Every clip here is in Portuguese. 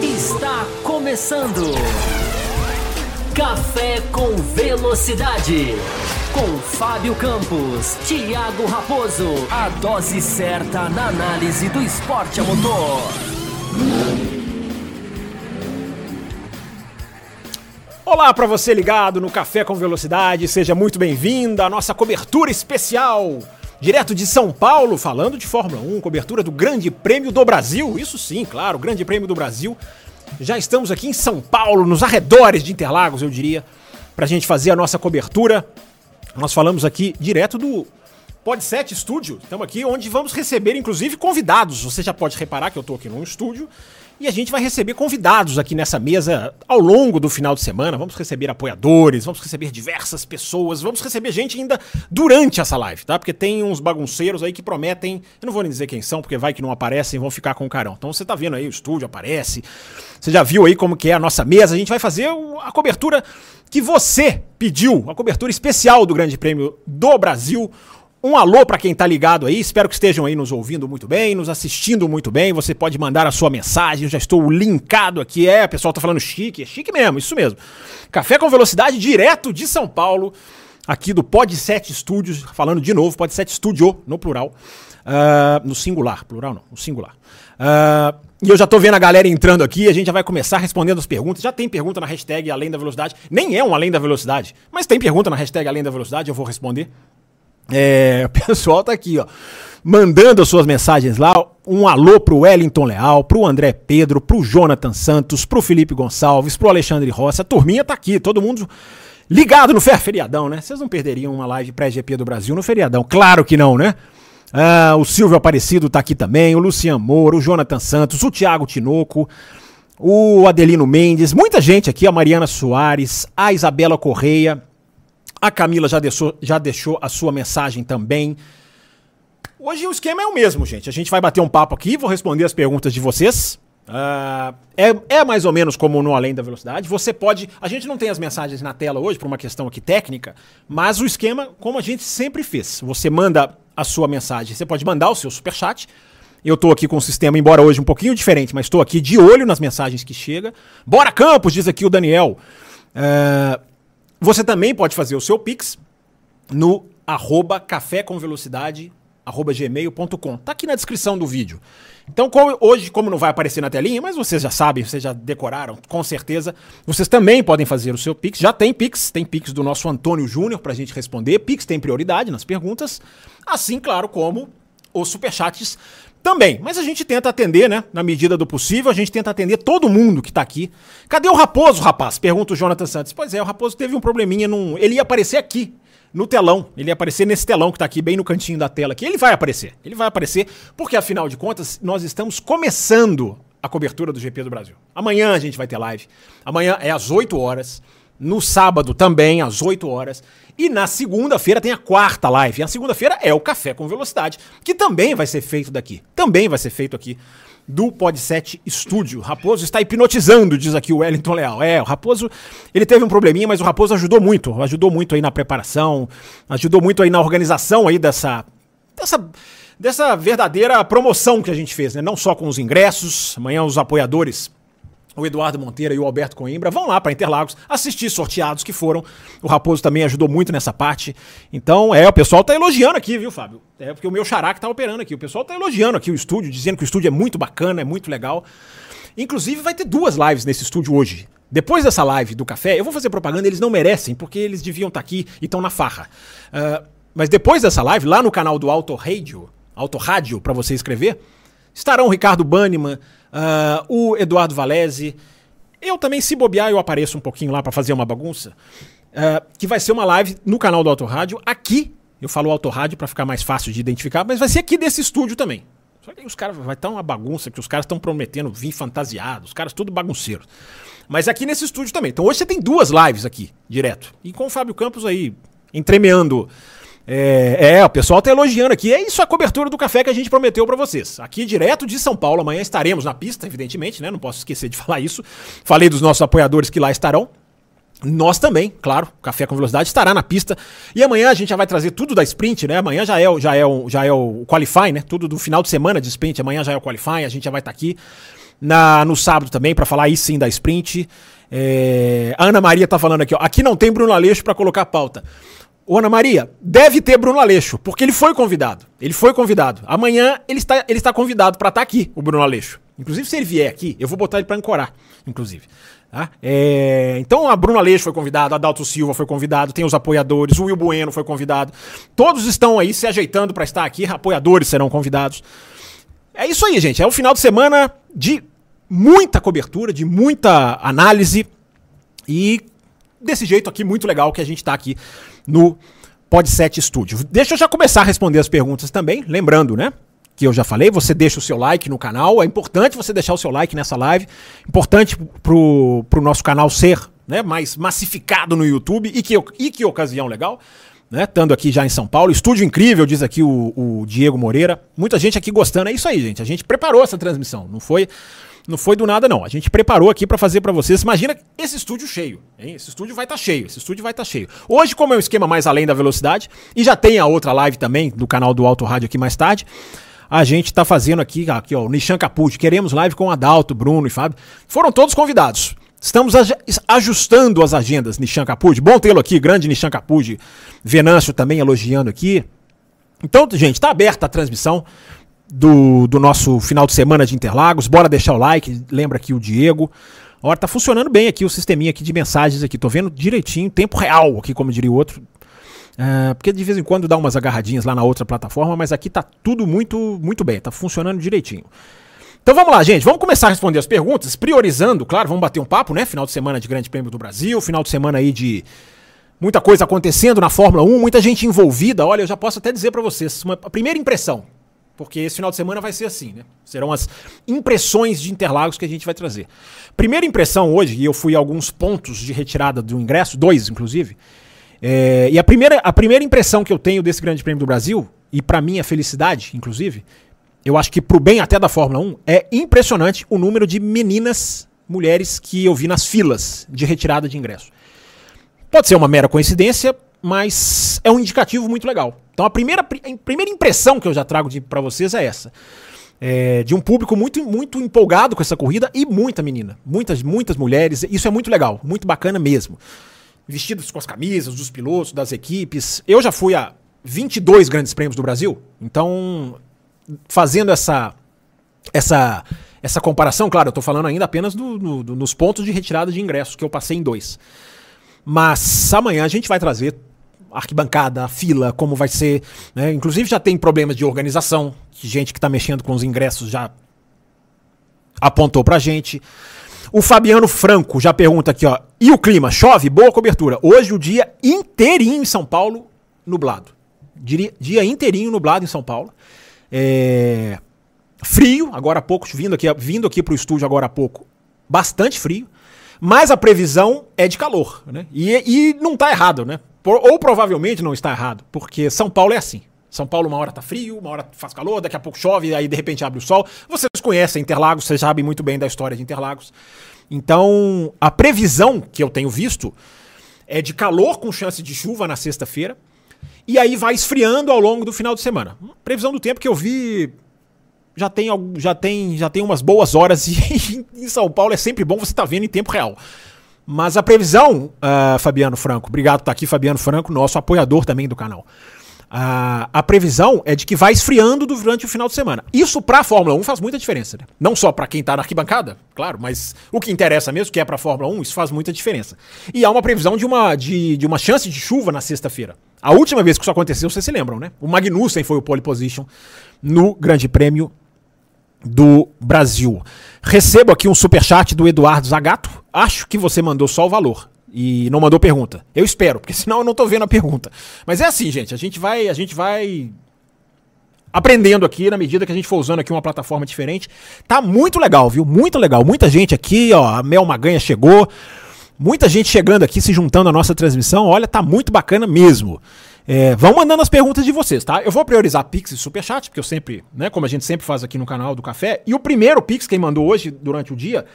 Está começando. Café com Velocidade. Com Fábio Campos, Thiago Raposo. A dose certa na análise do esporte a motor. Olá para você ligado no Café com Velocidade, seja muito bem-vindo à nossa cobertura especial. Direto de São Paulo, falando de Fórmula 1, cobertura do Grande Prêmio do Brasil. Isso sim, claro, Grande Prêmio do Brasil. Já estamos aqui em São Paulo, nos arredores de Interlagos, eu diria, para a gente fazer a nossa cobertura. Nós falamos aqui direto do Podset Studio. Estamos aqui onde vamos receber, inclusive, convidados. Você já pode reparar que eu estou aqui num estúdio e a gente vai receber convidados aqui nessa mesa ao longo do final de semana. Vamos receber apoiadores, vamos receber diversas pessoas, vamos receber gente ainda durante essa live, tá? Porque tem uns bagunceiros aí que prometem, eu não vou nem dizer quem são, porque vai que não aparecem vão ficar com o carão. Então você tá vendo aí, o estúdio aparece, você já viu aí como que é a nossa mesa, a gente vai fazer a cobertura que você pediu, a cobertura especial do Grande Prêmio do Brasil, um alô para quem tá ligado aí, espero que estejam aí nos ouvindo muito bem, nos assistindo muito bem. Você pode mandar a sua mensagem, eu já estou linkado aqui. É, o pessoal tá falando chique, é chique mesmo, isso mesmo. Café com velocidade direto de São Paulo, aqui do Pod 7 Studios, falando de novo, Pod 7 Studio, no plural. Uh, no singular, plural não, no singular. Uh, e eu já tô vendo a galera entrando aqui, a gente já vai começar respondendo as perguntas. Já tem pergunta na hashtag Além da Velocidade. Nem é um Além da Velocidade, mas tem pergunta na hashtag Além da Velocidade, eu vou responder. É, o pessoal tá aqui, ó, mandando as suas mensagens lá. Um alô pro Wellington Leal, pro André Pedro, pro Jonathan Santos, pro Felipe Gonçalves, pro Alexandre Rossi. A turminha tá aqui, todo mundo ligado no Fer Feriadão, né? Vocês não perderiam uma live pré-GP do Brasil no feriadão? Claro que não, né? Ah, o Silvio Aparecido tá aqui também, o Luciano Moura, o Jonathan Santos, o Thiago Tinoco, o Adelino Mendes, muita gente aqui, a Mariana Soares, a Isabela Correia, a Camila já deixou, já deixou a sua mensagem também. Hoje o esquema é o mesmo, gente. A gente vai bater um papo aqui, vou responder as perguntas de vocês. Uh, é, é, mais ou menos como no Além da Velocidade. Você pode. A gente não tem as mensagens na tela hoje por uma questão aqui técnica, mas o esquema, como a gente sempre fez. Você manda a sua mensagem, você pode mandar o seu superchat. Eu tô aqui com o sistema, embora hoje um pouquinho diferente, mas estou aqui de olho nas mensagens que chegam. Bora Campos, diz aqui o Daniel. Uh, você também pode fazer o seu Pix no arroba café com velocidade arroba gmail.com. Tá aqui na descrição do vídeo. Então, como, hoje, como não vai aparecer na telinha, mas vocês já sabem, vocês já decoraram, com certeza, vocês também podem fazer o seu Pix. Já tem Pix, tem Pix do nosso Antônio Júnior pra gente responder. Pix tem prioridade nas perguntas, assim, claro, como os superchats também. Mas a gente tenta atender, né? Na medida do possível, a gente tenta atender todo mundo que tá aqui. Cadê o Raposo, rapaz? Pergunta o Jonathan Santos. Pois é, o Raposo teve um probleminha num. Ele ia aparecer aqui. No telão, ele ia aparecer nesse telão que tá aqui, bem no cantinho da tela aqui. Ele vai aparecer, ele vai aparecer, porque afinal de contas, nós estamos começando a cobertura do GP do Brasil. Amanhã a gente vai ter live. Amanhã é às 8 horas. No sábado também, às 8 horas. E na segunda-feira tem a quarta live. E a segunda-feira é o Café com Velocidade, que também vai ser feito daqui. Também vai ser feito aqui do Podset Studio. Raposo está hipnotizando, diz aqui o Wellington Leal. É, o Raposo, ele teve um probleminha, mas o Raposo ajudou muito. Ajudou muito aí na preparação, ajudou muito aí na organização aí dessa... dessa dessa verdadeira promoção que a gente fez, né? Não só com os ingressos, amanhã os apoiadores o Eduardo Monteiro e o Alberto Coimbra vão lá para Interlagos assistir sorteados que foram. O Raposo também ajudou muito nessa parte. Então, é, o pessoal tá elogiando aqui, viu, Fábio? É porque o meu xará que tá operando aqui. O pessoal tá elogiando aqui o estúdio, dizendo que o estúdio é muito bacana, é muito legal. Inclusive, vai ter duas lives nesse estúdio hoje. Depois dessa live do café, eu vou fazer propaganda, eles não merecem, porque eles deviam estar tá aqui e estão na farra. Uh, mas depois dessa live, lá no canal do Auto Radio, Auto Rádio, para você escrever, estarão Ricardo Banniman, uh, o Eduardo Valese. Eu também, se bobear, eu apareço um pouquinho lá para fazer uma bagunça. Uh, que vai ser uma live no canal do Autorádio, aqui. Eu falo Autorádio para ficar mais fácil de identificar, mas vai ser aqui desse estúdio também. Só que aí os caras vai estar uma bagunça, que os caras estão prometendo vir fantasiados, os caras tudo bagunceiros. Mas aqui nesse estúdio também. Então hoje você tem duas lives aqui, direto. E com o Fábio Campos aí, entremeando é, é, o pessoal tá elogiando aqui. É isso a cobertura do café que a gente prometeu para vocês. Aqui direto de São Paulo, amanhã estaremos na pista, evidentemente, né? Não posso esquecer de falar isso. Falei dos nossos apoiadores que lá estarão. Nós também, claro, Café com Velocidade estará na pista. E amanhã a gente já vai trazer tudo da sprint, né? Amanhã já é, já é, o, já é o Qualify, né? Tudo do final de semana de sprint. Amanhã já é o Qualify, a gente já vai estar tá aqui na, no sábado também para falar aí sim da sprint. É, Ana Maria tá falando aqui, ó. Aqui não tem Bruno Aleixo para colocar pauta. Ô Ana Maria, deve ter Bruno Aleixo, porque ele foi convidado. Ele foi convidado. Amanhã ele está, ele está convidado para estar tá aqui, o Bruno Aleixo. Inclusive, se ele vier aqui, eu vou botar ele para ancorar, inclusive. Tá? É, então a Bruna Aleixo foi convidado, a Dalto Silva foi convidado, tem os apoiadores, o Will Bueno foi convidado. Todos estão aí se ajeitando para estar aqui, apoiadores serão convidados. É isso aí, gente. É um final de semana de muita cobertura, de muita análise e desse jeito aqui muito legal que a gente está aqui no Podset Studio. Deixa eu já começar a responder as perguntas também, lembrando, né? que eu já falei, você deixa o seu like no canal. É importante você deixar o seu like nessa live. Importante pro, pro nosso canal ser né, mais massificado no YouTube. E que, e que ocasião legal. Né, estando aqui já em São Paulo. Estúdio incrível, diz aqui o, o Diego Moreira. Muita gente aqui gostando. É isso aí, gente. A gente preparou essa transmissão. Não foi não foi do nada, não. A gente preparou aqui para fazer para vocês. Imagina esse estúdio cheio, hein? Esse estúdio vai estar tá cheio, esse estúdio vai estar tá cheio. Hoje, como é um esquema mais além da velocidade, e já tem a outra live também do canal do Auto Rádio aqui mais tarde, a gente está fazendo aqui, aqui ó, o Nishan Capucci, queremos live com Adalto, Bruno e Fábio. Foram todos convidados. Estamos ajustando as agendas, Nishan Capucci. Bom tê-lo aqui, grande Nishan Capucci. Venâncio também elogiando aqui. Então, gente, está aberta a transmissão do, do nosso final de semana de Interlagos. Bora deixar o like, lembra aqui o Diego. Olha, tá funcionando bem aqui o sisteminha aqui de mensagens aqui. Tô vendo direitinho, tempo real aqui, como diria o outro. Uh, porque de vez em quando dá umas agarradinhas lá na outra plataforma, mas aqui tá tudo muito, muito bem, tá funcionando direitinho. Então vamos lá, gente, vamos começar a responder as perguntas, priorizando, claro, vamos bater um papo, né? Final de semana de Grande Prêmio do Brasil, final de semana aí de muita coisa acontecendo na Fórmula 1, muita gente envolvida. Olha, eu já posso até dizer para vocês, uma a primeira impressão, porque esse final de semana vai ser assim, né? Serão as impressões de Interlagos que a gente vai trazer. Primeira impressão hoje, e eu fui a alguns pontos de retirada do ingresso, dois inclusive, é, e a primeira, a primeira impressão que eu tenho desse Grande Prêmio do Brasil, e para minha felicidade, inclusive, eu acho que pro bem até da Fórmula 1, é impressionante o número de meninas, mulheres que eu vi nas filas de retirada de ingresso. Pode ser uma mera coincidência, mas é um indicativo muito legal. Então a primeira, a primeira impressão que eu já trago para vocês é essa. É, de um público muito, muito empolgado com essa corrida e muita menina. Muitas, muitas mulheres. Isso é muito legal, muito bacana mesmo vestidos com as camisas dos pilotos, das equipes. Eu já fui a 22 grandes prêmios do Brasil, então fazendo essa essa essa comparação, claro, eu estou falando ainda apenas do, do, do, nos pontos de retirada de ingressos que eu passei em dois. Mas amanhã a gente vai trazer arquibancada, fila, como vai ser. Né? Inclusive já tem problemas de organização, gente que está mexendo com os ingressos já apontou pra gente. O Fabiano Franco já pergunta aqui, ó. E o clima? Chove? Boa cobertura. Hoje o dia inteirinho em São Paulo, nublado. Dia, dia inteirinho nublado em São Paulo. É... Frio, agora há pouco, vindo aqui, vindo aqui pro estúdio agora há pouco, bastante frio. Mas a previsão é de calor, né? E, e não tá errado, né? Por, ou provavelmente não está errado, porque São Paulo é assim. São Paulo, uma hora tá frio, uma hora faz calor, daqui a pouco chove, aí de repente abre o sol. Vocês conhecem Interlagos, vocês sabem muito bem da história de Interlagos. Então, a previsão que eu tenho visto é de calor com chance de chuva na sexta-feira. E aí vai esfriando ao longo do final de semana. Previsão do tempo que eu vi já tem, já tem, já tem umas boas horas e em São Paulo é sempre bom você estar tá vendo em tempo real. Mas a previsão, uh, Fabiano Franco, obrigado por estar aqui, Fabiano Franco, nosso apoiador também do canal a, a previsão é de que vai esfriando durante o final de semana. Isso para a Fórmula 1 faz muita diferença, né? Não só para quem tá na arquibancada, claro, mas o que interessa mesmo, que é para a Fórmula 1, isso faz muita diferença. E há uma previsão de uma, de, de uma chance de chuva na sexta-feira. A última vez que isso aconteceu, vocês se lembram, né? O Magnussen foi o pole position no Grande Prêmio do Brasil. Recebo aqui um super chat do Eduardo Zagato. Acho que você mandou só o valor e não mandou pergunta. Eu espero, porque senão eu não tô vendo a pergunta. Mas é assim, gente, a gente vai, a gente vai aprendendo aqui na medida que a gente for usando aqui uma plataforma diferente. Tá muito legal, viu? Muito legal. Muita gente aqui, ó, a Mel Maganha chegou. Muita gente chegando aqui, se juntando à nossa transmissão. Olha, tá muito bacana mesmo. É, vão mandando as perguntas de vocês, tá? Eu vou priorizar Pix e Superchat, porque eu sempre, né, como a gente sempre faz aqui no canal do Café. E o primeiro Pix, quem mandou hoje, durante o dia,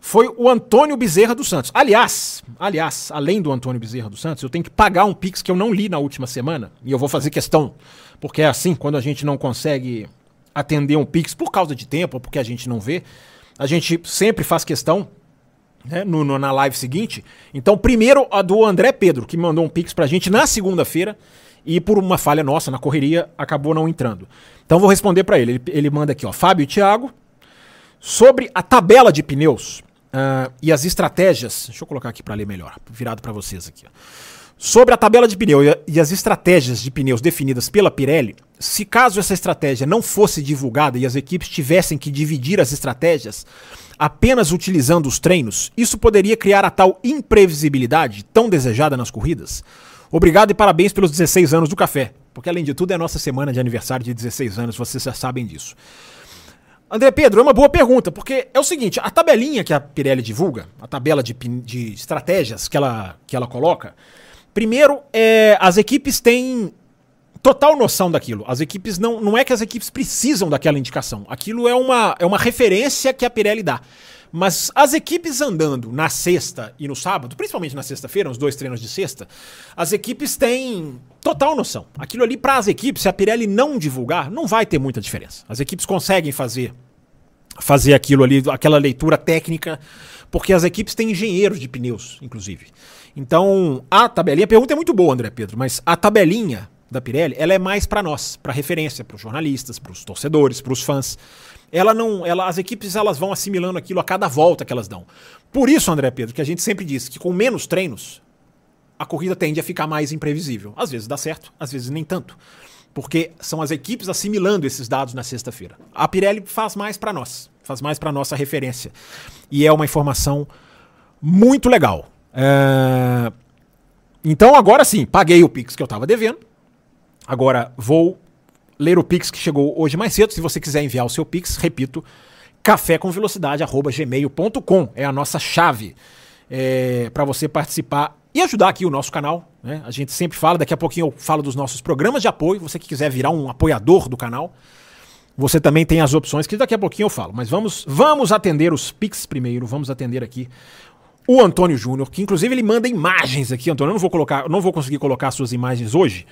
foi o Antônio Bezerra dos Santos. Aliás, aliás, além do Antônio Bezerra dos Santos, eu tenho que pagar um Pix que eu não li na última semana, e eu vou fazer questão, porque é assim, quando a gente não consegue atender um Pix por causa de tempo, ou porque a gente não vê, a gente sempre faz questão né, no, no, na live seguinte. Então, primeiro a do André Pedro, que mandou um Pix pra gente na segunda-feira, e por uma falha nossa na correria, acabou não entrando. Então vou responder para ele. ele. Ele manda aqui, ó, Fábio e Thiago, sobre a tabela de pneus uh, e as estratégias. Deixa eu colocar aqui para ler melhor, virado para vocês aqui. Ó. Sobre a tabela de pneu e as estratégias de pneus definidas pela Pirelli, se caso essa estratégia não fosse divulgada e as equipes tivessem que dividir as estratégias apenas utilizando os treinos, isso poderia criar a tal imprevisibilidade tão desejada nas corridas? Obrigado e parabéns pelos 16 anos do café, porque além de tudo é nossa semana de aniversário de 16 anos, vocês já sabem disso. André Pedro, é uma boa pergunta, porque é o seguinte, a tabelinha que a Pirelli divulga, a tabela de, de estratégias que ela, que ela coloca, primeiro, é, as equipes têm total noção daquilo. As equipes não, não é que as equipes precisam daquela indicação, aquilo é uma, é uma referência que a Pirelli dá. Mas as equipes andando na sexta e no sábado, principalmente na sexta-feira, os dois treinos de sexta, as equipes têm total noção. Aquilo ali para as equipes, se a Pirelli não divulgar, não vai ter muita diferença. As equipes conseguem fazer fazer aquilo ali, aquela leitura técnica, porque as equipes têm engenheiros de pneus, inclusive. Então, a tabelinha, a pergunta é muito boa, André Pedro, mas a tabelinha da Pirelli, ela é mais para nós, para referência, para os jornalistas, para os torcedores, para os fãs ela não, ela, as equipes elas vão assimilando aquilo a cada volta que elas dão. Por isso, André Pedro, que a gente sempre diz que com menos treinos a corrida tende a ficar mais imprevisível. Às vezes dá certo, às vezes nem tanto. Porque são as equipes assimilando esses dados na sexta-feira. A Pirelli faz mais para nós, faz mais para nossa referência. E é uma informação muito legal. É... Então agora sim, paguei o Pix que eu estava devendo. Agora vou ler o Pix que chegou hoje mais cedo. Se você quiser enviar o seu Pix, repito, cafécomvelocidade.gmail.com é a nossa chave é, para você participar e ajudar aqui o nosso canal. Né? A gente sempre fala, daqui a pouquinho eu falo dos nossos programas de apoio. Você que quiser virar um apoiador do canal, você também tem as opções que daqui a pouquinho eu falo. Mas vamos, vamos atender os Pix primeiro, vamos atender aqui o Antônio Júnior, que inclusive ele manda imagens aqui, Antônio. Eu não vou colocar, não vou conseguir colocar suas imagens hoje,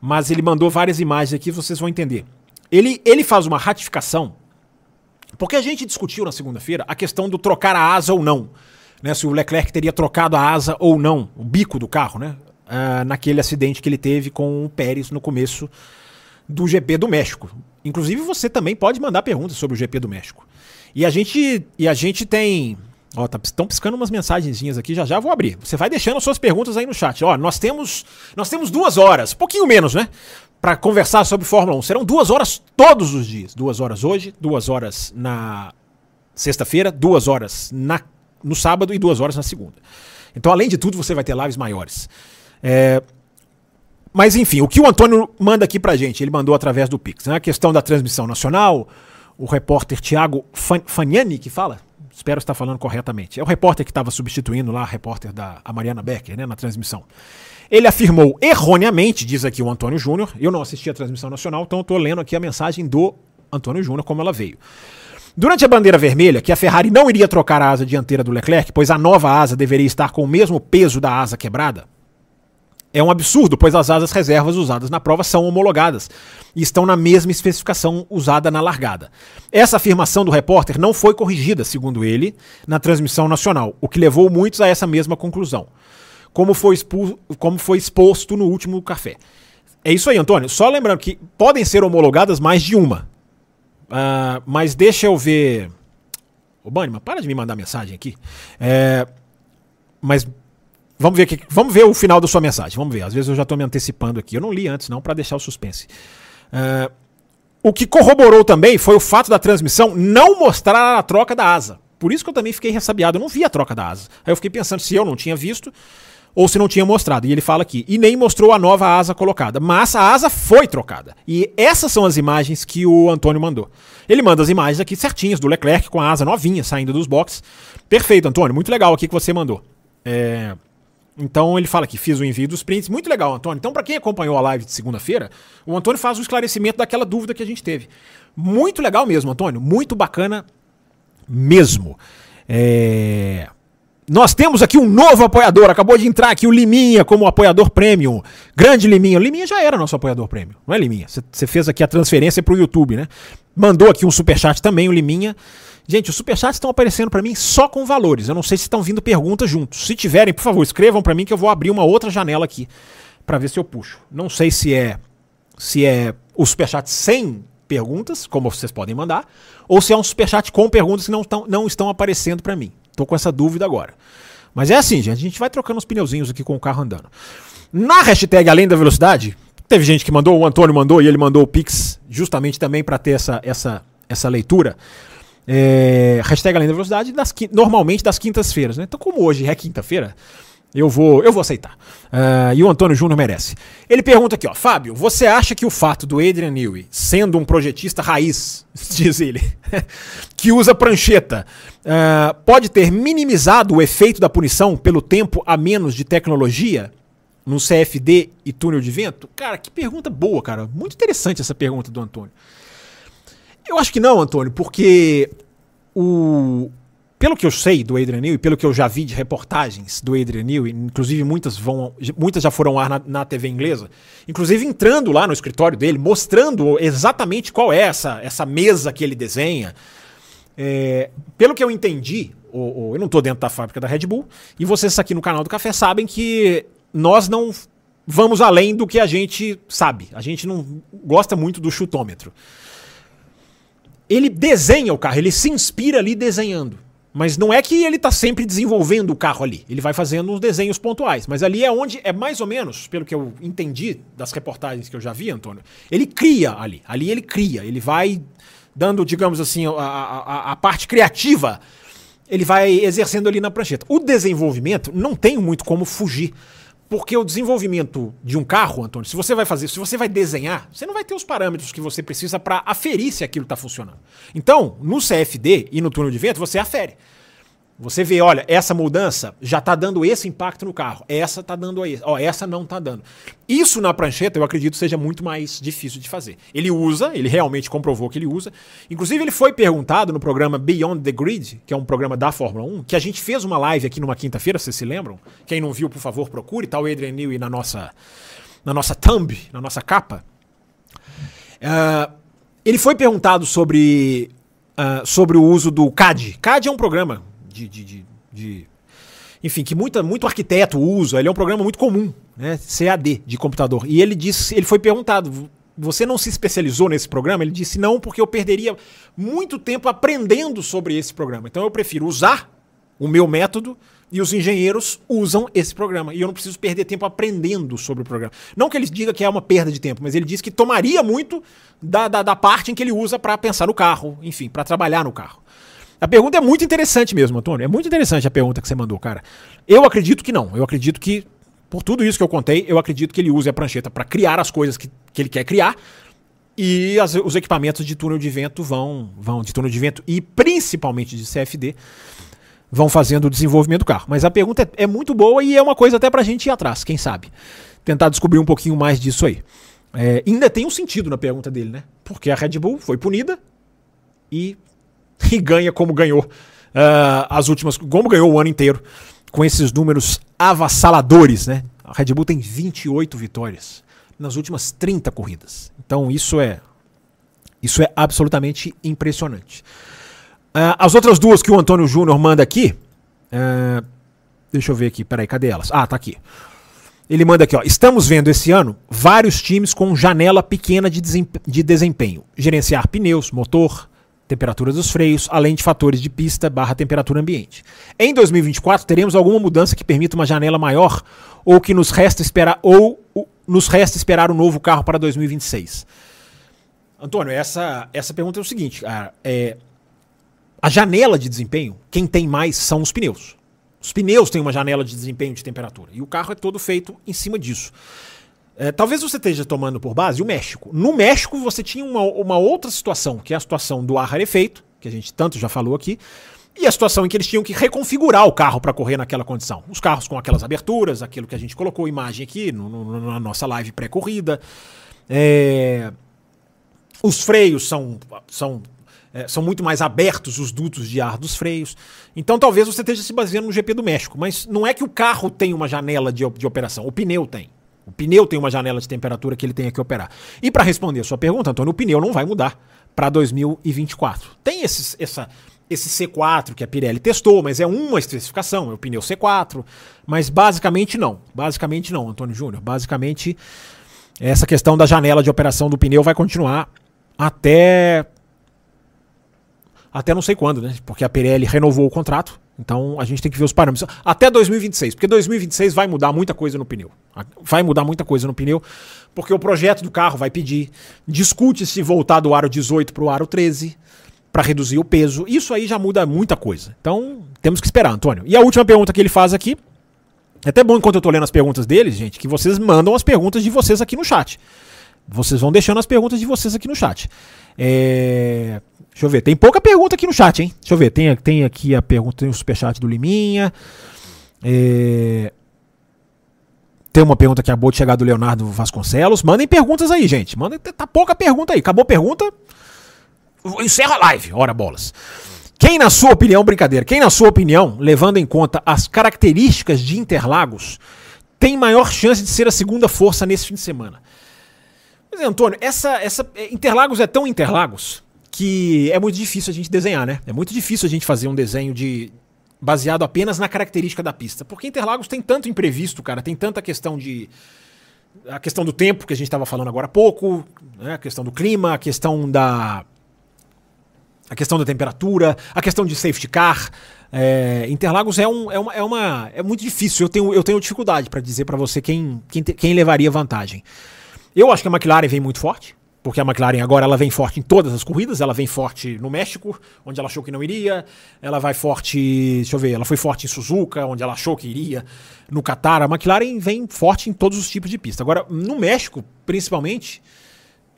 mas ele mandou várias imagens aqui, vocês vão entender. Ele, ele faz uma ratificação, porque a gente discutiu na segunda-feira a questão do trocar a asa ou não. Né, se o Leclerc teria trocado a asa ou não, o bico do carro, né? Uh, naquele acidente que ele teve com o Pérez no começo do GP do México. Inclusive, você também pode mandar perguntas sobre o GP do México. E a gente, e a gente tem Ó, tá, estão piscando umas mensagenzinhas aqui, já já vou abrir. Você vai deixando suas perguntas aí no chat. Ó, nós temos, nós temos duas horas, pouquinho menos, né? Para conversar sobre Fórmula 1. Serão duas horas todos os dias. Duas horas hoje, duas horas na sexta-feira, duas horas na, no sábado e duas horas na segunda. Então, além de tudo, você vai ter lives maiores. É, mas enfim, o que o Antônio manda aqui pra gente, ele mandou através do Pix. Né? A questão da transmissão nacional, o repórter Thiago Faniani que fala, Espero estar falando corretamente. É o repórter que estava substituindo lá, a repórter da a Mariana Becker, né, na transmissão. Ele afirmou erroneamente, diz aqui o Antônio Júnior, eu não assisti a transmissão nacional, então estou lendo aqui a mensagem do Antônio Júnior como ela veio. Durante a bandeira vermelha, que a Ferrari não iria trocar a asa dianteira do Leclerc, pois a nova asa deveria estar com o mesmo peso da asa quebrada, é um absurdo, pois as asas reservas usadas na prova são homologadas e estão na mesma especificação usada na largada. Essa afirmação do repórter não foi corrigida, segundo ele, na transmissão nacional, o que levou muitos a essa mesma conclusão, como foi, como foi exposto no último café. É isso aí, Antônio. Só lembrando que podem ser homologadas mais de uma. Uh, mas deixa eu ver. Ô, Banima, para de me mandar mensagem aqui. É, mas Vamos ver, vamos ver o final da sua mensagem. Vamos ver. Às vezes eu já estou me antecipando aqui. Eu não li antes, não, para deixar o suspense. Uh, o que corroborou também foi o fato da transmissão não mostrar a troca da asa. Por isso que eu também fiquei ressabiado. Eu não vi a troca da asa. Aí eu fiquei pensando se eu não tinha visto ou se não tinha mostrado. E ele fala aqui. E nem mostrou a nova asa colocada. Mas a asa foi trocada. E essas são as imagens que o Antônio mandou. Ele manda as imagens aqui certinhas do Leclerc com a asa novinha saindo dos boxes. Perfeito, Antônio. Muito legal aqui que você mandou. É. Então ele fala que fiz o envio dos prints. Muito legal, Antônio. Então, para quem acompanhou a live de segunda-feira, o Antônio faz o esclarecimento daquela dúvida que a gente teve. Muito legal mesmo, Antônio. Muito bacana mesmo. É... Nós temos aqui um novo apoiador. Acabou de entrar aqui o Liminha como apoiador premium. Grande Liminha. O Liminha já era nosso apoiador premium. Não é, Liminha? Você fez aqui a transferência pro YouTube, né? Mandou aqui um superchat também, o Liminha. Gente, os superchats estão aparecendo para mim só com valores. Eu não sei se estão vindo perguntas juntos. Se tiverem, por favor, escrevam para mim que eu vou abrir uma outra janela aqui para ver se eu puxo. Não sei se é se é o superchat sem perguntas, como vocês podem mandar, ou se é um superchat com perguntas que não, tão, não estão aparecendo para mim. Tô com essa dúvida agora. Mas é assim, gente, a gente vai trocando os pneuzinhos aqui com o carro andando. Na hashtag Além da Velocidade, teve gente que mandou, o Antônio mandou e ele mandou o Pix justamente também para ter essa, essa, essa leitura. É, hashtag Além da Velocidade, das, normalmente das quintas-feiras. Né? Então, como hoje é quinta-feira, eu vou, eu vou aceitar. Uh, e o Antônio Júnior merece. Ele pergunta aqui, ó, Fábio, você acha que o fato do Adrian Newey, sendo um projetista raiz, diz ele, que usa prancheta, uh, pode ter minimizado o efeito da punição pelo tempo a menos de tecnologia no CFD e túnel de vento? Cara, que pergunta boa, cara. Muito interessante essa pergunta do Antônio. Eu acho que não, Antônio, porque o, pelo que eu sei do Adrian Newey, pelo que eu já vi de reportagens do Adrian Newey, inclusive muitas vão, muitas já foram ao ar na, na, TV inglesa, inclusive entrando lá no escritório dele, mostrando exatamente qual é essa, essa mesa que ele desenha. É, pelo que eu entendi, eu não estou dentro da fábrica da Red Bull, e vocês aqui no canal do Café sabem que nós não vamos além do que a gente sabe. A gente não gosta muito do chutômetro. Ele desenha o carro, ele se inspira ali desenhando. Mas não é que ele está sempre desenvolvendo o carro ali. Ele vai fazendo uns desenhos pontuais. Mas ali é onde é mais ou menos, pelo que eu entendi das reportagens que eu já vi, Antônio, ele cria ali. Ali ele cria. Ele vai dando, digamos assim, a, a, a parte criativa. Ele vai exercendo ali na prancheta. O desenvolvimento não tem muito como fugir. Porque o desenvolvimento de um carro, Antônio, se você vai fazer, se você vai desenhar, você não vai ter os parâmetros que você precisa para aferir se aquilo está funcionando. Então, no CFD e no túnel de vento, você afere. Você vê, olha, essa mudança já está dando esse impacto no carro. Essa está dando aí. Ó, essa não está dando. Isso na prancheta, eu acredito, seja muito mais difícil de fazer. Ele usa, ele realmente comprovou que ele usa. Inclusive, ele foi perguntado no programa Beyond the Grid, que é um programa da Fórmula 1, que a gente fez uma live aqui numa quinta-feira, vocês se lembram? Quem não viu, por favor, procure. Tá o Adrian Newey na nossa, na nossa thumb, na nossa capa. Uh, ele foi perguntado sobre, uh, sobre o uso do CAD. CAD é um programa de, de, de, de enfim, que muita, muito arquiteto usa, ele é um programa muito comum, né? CAD de computador. E ele disse, ele foi perguntado, você não se especializou nesse programa? Ele disse não, porque eu perderia muito tempo aprendendo sobre esse programa. Então eu prefiro usar o meu método e os engenheiros usam esse programa. E eu não preciso perder tempo aprendendo sobre o programa. Não que ele diga que é uma perda de tempo, mas ele diz que tomaria muito da, da, da parte em que ele usa para pensar no carro, enfim, para trabalhar no carro. A pergunta é muito interessante mesmo, Antônio. É muito interessante a pergunta que você mandou, cara. Eu acredito que não. Eu acredito que, por tudo isso que eu contei, eu acredito que ele use a prancheta para criar as coisas que, que ele quer criar. E as, os equipamentos de túnel de vento vão, vão, de túnel de vento e principalmente de CFD, vão fazendo o desenvolvimento do carro. Mas a pergunta é, é muito boa e é uma coisa até pra gente ir atrás, quem sabe. Tentar descobrir um pouquinho mais disso aí. É, ainda tem um sentido na pergunta dele, né? Porque a Red Bull foi punida e e ganha como ganhou uh, as últimas, como ganhou o ano inteiro, com esses números avassaladores, né? A Red Bull tem 28 vitórias nas últimas 30 corridas. Então isso é isso é absolutamente impressionante. Uh, as outras duas que o Antônio Júnior manda aqui, uh, deixa eu ver aqui, peraí, cadê elas? Ah, tá aqui. Ele manda aqui, ó. Estamos vendo esse ano vários times com janela pequena de, de desempenho. Gerenciar pneus, motor, temperatura dos freios, além de fatores de pista barra temperatura ambiente. Em 2024, teremos alguma mudança que permita uma janela maior ou que nos resta esperar ou nos resta esperar um novo carro para 2026? Antônio, essa, essa pergunta é o seguinte: a, é, a janela de desempenho, quem tem mais são os pneus. Os pneus têm uma janela de desempenho de temperatura e o carro é todo feito em cima disso. É, talvez você esteja tomando por base o México. No México você tinha uma, uma outra situação, que é a situação do ar rarefeito, que a gente tanto já falou aqui, e a situação em que eles tinham que reconfigurar o carro para correr naquela condição. Os carros com aquelas aberturas, aquilo que a gente colocou imagem aqui no, no, na nossa live pré-corrida. É... Os freios são, são é, são muito mais abertos os dutos de ar dos freios. Então talvez você esteja se baseando no GP do México, mas não é que o carro tem uma janela de, de operação, o pneu tem. O pneu tem uma janela de temperatura que ele tem que operar. E para responder a sua pergunta, Antônio, o pneu não vai mudar para 2024. Tem esses, essa, esse C4 que a Pirelli testou, mas é uma especificação, é o pneu C4, mas basicamente não. Basicamente não, Antônio Júnior. Basicamente, essa questão da janela de operação do pneu vai continuar até até não sei quando, né? Porque a Pirelli renovou o contrato. Então a gente tem que ver os parâmetros. Até 2026, porque 2026 vai mudar muita coisa no pneu. Vai mudar muita coisa no pneu, porque o projeto do carro vai pedir. Discute-se voltar do aro 18 para o aro 13 para reduzir o peso. Isso aí já muda muita coisa. Então temos que esperar, Antônio. E a última pergunta que ele faz aqui. É até bom enquanto eu tô lendo as perguntas deles, gente, que vocês mandam as perguntas de vocês aqui no chat. Vocês vão deixando as perguntas de vocês aqui no chat. É... Deixa eu ver, tem pouca pergunta aqui no chat, hein? Deixa eu ver, tem, tem aqui a pergunta, tem o superchat do Liminha. É... Tem uma pergunta que acabou de chegar do Leonardo Vasconcelos. Mandem perguntas aí, gente. Mandem, tá pouca pergunta aí. Acabou a pergunta, encerra a live. Ora bolas. Quem, na sua opinião, brincadeira, quem, na sua opinião, levando em conta as características de Interlagos, tem maior chance de ser a segunda força nesse fim de semana? Mas, Antônio, essa, essa Interlagos é tão Interlagos que é muito difícil a gente desenhar, né? É muito difícil a gente fazer um desenho de baseado apenas na característica da pista, porque Interlagos tem tanto imprevisto, cara, tem tanta questão de a questão do tempo que a gente estava falando agora há pouco, né? a questão do clima, a questão da a questão da temperatura, a questão de safety car. É, Interlagos é, um, é, uma, é, uma, é muito difícil. Eu tenho, eu tenho dificuldade para dizer para você quem, quem, quem levaria vantagem. Eu acho que a McLaren vem muito forte, porque a McLaren agora ela vem forte em todas as corridas, ela vem forte no México, onde ela achou que não iria, ela vai forte, deixa eu ver, ela foi forte em Suzuka, onde ela achou que iria, no Qatar, a McLaren vem forte em todos os tipos de pista. Agora, no México, principalmente,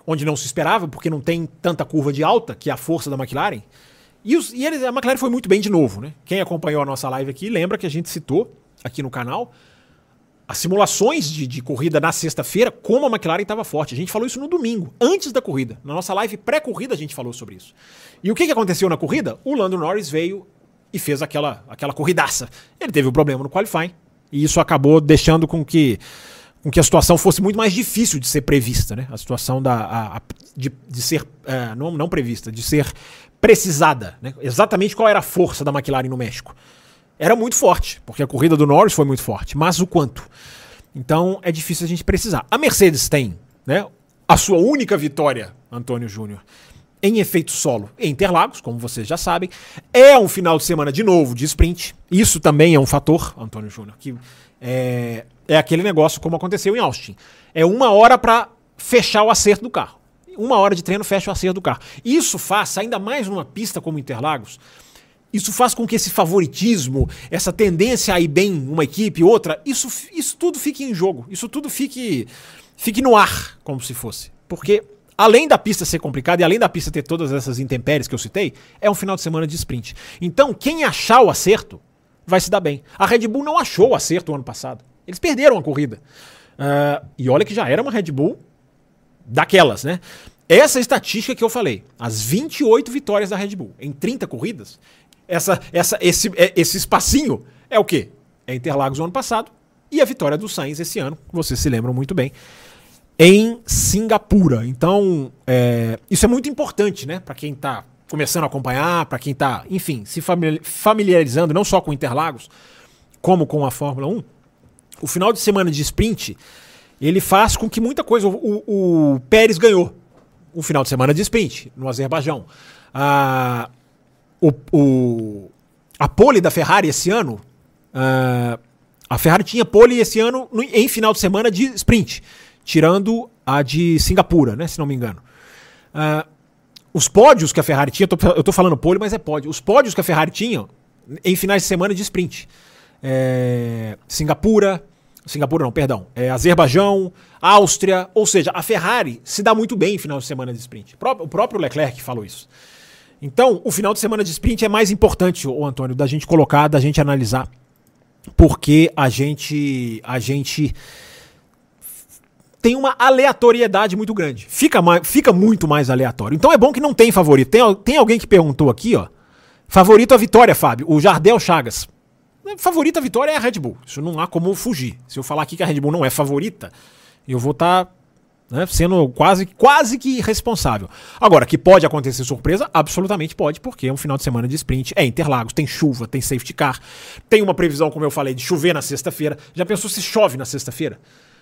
onde não se esperava, porque não tem tanta curva de alta, que é a força da McLaren, e, os, e eles, a McLaren foi muito bem de novo, né? Quem acompanhou a nossa live aqui lembra que a gente citou aqui no canal as simulações de, de corrida na sexta-feira, como a McLaren estava forte. A gente falou isso no domingo, antes da corrida. Na nossa live pré-corrida a gente falou sobre isso. E o que, que aconteceu na corrida? O Lando Norris veio e fez aquela, aquela corridaça. Ele teve um problema no qualifying, e isso acabou deixando com que, com que a situação fosse muito mais difícil de ser prevista. Né? A situação da, a, a, de, de ser, é, não, não prevista, de ser precisada. Né? Exatamente qual era a força da McLaren no México era muito forte, porque a corrida do Norris foi muito forte, mas o quanto? Então é difícil a gente precisar. A Mercedes tem, né, a sua única vitória, Antônio Júnior, em efeito solo em Interlagos, como vocês já sabem. É um final de semana de novo de sprint. Isso também é um fator, Antônio Júnior, que é, é aquele negócio como aconteceu em Austin. É uma hora para fechar o acerto do carro. Uma hora de treino fecha o acerto do carro. Isso faz, ainda mais numa pista como Interlagos, isso faz com que esse favoritismo, essa tendência a ir bem uma equipe, outra, isso, isso tudo fique em jogo. Isso tudo fique, fique no ar, como se fosse. Porque além da pista ser complicada e além da pista ter todas essas intempéries que eu citei, é um final de semana de sprint. Então, quem achar o acerto vai se dar bem. A Red Bull não achou o acerto o ano passado. Eles perderam a corrida. Uh, e olha que já era uma Red Bull daquelas, né? Essa estatística que eu falei, as 28 vitórias da Red Bull em 30 corridas, essa, essa, esse, é, esse espacinho é o quê? É Interlagos no ano passado e a vitória do Sainz esse ano, vocês se lembram muito bem, em Singapura. Então, é, isso é muito importante, né? Para quem está começando a acompanhar, para quem está, enfim, se familiarizando não só com Interlagos, como com a Fórmula 1. O final de semana de sprint, ele faz com que muita coisa. O, o Pérez ganhou o final de semana de sprint no Azerbaijão. Ah, o, o, a pole da Ferrari esse ano. Uh, a Ferrari tinha pole esse ano no, em final de semana de sprint, tirando a de Singapura, né, se não me engano. Uh, os pódios que a Ferrari tinha, eu tô falando pole, mas é pódio. Os pódios que a Ferrari tinha em finais de semana de sprint. É, Singapura, Singapura não, perdão, é, Azerbaijão, Áustria, ou seja, a Ferrari se dá muito bem em final de semana de sprint. O próprio Leclerc falou isso. Então, o final de semana de sprint é mais importante, o Antônio, da gente colocar, da gente analisar, porque a gente a gente tem uma aleatoriedade muito grande. Fica, mais, fica muito mais aleatório. Então é bom que não tem favorito. Tem, tem alguém que perguntou aqui, ó. Favorito a vitória, Fábio. O Jardel Chagas. Favorita a vitória é a Red Bull. Isso não há como fugir. Se eu falar aqui que a Red Bull não é favorita, eu vou estar tá, né, sendo quase, quase que responsável. Agora, que pode acontecer surpresa? Absolutamente pode, porque é um final de semana de sprint. É Interlagos, tem chuva, tem safety car, tem uma previsão, como eu falei, de chover na sexta-feira. Já pensou se chove na sexta-feira?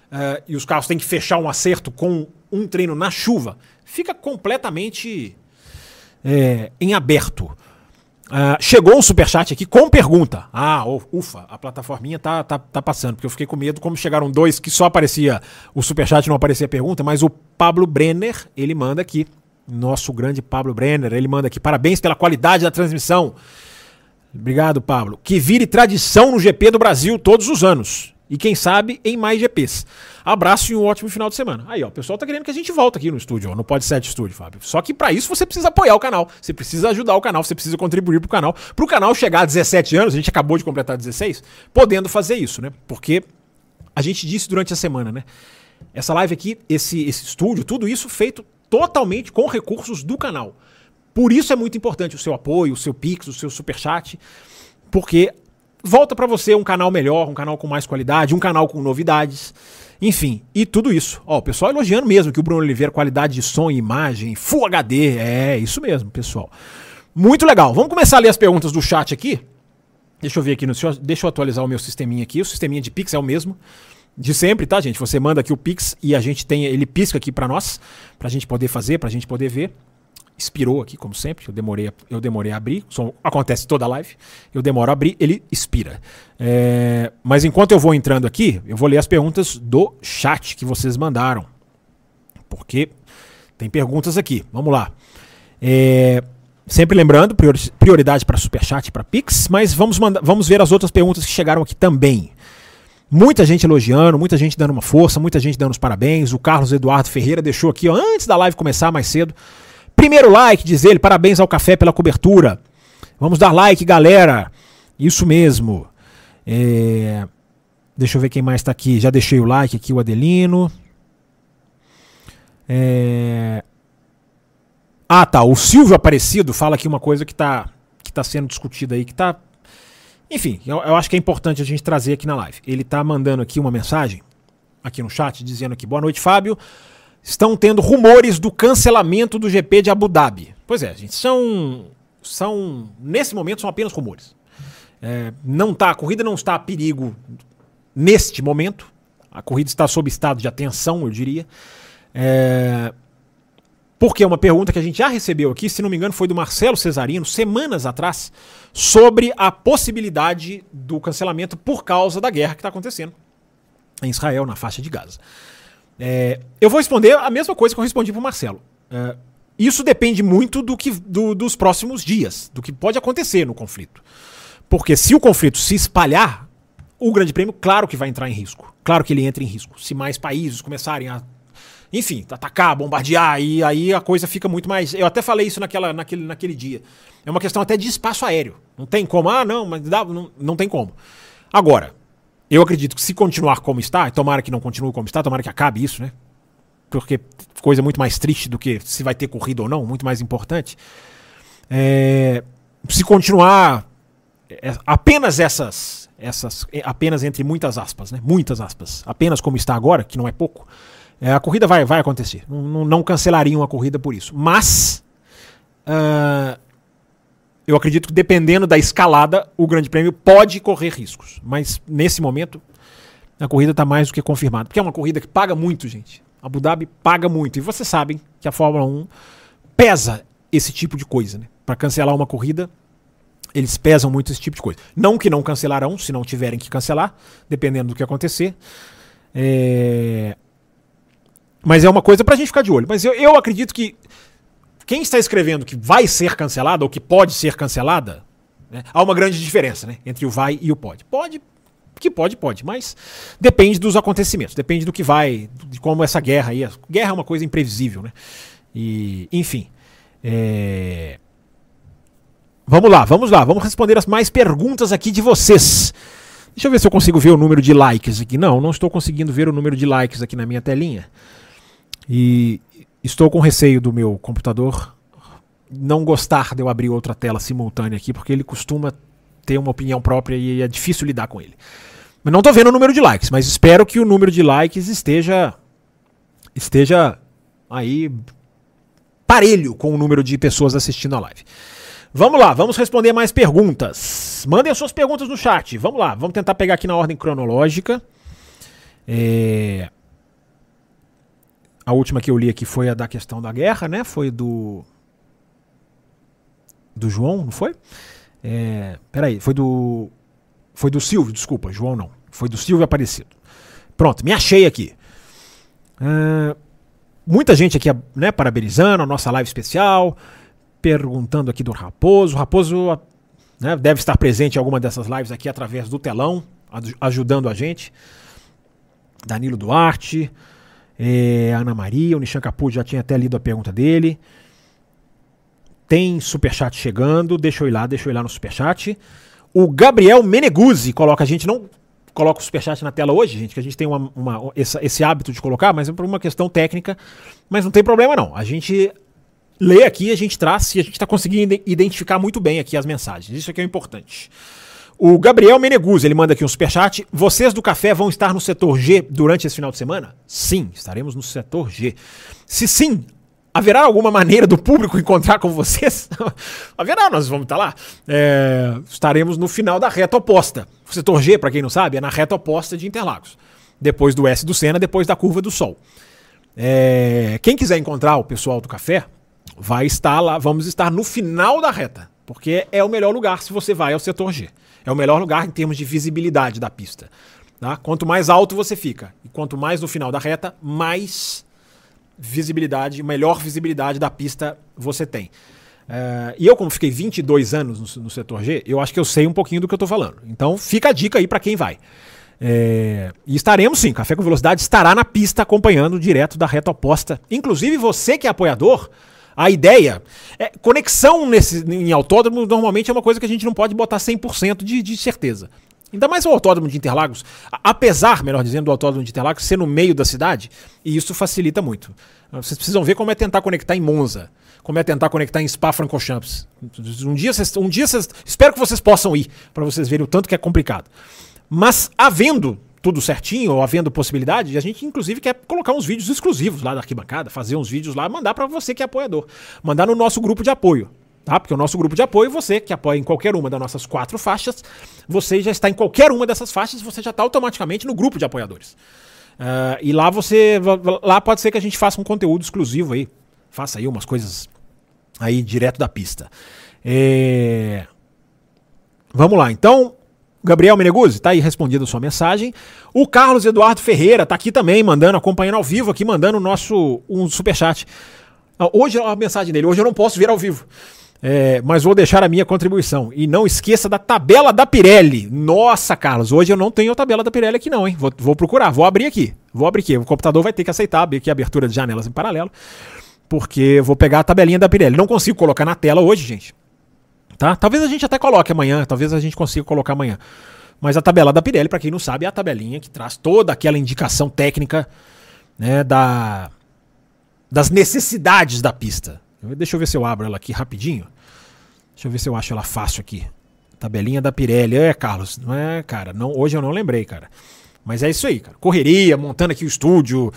Uh, e os carros têm que fechar um acerto com um treino na chuva? Fica completamente é, em aberto. Uh, chegou um superchat aqui com pergunta. Ah, ufa, a plataforminha tá, tá, tá passando, porque eu fiquei com medo, como chegaram dois que só aparecia o superchat não aparecia a pergunta, mas o Pablo Brenner, ele manda aqui. Nosso grande Pablo Brenner, ele manda aqui. Parabéns pela qualidade da transmissão. Obrigado, Pablo. Que vire tradição no GP do Brasil todos os anos. E quem sabe em mais GPs. Abraço e um ótimo final de semana. Aí, ó, o pessoal tá querendo que a gente volte aqui no estúdio, ó, no Pod 7 Estúdio, Fábio. Só que para isso você precisa apoiar o canal, você precisa ajudar o canal, você precisa contribuir pro canal. Pro canal chegar a 17 anos, a gente acabou de completar 16, podendo fazer isso, né? Porque a gente disse durante a semana, né? Essa live aqui, esse, esse estúdio, tudo isso feito totalmente com recursos do canal. Por isso é muito importante o seu apoio, o seu Pix, o seu Superchat, porque volta para você um canal melhor, um canal com mais qualidade, um canal com novidades. Enfim, e tudo isso. Ó, o pessoal elogiando mesmo que o Bruno Oliveira, qualidade de som e imagem, Full HD. É, isso mesmo, pessoal. Muito legal. Vamos começar a ler as perguntas do chat aqui. Deixa eu ver aqui, no, deixa eu atualizar o meu sisteminha aqui. O sisteminha de Pix é o mesmo de sempre, tá, gente? Você manda aqui o Pix e a gente tem, ele pisca aqui para nós, pra gente poder fazer, pra gente poder ver expirou aqui, como sempre. Eu demorei, eu demorei a abrir. acontece toda a live. Eu demoro a abrir, ele expira. É, mas enquanto eu vou entrando aqui, eu vou ler as perguntas do chat que vocês mandaram. Porque tem perguntas aqui. Vamos lá. É, sempre lembrando, prioridade para Superchat e para Pix, mas vamos, vamos ver as outras perguntas que chegaram aqui também. Muita gente elogiando, muita gente dando uma força, muita gente dando os parabéns. O Carlos Eduardo Ferreira deixou aqui, ó, antes da live começar mais cedo, Primeiro like, diz ele, parabéns ao café pela cobertura. Vamos dar like, galera. Isso mesmo. É... Deixa eu ver quem mais está aqui. Já deixei o like aqui, o Adelino. É... Ah, tá. O Silvio Aparecido fala aqui uma coisa que está que tá sendo discutida aí, que tá. Enfim, eu, eu, acho que é importante a gente trazer aqui na live. Ele está mandando aqui uma mensagem, aqui no chat, dizendo aqui: boa noite, Fábio estão tendo rumores do cancelamento do GP de Abu Dhabi. Pois é, gente, são, são nesse momento são apenas rumores. É, não tá, a corrida não está a perigo neste momento. A corrida está sob estado de atenção, eu diria. É, porque é uma pergunta que a gente já recebeu aqui, se não me engano, foi do Marcelo Cesarino, semanas atrás, sobre a possibilidade do cancelamento por causa da guerra que está acontecendo em Israel, na faixa de Gaza. É, eu vou responder a mesma coisa que eu respondi para o Marcelo. É, isso depende muito do que, do, dos próximos dias, do que pode acontecer no conflito. Porque se o conflito se espalhar, o Grande Prêmio, claro que vai entrar em risco. Claro que ele entra em risco. Se mais países começarem a, enfim, atacar, bombardear, e aí a coisa fica muito mais. Eu até falei isso naquela, naquele, naquele dia. É uma questão até de espaço aéreo. Não tem como. Ah, não, mas dá, não, não tem como. Agora, eu acredito que se continuar como está, tomara que não continue como está, tomara que acabe isso, né? Porque coisa muito mais triste do que se vai ter corrida ou não, muito mais importante. É, se continuar é, apenas essas, essas, é, apenas entre muitas aspas, né? Muitas aspas, apenas como está agora, que não é pouco, é, a corrida vai, vai acontecer. Não, não cancelariam a corrida por isso. Mas uh, eu acredito que dependendo da escalada, o Grande Prêmio pode correr riscos. Mas nesse momento, a corrida está mais do que confirmada. Porque é uma corrida que paga muito, gente. Abu Dhabi paga muito. E vocês sabem que a Fórmula 1 pesa esse tipo de coisa. Né? Para cancelar uma corrida, eles pesam muito esse tipo de coisa. Não que não cancelarão, se não tiverem que cancelar, dependendo do que acontecer. É... Mas é uma coisa para a gente ficar de olho. Mas eu, eu acredito que quem está escrevendo que vai ser cancelada ou que pode ser cancelada, né, há uma grande diferença né, entre o vai e o pode. Pode, que pode, pode, mas depende dos acontecimentos, depende do que vai, de como essa guerra aí. Guerra é uma coisa imprevisível, né? E, enfim. É... Vamos lá, vamos lá, vamos responder as mais perguntas aqui de vocês. Deixa eu ver se eu consigo ver o número de likes aqui. Não, não estou conseguindo ver o número de likes aqui na minha telinha. E estou com receio do meu computador não gostar de eu abrir outra tela simultânea aqui, porque ele costuma ter uma opinião própria e é difícil lidar com ele. Mas não estou vendo o número de likes, mas espero que o número de likes esteja esteja aí parelho com o número de pessoas assistindo a live. Vamos lá, vamos responder mais perguntas. Mandem as suas perguntas no chat. Vamos lá, vamos tentar pegar aqui na ordem cronológica. É... A última que eu li aqui foi a da questão da guerra, né? Foi do. Do João, não foi? É... Peraí, foi do. Foi do Silvio, desculpa, João não. Foi do Silvio Aparecido. Pronto, me achei aqui. Uh, muita gente aqui né, parabenizando a nossa live especial, perguntando aqui do Raposo. O Raposo né, deve estar presente em alguma dessas lives aqui através do telão, ajudando a gente. Danilo Duarte, é, Ana Maria, o Nishan Caputo já tinha até lido a pergunta dele. Tem superchat chegando, deixa eu ir lá, deixa eu ir lá no superchat. O Gabriel Meneguzzi coloca a gente não coloca o superchat na tela hoje, gente, que a gente tem uma, uma esse, esse, hábito de colocar, mas é por uma questão técnica. Mas não tem problema, não. A gente lê aqui, a gente traz e a gente está conseguindo identificar muito bem aqui as mensagens. Isso aqui é importante. O Gabriel Meneguz, ele manda aqui um superchat. Vocês do café vão estar no setor G durante esse final de semana? Sim, estaremos no setor G. Se sim, Haverá alguma maneira do público encontrar com vocês? Haverá, nós vamos estar lá. É, estaremos no final da reta oposta. O setor G, para quem não sabe, é na reta oposta de Interlagos. Depois do S do Sena, depois da curva do Sol. É, quem quiser encontrar o pessoal do café, vai estar lá. Vamos estar no final da reta. Porque é o melhor lugar se você vai ao setor G. É o melhor lugar em termos de visibilidade da pista. Tá? Quanto mais alto você fica, e quanto mais no final da reta, mais visibilidade, melhor visibilidade da pista você tem. Uh, e eu, como fiquei 22 anos no, no, setor G, eu acho que eu sei um pouquinho do que eu estou falando. Então fica a dica aí para quem vai. É, e estaremos sim, Café com Velocidade estará na pista acompanhando direto da reta oposta. Inclusive você que é apoiador, a ideia é conexão nesse, em autódromo normalmente é uma coisa que a gente não pode botar 100% de, de certeza. Ainda mais o autódromo de Interlagos, apesar, melhor dizendo, do autódromo de Interlagos ser no meio da cidade, e isso facilita muito. Vocês precisam ver como é tentar conectar em Monza, como é tentar conectar em Spa-Francorchamps. Um dia, vocês, um dia vocês, espero que vocês possam ir, para vocês verem o tanto que é complicado. Mas havendo tudo certinho, ou havendo possibilidade, a gente inclusive quer colocar uns vídeos exclusivos lá da arquibancada, fazer uns vídeos lá, mandar para você que é apoiador, mandar no nosso grupo de apoio tá? Porque o nosso grupo de apoio, você que apoia em qualquer uma das nossas quatro faixas, você já está em qualquer uma dessas faixas, você já está automaticamente no grupo de apoiadores. Uh, e lá você, lá pode ser que a gente faça um conteúdo exclusivo aí, faça aí umas coisas aí direto da pista. É... Vamos lá, então. Gabriel Meneguzzi, tá aí respondida a sua mensagem. O Carlos Eduardo Ferreira tá aqui também, mandando, acompanhando ao vivo aqui, mandando o nosso um superchat. Ah, hoje a mensagem dele, hoje eu não posso vir ao vivo. É, mas vou deixar a minha contribuição. E não esqueça da tabela da Pirelli. Nossa, Carlos, hoje eu não tenho a tabela da Pirelli aqui, não, hein? Vou, vou procurar, vou abrir aqui. Vou abrir aqui. O computador vai ter que aceitar abrir aqui a abertura de janelas em paralelo. Porque vou pegar a tabelinha da Pirelli. Não consigo colocar na tela hoje, gente. Tá? Talvez a gente até coloque amanhã, talvez a gente consiga colocar amanhã. Mas a tabela da Pirelli, para quem não sabe, é a tabelinha que traz toda aquela indicação técnica né, da, das necessidades da pista. Deixa eu ver se eu abro ela aqui rapidinho. Deixa eu ver se eu acho ela fácil aqui. Tabelinha da Pirelli. É, Carlos, não é, cara, não, hoje eu não lembrei, cara. Mas é isso aí, cara. Correria, montando aqui o estúdio,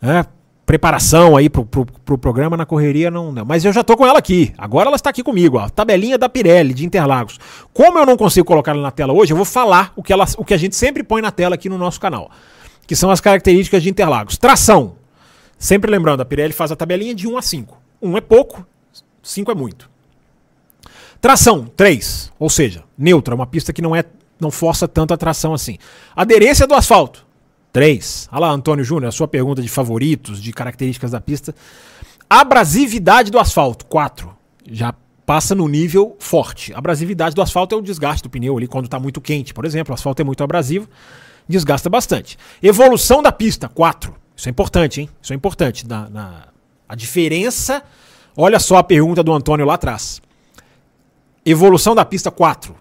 né? Preparação aí pro, pro, pro, programa na correria não, não. Mas eu já tô com ela aqui. Agora ela está aqui comigo, ó. Tabelinha da Pirelli de Interlagos. Como eu não consigo colocar ela na tela hoje, eu vou falar o que, ela, o que a gente sempre põe na tela aqui no nosso canal. Que são as características de Interlagos. Tração. Sempre lembrando, a Pirelli faz a tabelinha de 1 a 5. 1 é pouco, 5 é muito. Tração, 3. Ou seja, neutra, uma pista que não é não força tanto a tração assim. Aderência do asfalto, 3. Olha lá, Antônio Júnior, a sua pergunta de favoritos, de características da pista. Abrasividade do asfalto, 4. Já passa no nível forte. Abrasividade do asfalto é o desgaste do pneu ali quando está muito quente, por exemplo. O asfalto é muito abrasivo, desgasta bastante. Evolução da pista, 4. Isso é importante, hein? Isso é importante. Na, na, a diferença. Olha só a pergunta do Antônio lá atrás. Evolução da pista 4.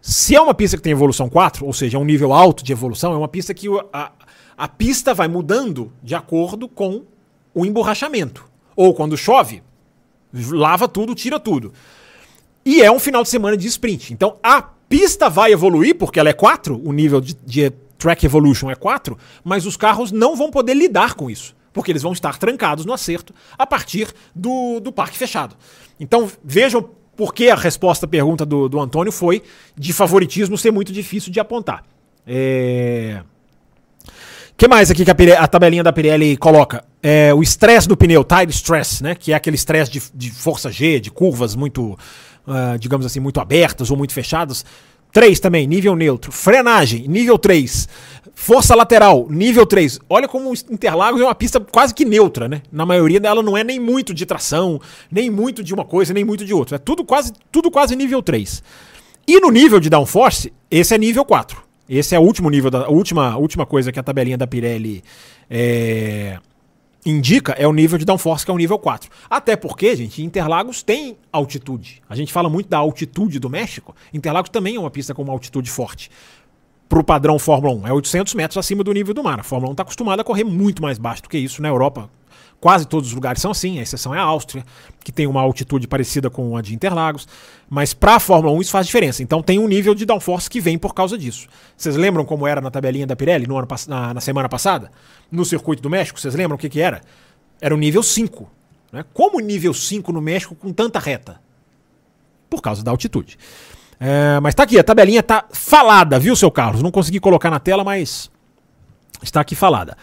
Se é uma pista que tem evolução 4, ou seja, é um nível alto de evolução, é uma pista que a, a pista vai mudando de acordo com o emborrachamento. Ou quando chove, lava tudo, tira tudo. E é um final de semana de sprint. Então a pista vai evoluir, porque ela é 4, o nível de, de Track Evolution é 4, mas os carros não vão poder lidar com isso. Porque eles vão estar trancados no acerto a partir do, do parque fechado. Então vejam porque a resposta à pergunta do, do Antônio foi de favoritismo ser muito difícil de apontar. É que mais aqui que a, Pirelli, a, tabelinha da Pirelli coloca? É, o estresse do pneu, tire stress, né? Que é aquele estresse de, de, força G, de curvas muito, uh, digamos assim, muito abertas ou muito fechadas. 3 também, nível neutro. Frenagem, nível 3. Força lateral, nível 3. Olha como Interlagos é uma pista quase que neutra, né? Na maioria dela não é nem muito de tração, nem muito de uma coisa, nem muito de outra. É tudo quase, tudo quase nível 3. E no nível de downforce, esse é nível 4. Esse é o último nível, da, a última, última coisa que a tabelinha da Pirelli é, indica é o nível de downforce, que é o nível 4. Até porque, gente, Interlagos tem altitude. A gente fala muito da altitude do México. Interlagos também é uma pista com uma altitude forte. Para o padrão Fórmula 1, é 800 metros acima do nível do mar. A Fórmula 1 está acostumada a correr muito mais baixo do que isso na Europa. Quase todos os lugares são assim, a exceção é a Áustria, que tem uma altitude parecida com a de Interlagos. Mas para a Fórmula 1 isso faz diferença. Então tem um nível de downforce que vem por causa disso. Vocês lembram como era na tabelinha da Pirelli no ano, na, na semana passada? No circuito do México, vocês lembram o que, que era? Era o nível 5. Né? Como nível 5 no México com tanta reta? Por causa da altitude. É, mas tá aqui, a tabelinha tá falada, viu, seu Carlos? Não consegui colocar na tela, mas está aqui falada.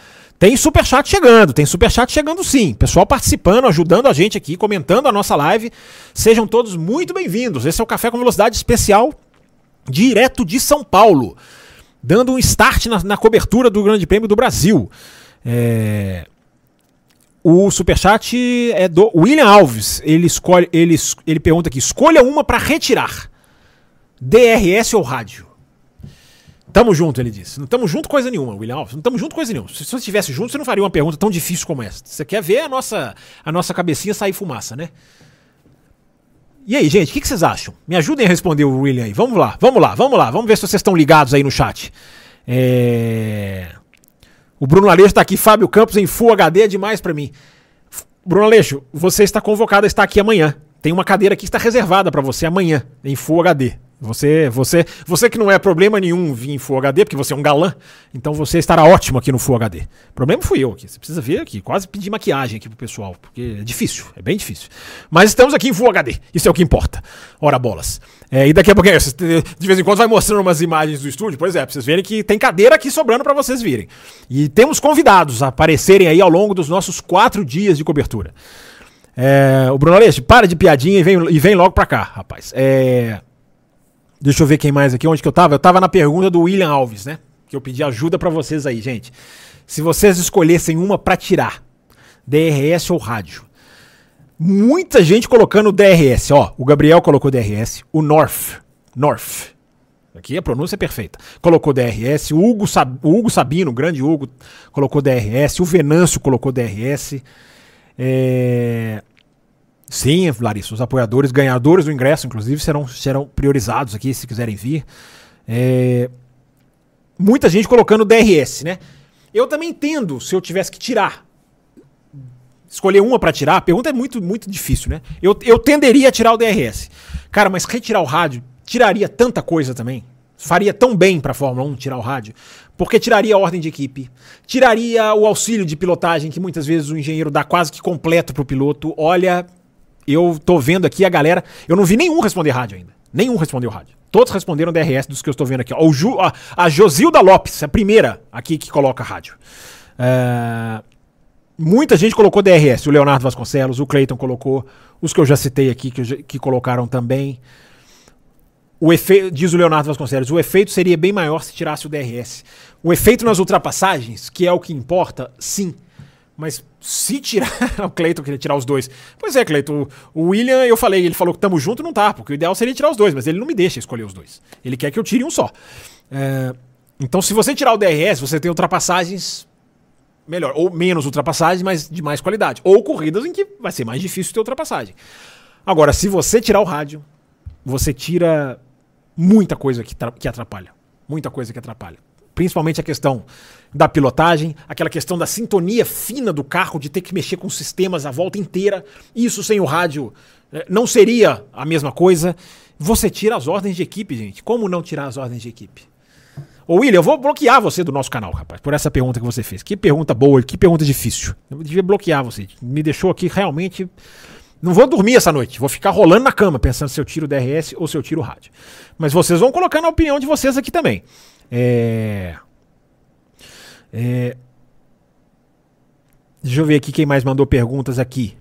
Tem superchat chegando, tem superchat chegando sim. Pessoal participando, ajudando a gente aqui, comentando a nossa live. Sejam todos muito bem-vindos. Esse é o Café com Velocidade especial, direto de São Paulo. Dando um start na, na cobertura do Grande Prêmio do Brasil. É... O superchat é do William Alves. Ele, escolhe, ele, ele pergunta aqui: escolha uma para retirar: DRS ou rádio? Tamo junto, ele disse. Não tamo junto coisa nenhuma, William Alves. Não tamo junto coisa nenhuma. Se você estivesse junto, você não faria uma pergunta tão difícil como essa. Você quer ver a nossa, a nossa cabecinha sair fumaça, né? E aí, gente, o que, que, vocês acham? Me ajudem a responder o William aí. Vamos lá, vamos lá, vamos lá. Vamos ver se vocês estão ligados aí no chat. É... O Bruno Aleixo está aqui. Fábio Campos em Full HD é demais para mim. Bruno Aleixo, você está convocado a estar aqui amanhã. Tem uma cadeira aqui que está reservada para você amanhã, em Full HD. Você, você, você que não é problema nenhum vir em Full HD, porque você é um galã, então você estará ótimo aqui no Full HD. O problema fui eu aqui. Você precisa ver aqui, quase pedir maquiagem aqui pro pessoal, porque é difícil, é bem difícil. Mas estamos aqui em Full HD, isso é o que importa. Ora bolas. É, e daqui a pouco, de vez em quando vai mostrando umas imagens do estúdio, pois é, pra vocês verem que tem cadeira aqui sobrando para vocês virem. E temos convidados a aparecerem aí ao longo dos nossos quatro dias de cobertura. É, o Bruno Aleixo, para de piadinha e vem, e vem logo pra cá, rapaz. É. Deixa eu ver quem mais aqui, onde que eu tava? Eu tava na pergunta do William Alves, né? Que eu pedi ajuda para vocês aí, gente. Se vocês escolhessem uma para tirar, DRS ou rádio. Muita gente colocando DRS, ó. O Gabriel colocou DRS, o North, North. Aqui a pronúncia é perfeita. Colocou DRS, o Hugo, Sab, o Hugo Sabino, o grande Hugo, colocou DRS, o Venâncio colocou DRS. É... Sim, Larissa, os apoiadores, ganhadores do ingresso, inclusive, serão, serão priorizados aqui se quiserem vir. É... Muita gente colocando DRS, né? Eu também entendo se eu tivesse que tirar. Escolher uma para tirar, a pergunta é muito, muito difícil, né? Eu, eu tenderia a tirar o DRS. Cara, mas retirar o rádio tiraria tanta coisa também. Faria tão bem para a Fórmula 1 tirar o rádio, porque tiraria a ordem de equipe, tiraria o auxílio de pilotagem que muitas vezes o engenheiro dá quase que completo para o piloto. Olha, eu tô vendo aqui a galera. Eu não vi nenhum responder rádio ainda. Nenhum respondeu rádio. Todos responderam DRS dos que eu estou vendo aqui. Ó, o Ju, a, a Josilda Lopes, a primeira aqui que coloca rádio. É, muita gente colocou DRS. O Leonardo Vasconcelos, o Cleiton colocou. Os que eu já citei aqui, que, que colocaram também. O efeito, diz o Leonardo Vasconcelos, o efeito seria bem maior se tirasse o DRS. O efeito nas ultrapassagens, que é o que importa, sim. Mas se tirar. o Cleiton queria tirar os dois. Pois é, Cleiton. O William, eu falei, ele falou que tamo junto, não tá, porque o ideal seria tirar os dois, mas ele não me deixa escolher os dois. Ele quer que eu tire um só. É, então, se você tirar o DRS, você tem ultrapassagens melhor, ou menos ultrapassagens, mas de mais qualidade. Ou corridas em que vai ser mais difícil ter ultrapassagem. Agora, se você tirar o rádio, você tira muita coisa que, que atrapalha. Muita coisa que atrapalha. Principalmente a questão da pilotagem, aquela questão da sintonia fina do carro, de ter que mexer com sistemas a volta inteira. Isso sem o rádio é, não seria a mesma coisa. Você tira as ordens de equipe, gente. Como não tirar as ordens de equipe? Ô William, eu vou bloquear você do nosso canal, rapaz, por essa pergunta que você fez. Que pergunta boa, que pergunta difícil. Eu devia bloquear você. Me deixou aqui realmente. Não vou dormir essa noite. Vou ficar rolando na cama pensando se eu tiro o DRS ou se eu tiro o rádio. Mas vocês vão colocando a opinião de vocês aqui também. É. É... Deixa eu ver aqui quem mais mandou perguntas aqui.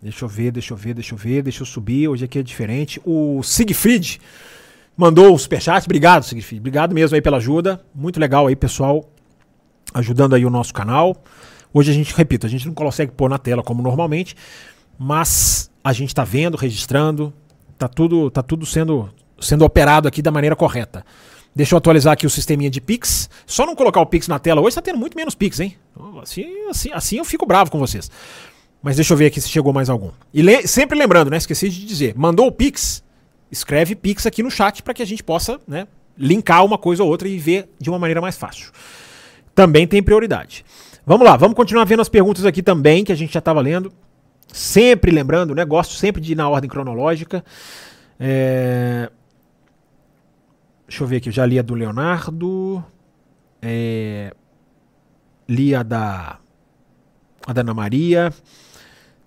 Deixa eu ver, deixa eu ver, deixa eu ver, deixa eu subir. Hoje aqui é diferente. O Siegfried mandou o superchat. Obrigado, Siegfried. Obrigado mesmo aí pela ajuda. Muito legal aí, pessoal, ajudando aí o nosso canal. Hoje a gente, repito, a gente não consegue pôr na tela como normalmente, mas a gente está vendo, registrando, tá tudo, tá tudo sendo, sendo operado aqui da maneira correta. Deixa eu atualizar aqui o sisteminha de Pix. Só não colocar o Pix na tela hoje, tá tendo muito menos Pix, hein? Assim, assim, assim eu fico bravo com vocês. Mas deixa eu ver aqui se chegou mais algum. E le sempre lembrando, né? Esqueci de dizer. Mandou o Pix, escreve Pix aqui no chat para que a gente possa, né? Linkar uma coisa ou outra e ver de uma maneira mais fácil. Também tem prioridade. Vamos lá, vamos continuar vendo as perguntas aqui também, que a gente já estava lendo. Sempre lembrando, né? Gosto sempre de ir na ordem cronológica. É... Deixa eu ver aqui, já li a do Leonardo. É... Li a da, a da Ana Maria.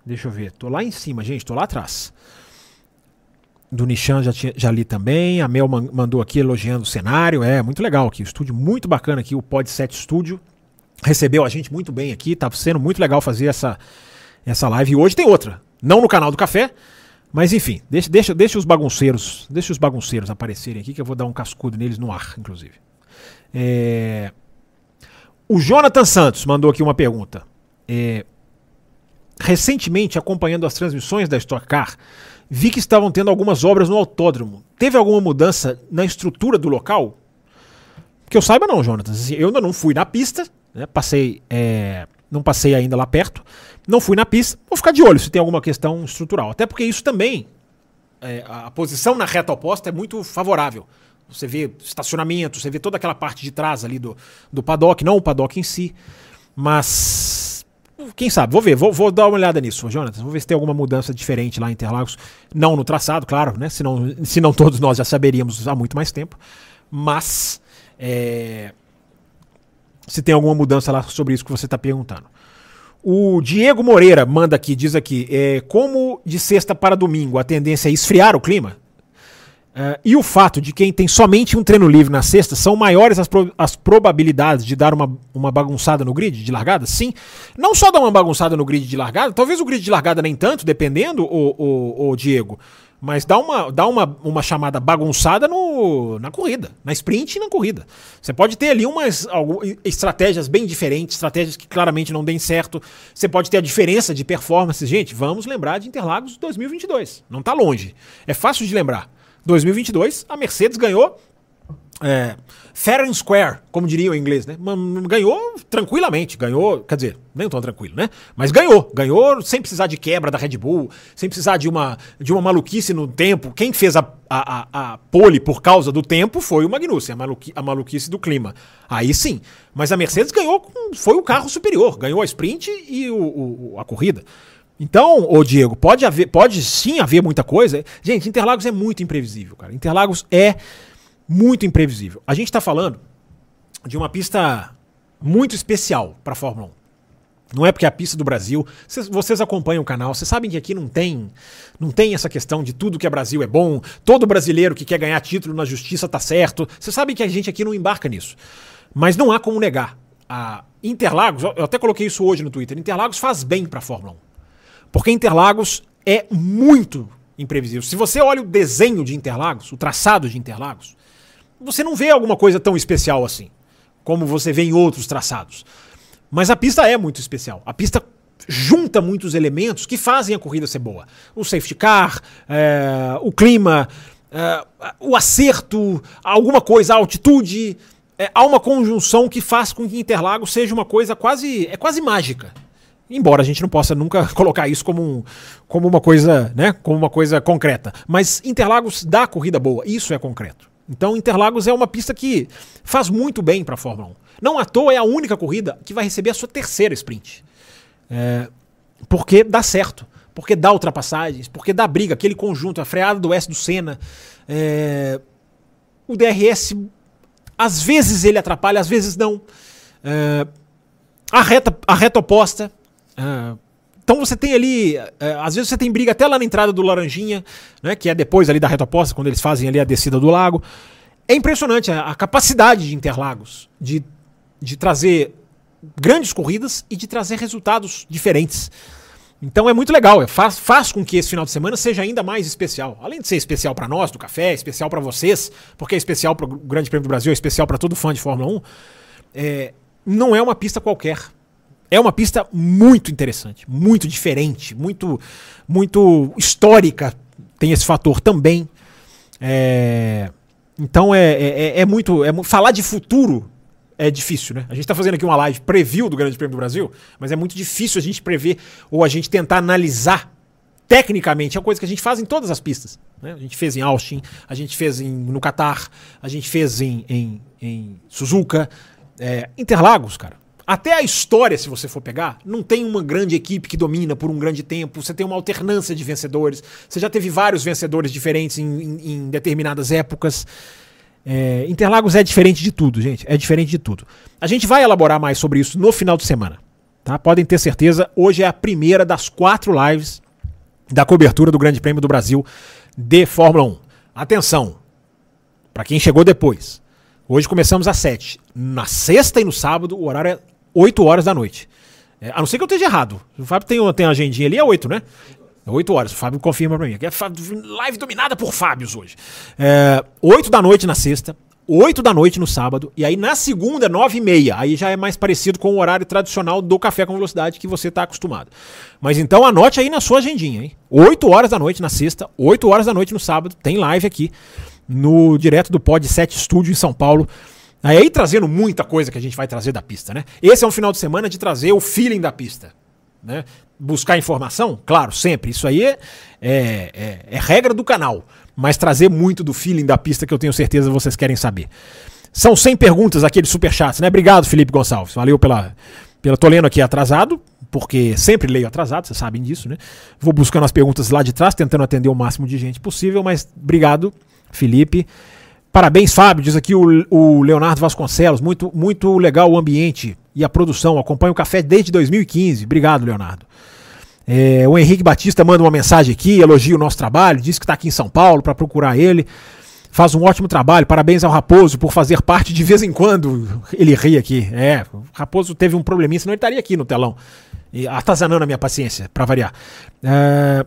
Deixa eu ver, tô lá em cima, gente, tô lá atrás. Do Nishan já, tinha, já li também. A Mel mandou aqui elogiando o cenário. É, muito legal aqui. O estúdio muito bacana aqui, o Pod 7 Studio. Recebeu a gente muito bem aqui. Tá sendo muito legal fazer essa, essa live. E hoje tem outra. Não no canal do Café, mas enfim, deixa, deixa, deixa os bagunceiros, deixa os bagunceiros aparecerem aqui que eu vou dar um cascudo neles no ar, inclusive. É... O Jonathan Santos mandou aqui uma pergunta. É... Recentemente, acompanhando as transmissões da Stock Car, vi que estavam tendo algumas obras no autódromo. Teve alguma mudança na estrutura do local? Que eu saiba não, Jonathan. Assim, eu ainda não fui na pista, né? passei, é... não passei ainda lá perto, não fui na pista, vou ficar de olho se tem alguma questão estrutural. Até porque isso também, é, a posição na reta oposta é muito favorável. Você vê estacionamento, você vê toda aquela parte de trás ali do, do paddock, não o paddock em si. Mas, quem sabe, vou ver, vou, vou dar uma olhada nisso, Jonathan. Vou ver se tem alguma mudança diferente lá em Interlagos. Não no traçado, claro, né? Senão, senão todos nós já saberíamos há muito mais tempo. Mas, é, se tem alguma mudança lá sobre isso que você está perguntando. O Diego Moreira manda aqui, diz aqui, é, como de sexta para domingo a tendência é esfriar o clima, uh, e o fato de quem tem somente um treino livre na sexta são maiores as, pro, as probabilidades de dar uma, uma bagunçada no grid de largada? Sim. Não só dar uma bagunçada no grid de largada, talvez o grid de largada nem tanto, dependendo, o, o, o Diego. Mas dá uma, dá uma, uma chamada bagunçada no, na corrida, na sprint e na corrida. Você pode ter ali umas algumas, estratégias bem diferentes, estratégias que claramente não deem certo. Você pode ter a diferença de performance. Gente, vamos lembrar de Interlagos 2022. Não está longe. É fácil de lembrar. 2022, a Mercedes ganhou é, fair and square, como diriam em inglês, né? Ganhou tranquilamente, ganhou, quer dizer, nem tão tranquilo, né? Mas ganhou, ganhou sem precisar de quebra da Red Bull, sem precisar de uma, de uma maluquice no tempo. Quem fez a, a, a, a pole por causa do tempo foi o Magnussen, a, maluqui, a maluquice do clima. Aí sim. Mas a Mercedes ganhou, foi o carro superior, ganhou a sprint e o, o a corrida. Então, ô Diego, pode haver, pode sim haver muita coisa. Gente, Interlagos é muito imprevisível, cara. Interlagos é muito imprevisível. A gente está falando de uma pista muito especial para a Fórmula 1. Não é porque é a pista do Brasil. Vocês, vocês acompanham o canal, vocês sabem que aqui não tem, não tem essa questão de tudo que é Brasil é bom, todo brasileiro que quer ganhar título na justiça tá certo. Vocês sabem que a gente aqui não embarca nisso. Mas não há como negar. A Interlagos, eu até coloquei isso hoje no Twitter, Interlagos faz bem para a Fórmula 1. Porque Interlagos é muito imprevisível. Se você olha o desenho de Interlagos, o traçado de Interlagos, você não vê alguma coisa tão especial assim, como você vê em outros traçados. Mas a pista é muito especial. A pista junta muitos elementos que fazem a corrida ser boa. O safety car, é, o clima, é, o acerto, alguma coisa, a altitude. É, há uma conjunção que faz com que Interlagos seja uma coisa quase, é quase mágica. Embora a gente não possa nunca colocar isso como, um, como uma coisa, né, como uma coisa concreta, mas Interlagos dá corrida boa, isso é concreto. Então Interlagos é uma pista que faz muito bem para a Fórmula 1. Não à toa é a única corrida que vai receber a sua terceira sprint. É, porque dá certo, porque dá ultrapassagens, porque dá briga, aquele conjunto, a freada do S do Senna, é, o DRS, às vezes ele atrapalha, às vezes não. É, a, reta, a reta oposta, é, então você tem ali, é, às vezes você tem briga até lá na entrada do Laranjinha, né, que é depois ali da reta oposta, quando eles fazem ali a descida do lago. É impressionante a, a capacidade de Interlagos de, de trazer grandes corridas e de trazer resultados diferentes. Então é muito legal, é, faz, faz com que esse final de semana seja ainda mais especial. Além de ser especial para nós do café, especial para vocês, porque é especial para o Grande Prêmio do Brasil, é especial para todo fã de Fórmula 1, é, não é uma pista qualquer. É uma pista muito interessante, muito diferente, muito, muito histórica. Tem esse fator também. É, então é, é, é, é muito. É, falar de futuro é difícil, né? A gente está fazendo aqui uma live preview do Grande Prêmio do Brasil, mas é muito difícil a gente prever ou a gente tentar analisar tecnicamente. É uma coisa que a gente faz em todas as pistas. Né? A gente fez em Austin, a gente fez em, no Qatar, a gente fez em, em, em Suzuka, é, Interlagos, cara. Até a história, se você for pegar, não tem uma grande equipe que domina por um grande tempo. Você tem uma alternância de vencedores. Você já teve vários vencedores diferentes em, em, em determinadas épocas. É, Interlagos é diferente de tudo, gente. É diferente de tudo. A gente vai elaborar mais sobre isso no final de semana. Tá? Podem ter certeza, hoje é a primeira das quatro lives da cobertura do Grande Prêmio do Brasil de Fórmula 1. Atenção, para quem chegou depois. Hoje começamos às 7. Na sexta e no sábado, o horário é 8 horas da noite. É, a não ser que eu esteja errado. O Fábio tem, tem uma agendinha ali, é 8, né? 8 horas, o Fábio confirma pra mim. É live dominada por Fábios hoje. É, 8 da noite na sexta, 8 da noite no sábado, e aí na segunda, 9 e meia. Aí já é mais parecido com o horário tradicional do Café com Velocidade que você está acostumado. Mas então anote aí na sua agendinha, hein? 8 horas da noite na sexta, 8 horas da noite no sábado, tem live aqui no direto do Pod 7 Estúdio em São Paulo. Aí trazendo muita coisa que a gente vai trazer da pista, né? Esse é um final de semana de trazer o feeling da pista. Né? Buscar informação? Claro, sempre. Isso aí é, é, é, é, regra do canal. Mas trazer muito do feeling da pista que eu tenho certeza vocês querem saber. São 100 perguntas aqueles superchats, né? Obrigado, Felipe Gonçalves. Valeu pela. pela tô lendo aqui atrasado, porque sempre leio atrasado, vocês sabem disso, né? Vou buscando as perguntas lá de trás, tentando atender o máximo de gente possível, mas obrigado, Felipe. Parabéns, Fábio, diz aqui o, o Leonardo Vasconcelos. Muito, muito legal o ambiente e a produção. Acompanho o café desde 2015. Obrigado, Leonardo. É, o Henrique Batista manda uma mensagem aqui, elogia o nosso trabalho, diz que está aqui em São Paulo para procurar ele. Faz um ótimo trabalho. Parabéns ao Raposo por fazer parte de vez em quando. Ele ri aqui. É, o Raposo teve um probleminha, senão ele estaria aqui no telão. E atazanando a minha paciência, para variar. É,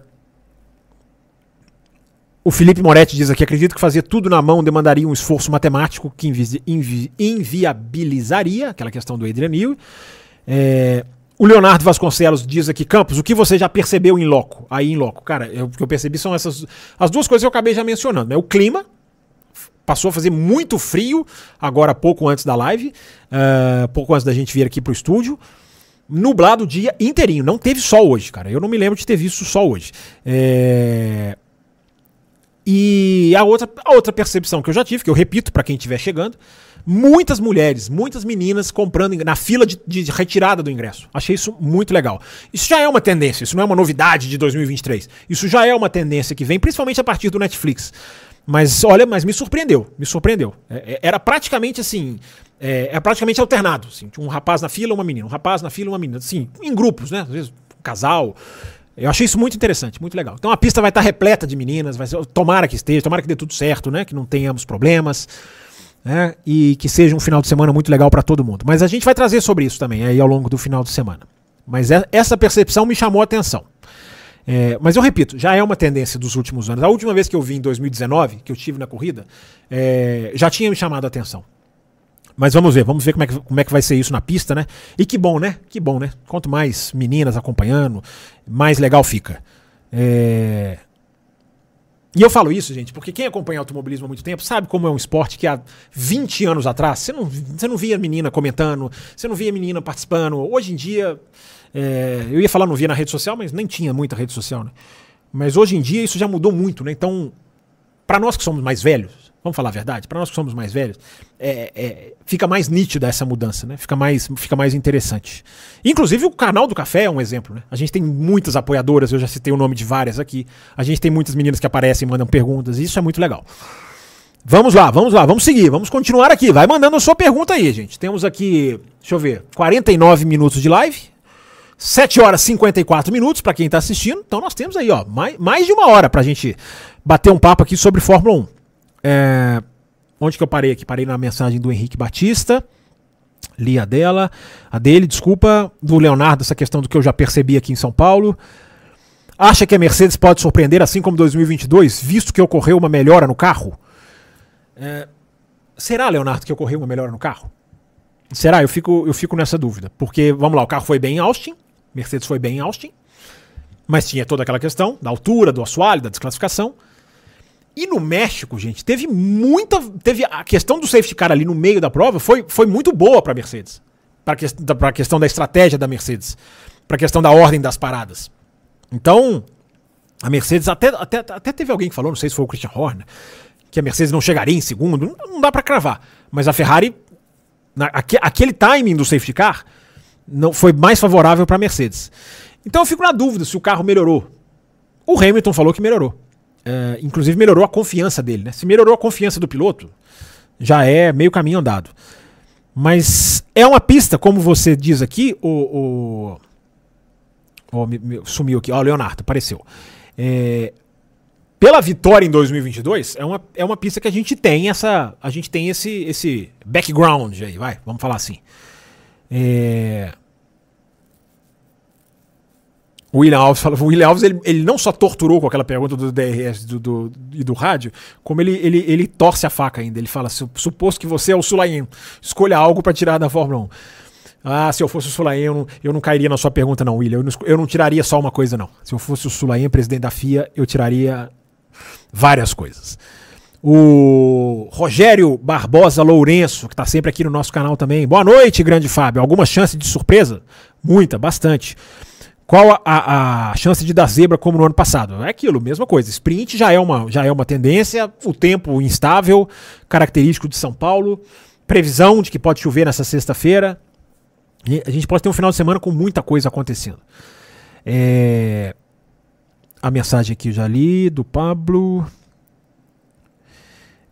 o Felipe Moretti diz aqui: acredito que fazer tudo na mão demandaria um esforço matemático que invi invi inviabilizaria aquela questão do Adrian Newey. É, o Leonardo Vasconcelos diz aqui: Campos, o que você já percebeu em loco? Aí em loco, cara, eu, o que eu percebi são essas as duas coisas que eu acabei já mencionando: né? o clima. Passou a fazer muito frio agora pouco antes da live, uh, pouco antes da gente vir aqui pro estúdio nublado o dia inteirinho. Não teve sol hoje, cara. Eu não me lembro de ter visto sol hoje. É... E a outra, a outra percepção que eu já tive, que eu repito para quem estiver chegando, muitas mulheres, muitas meninas comprando na fila de, de, retirada do ingresso. Achei isso muito legal. Isso já é uma tendência, isso não é uma novidade de 2023. Isso já é uma tendência que vem, principalmente a partir do Netflix. Mas olha, mas me surpreendeu, me surpreendeu. É, é era praticamente assim, é, praticamente alternado. Assim, um rapaz na fila, uma menina, um rapaz na fila, uma menina, assim, em grupos, né? Às vezes um casal. Eu achei isso muito interessante, muito legal. Então a pista vai estar repleta de meninas, vai ser, tomara que esteja, tomara que dê tudo certo, né? Que não tenhamos problemas. Né? E que seja um final de semana muito legal para todo mundo. Mas a gente vai trazer sobre isso também aí ao longo do final de semana. Mas é, essa percepção me chamou a atenção. É, mas eu repito, já é uma tendência dos últimos anos. A última vez que eu vi em 2019, que eu tive na corrida, é, já tinha me chamado a atenção. Mas vamos ver, vamos ver como é, que, como é que vai ser isso na pista, né? E que bom, né? Que bom, né? Quanto mais meninas acompanhando, mais legal fica. É... E eu falo isso, gente, porque quem acompanha automobilismo há muito tempo sabe como é um esporte que há 20 anos atrás você não, você não via menina comentando, você não via menina participando. Hoje em dia, é, eu ia falar não via na rede social, mas nem tinha muita rede social, né? Mas hoje em dia isso já mudou muito, né? Então, para nós que somos mais velhos, Vamos falar a verdade? Para nós que somos mais velhos, é, é, fica mais nítida essa mudança, né? Fica mais, fica mais interessante. Inclusive o canal do café é um exemplo, né? A gente tem muitas apoiadoras, eu já citei o nome de várias aqui. A gente tem muitas meninas que aparecem, mandam perguntas, e isso é muito legal. Vamos lá, vamos lá, vamos seguir, vamos continuar aqui. Vai mandando a sua pergunta aí, gente. Temos aqui, deixa eu ver, 49 minutos de live. 7 horas e 54 minutos para quem está assistindo. Então nós temos aí, ó, mais, mais de uma hora para a gente bater um papo aqui sobre Fórmula 1. É, onde que eu parei aqui? Parei na mensagem do Henrique Batista. Li a dela, a dele, desculpa, do Leonardo, essa questão do que eu já percebi aqui em São Paulo. Acha que a Mercedes pode surpreender assim como 2022, visto que ocorreu uma melhora no carro? É, será, Leonardo, que ocorreu uma melhora no carro? Será? Eu fico, eu fico nessa dúvida. Porque, vamos lá, o carro foi bem em Austin, Mercedes foi bem em Austin, mas tinha toda aquela questão da altura, do assoalho, da desclassificação. E no México, gente, teve muita. Teve a questão do safety car ali no meio da prova foi, foi muito boa para a Mercedes. Para a questão da estratégia da Mercedes. Para a questão da ordem das paradas. Então, a Mercedes até, até, até teve alguém que falou, não sei se foi o Christian Horner, que a Mercedes não chegaria em segundo. Não, não dá para cravar. Mas a Ferrari, na, aqu, aquele timing do safety car, não foi mais favorável para a Mercedes. Então eu fico na dúvida se o carro melhorou. O Hamilton falou que melhorou. Uh, inclusive melhorou a confiança dele. Né? Se melhorou a confiança do piloto, já é meio caminho andado. Mas é uma pista, como você diz aqui, o. o, me, me, sumiu aqui, ó, o Leonardo, apareceu. É, pela vitória em 2022, é uma, é uma pista que a gente tem essa. A gente tem esse, esse background aí, vai, vamos falar assim. É, o William Alves fala, o William Alves ele, ele não só torturou com aquela pergunta do DRS e do, do, do, do, rádio, como ele, ele, ele torce a faca ainda. Ele fala: suposto que você é o Sulaim, escolha algo para tirar da Fórmula 1. Ah, se eu fosse o Sulaim, eu não, eu não cairia na sua pergunta, não, William. Eu não, eu não tiraria só uma coisa, não. Se eu fosse o Sulaim, presidente da FIA, eu tiraria várias coisas. O Rogério Barbosa Lourenço, que está sempre aqui no nosso canal também. Boa noite, grande Fábio. Alguma chance de surpresa? Muita, bastante. Qual a, a, chance de dar zebra como no ano passado? É aquilo, mesma coisa. Sprint já é uma, já é uma tendência, o tempo instável, característico de São Paulo, previsão de que pode chover nessa sexta-feira. A gente pode ter um final de semana com muita coisa acontecendo. É... A mensagem aqui eu já li do Pablo.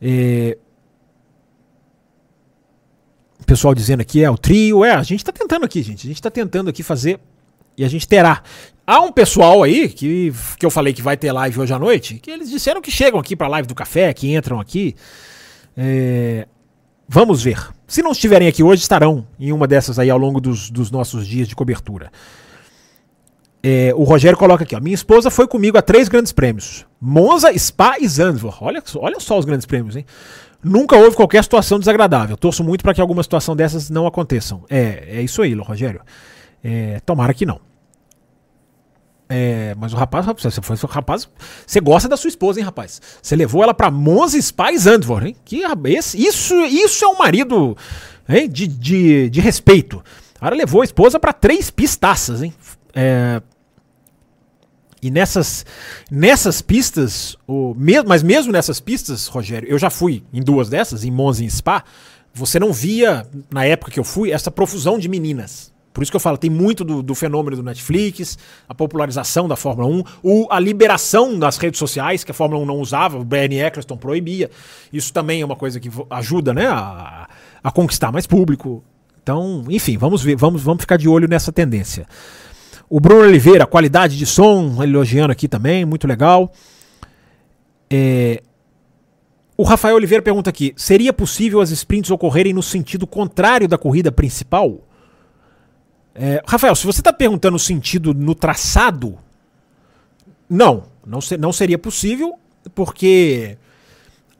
É... Pessoal dizendo aqui é o trio. É, a gente está tentando aqui, gente. A gente está tentando aqui fazer e a gente terá. Há um pessoal aí que, que eu falei que vai ter live hoje à noite, que eles disseram que chegam aqui para a live do café, que entram aqui. É, vamos ver. Se não estiverem aqui hoje, estarão em uma dessas aí ao longo dos, dos nossos dias de cobertura. É, o Rogério coloca aqui, ó, minha esposa foi comigo a três grandes prêmios. Monza, Spa e Zandvoort. Olha, olha só os grandes prêmios, hein? Nunca houve qualquer situação desagradável. Torço muito para que alguma situação dessas não aconteçam. É, é isso aí, Rogério. É, tomara que não. É, mas o rapaz, você foi rapaz, você gosta da sua esposa, hein, rapaz? Você levou ela para Monza Spa Zandvoort, hein? Que esse, isso, isso é um marido hein, de, de, de respeito. Agora levou a esposa para três pistaças, hein? É, e nessas, nessas pistas, o, mas mesmo nessas pistas, Rogério, eu já fui em duas dessas, em Monza e Spa, você não via, na época que eu fui, essa profusão de meninas. Por isso que eu falo, tem muito do, do, fenômeno do Netflix, a popularização da Fórmula 1, o, a liberação das redes sociais, que a Fórmula 1 não usava, o Bernie Eccleston proibia. Isso também é uma coisa que ajuda né, a, a conquistar mais público. Então, enfim, vamos ver, vamos, vamos ficar de olho nessa tendência. O Bruno Oliveira, qualidade de som, elogiando aqui também, muito legal. É... O Rafael Oliveira pergunta aqui: seria possível as sprints ocorrerem no sentido contrário da corrida principal? É, Rafael, se você está perguntando o sentido no traçado, não, não, não seria possível, porque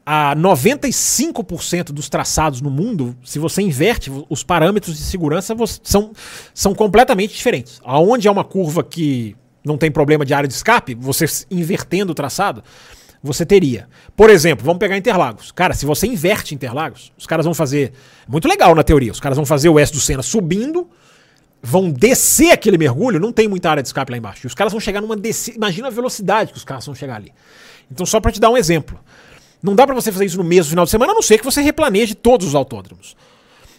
a 95% dos traçados no mundo, se você inverte os parâmetros de segurança, são, são completamente diferentes. Aonde é uma curva que não tem problema de área de escape, você invertendo o traçado, você teria. Por exemplo, vamos pegar Interlagos. Cara, se você inverte Interlagos, os caras vão fazer. Muito legal na teoria. Os caras vão fazer o S do Senna subindo, vão descer aquele mergulho, não tem muita área de escape lá embaixo. E os caras vão chegar numa descida. Imagina a velocidade que os caras vão chegar ali. Então, só para te dar um exemplo. Não dá para você fazer isso no mesmo final de semana, a não ser que você replaneje todos os autódromos.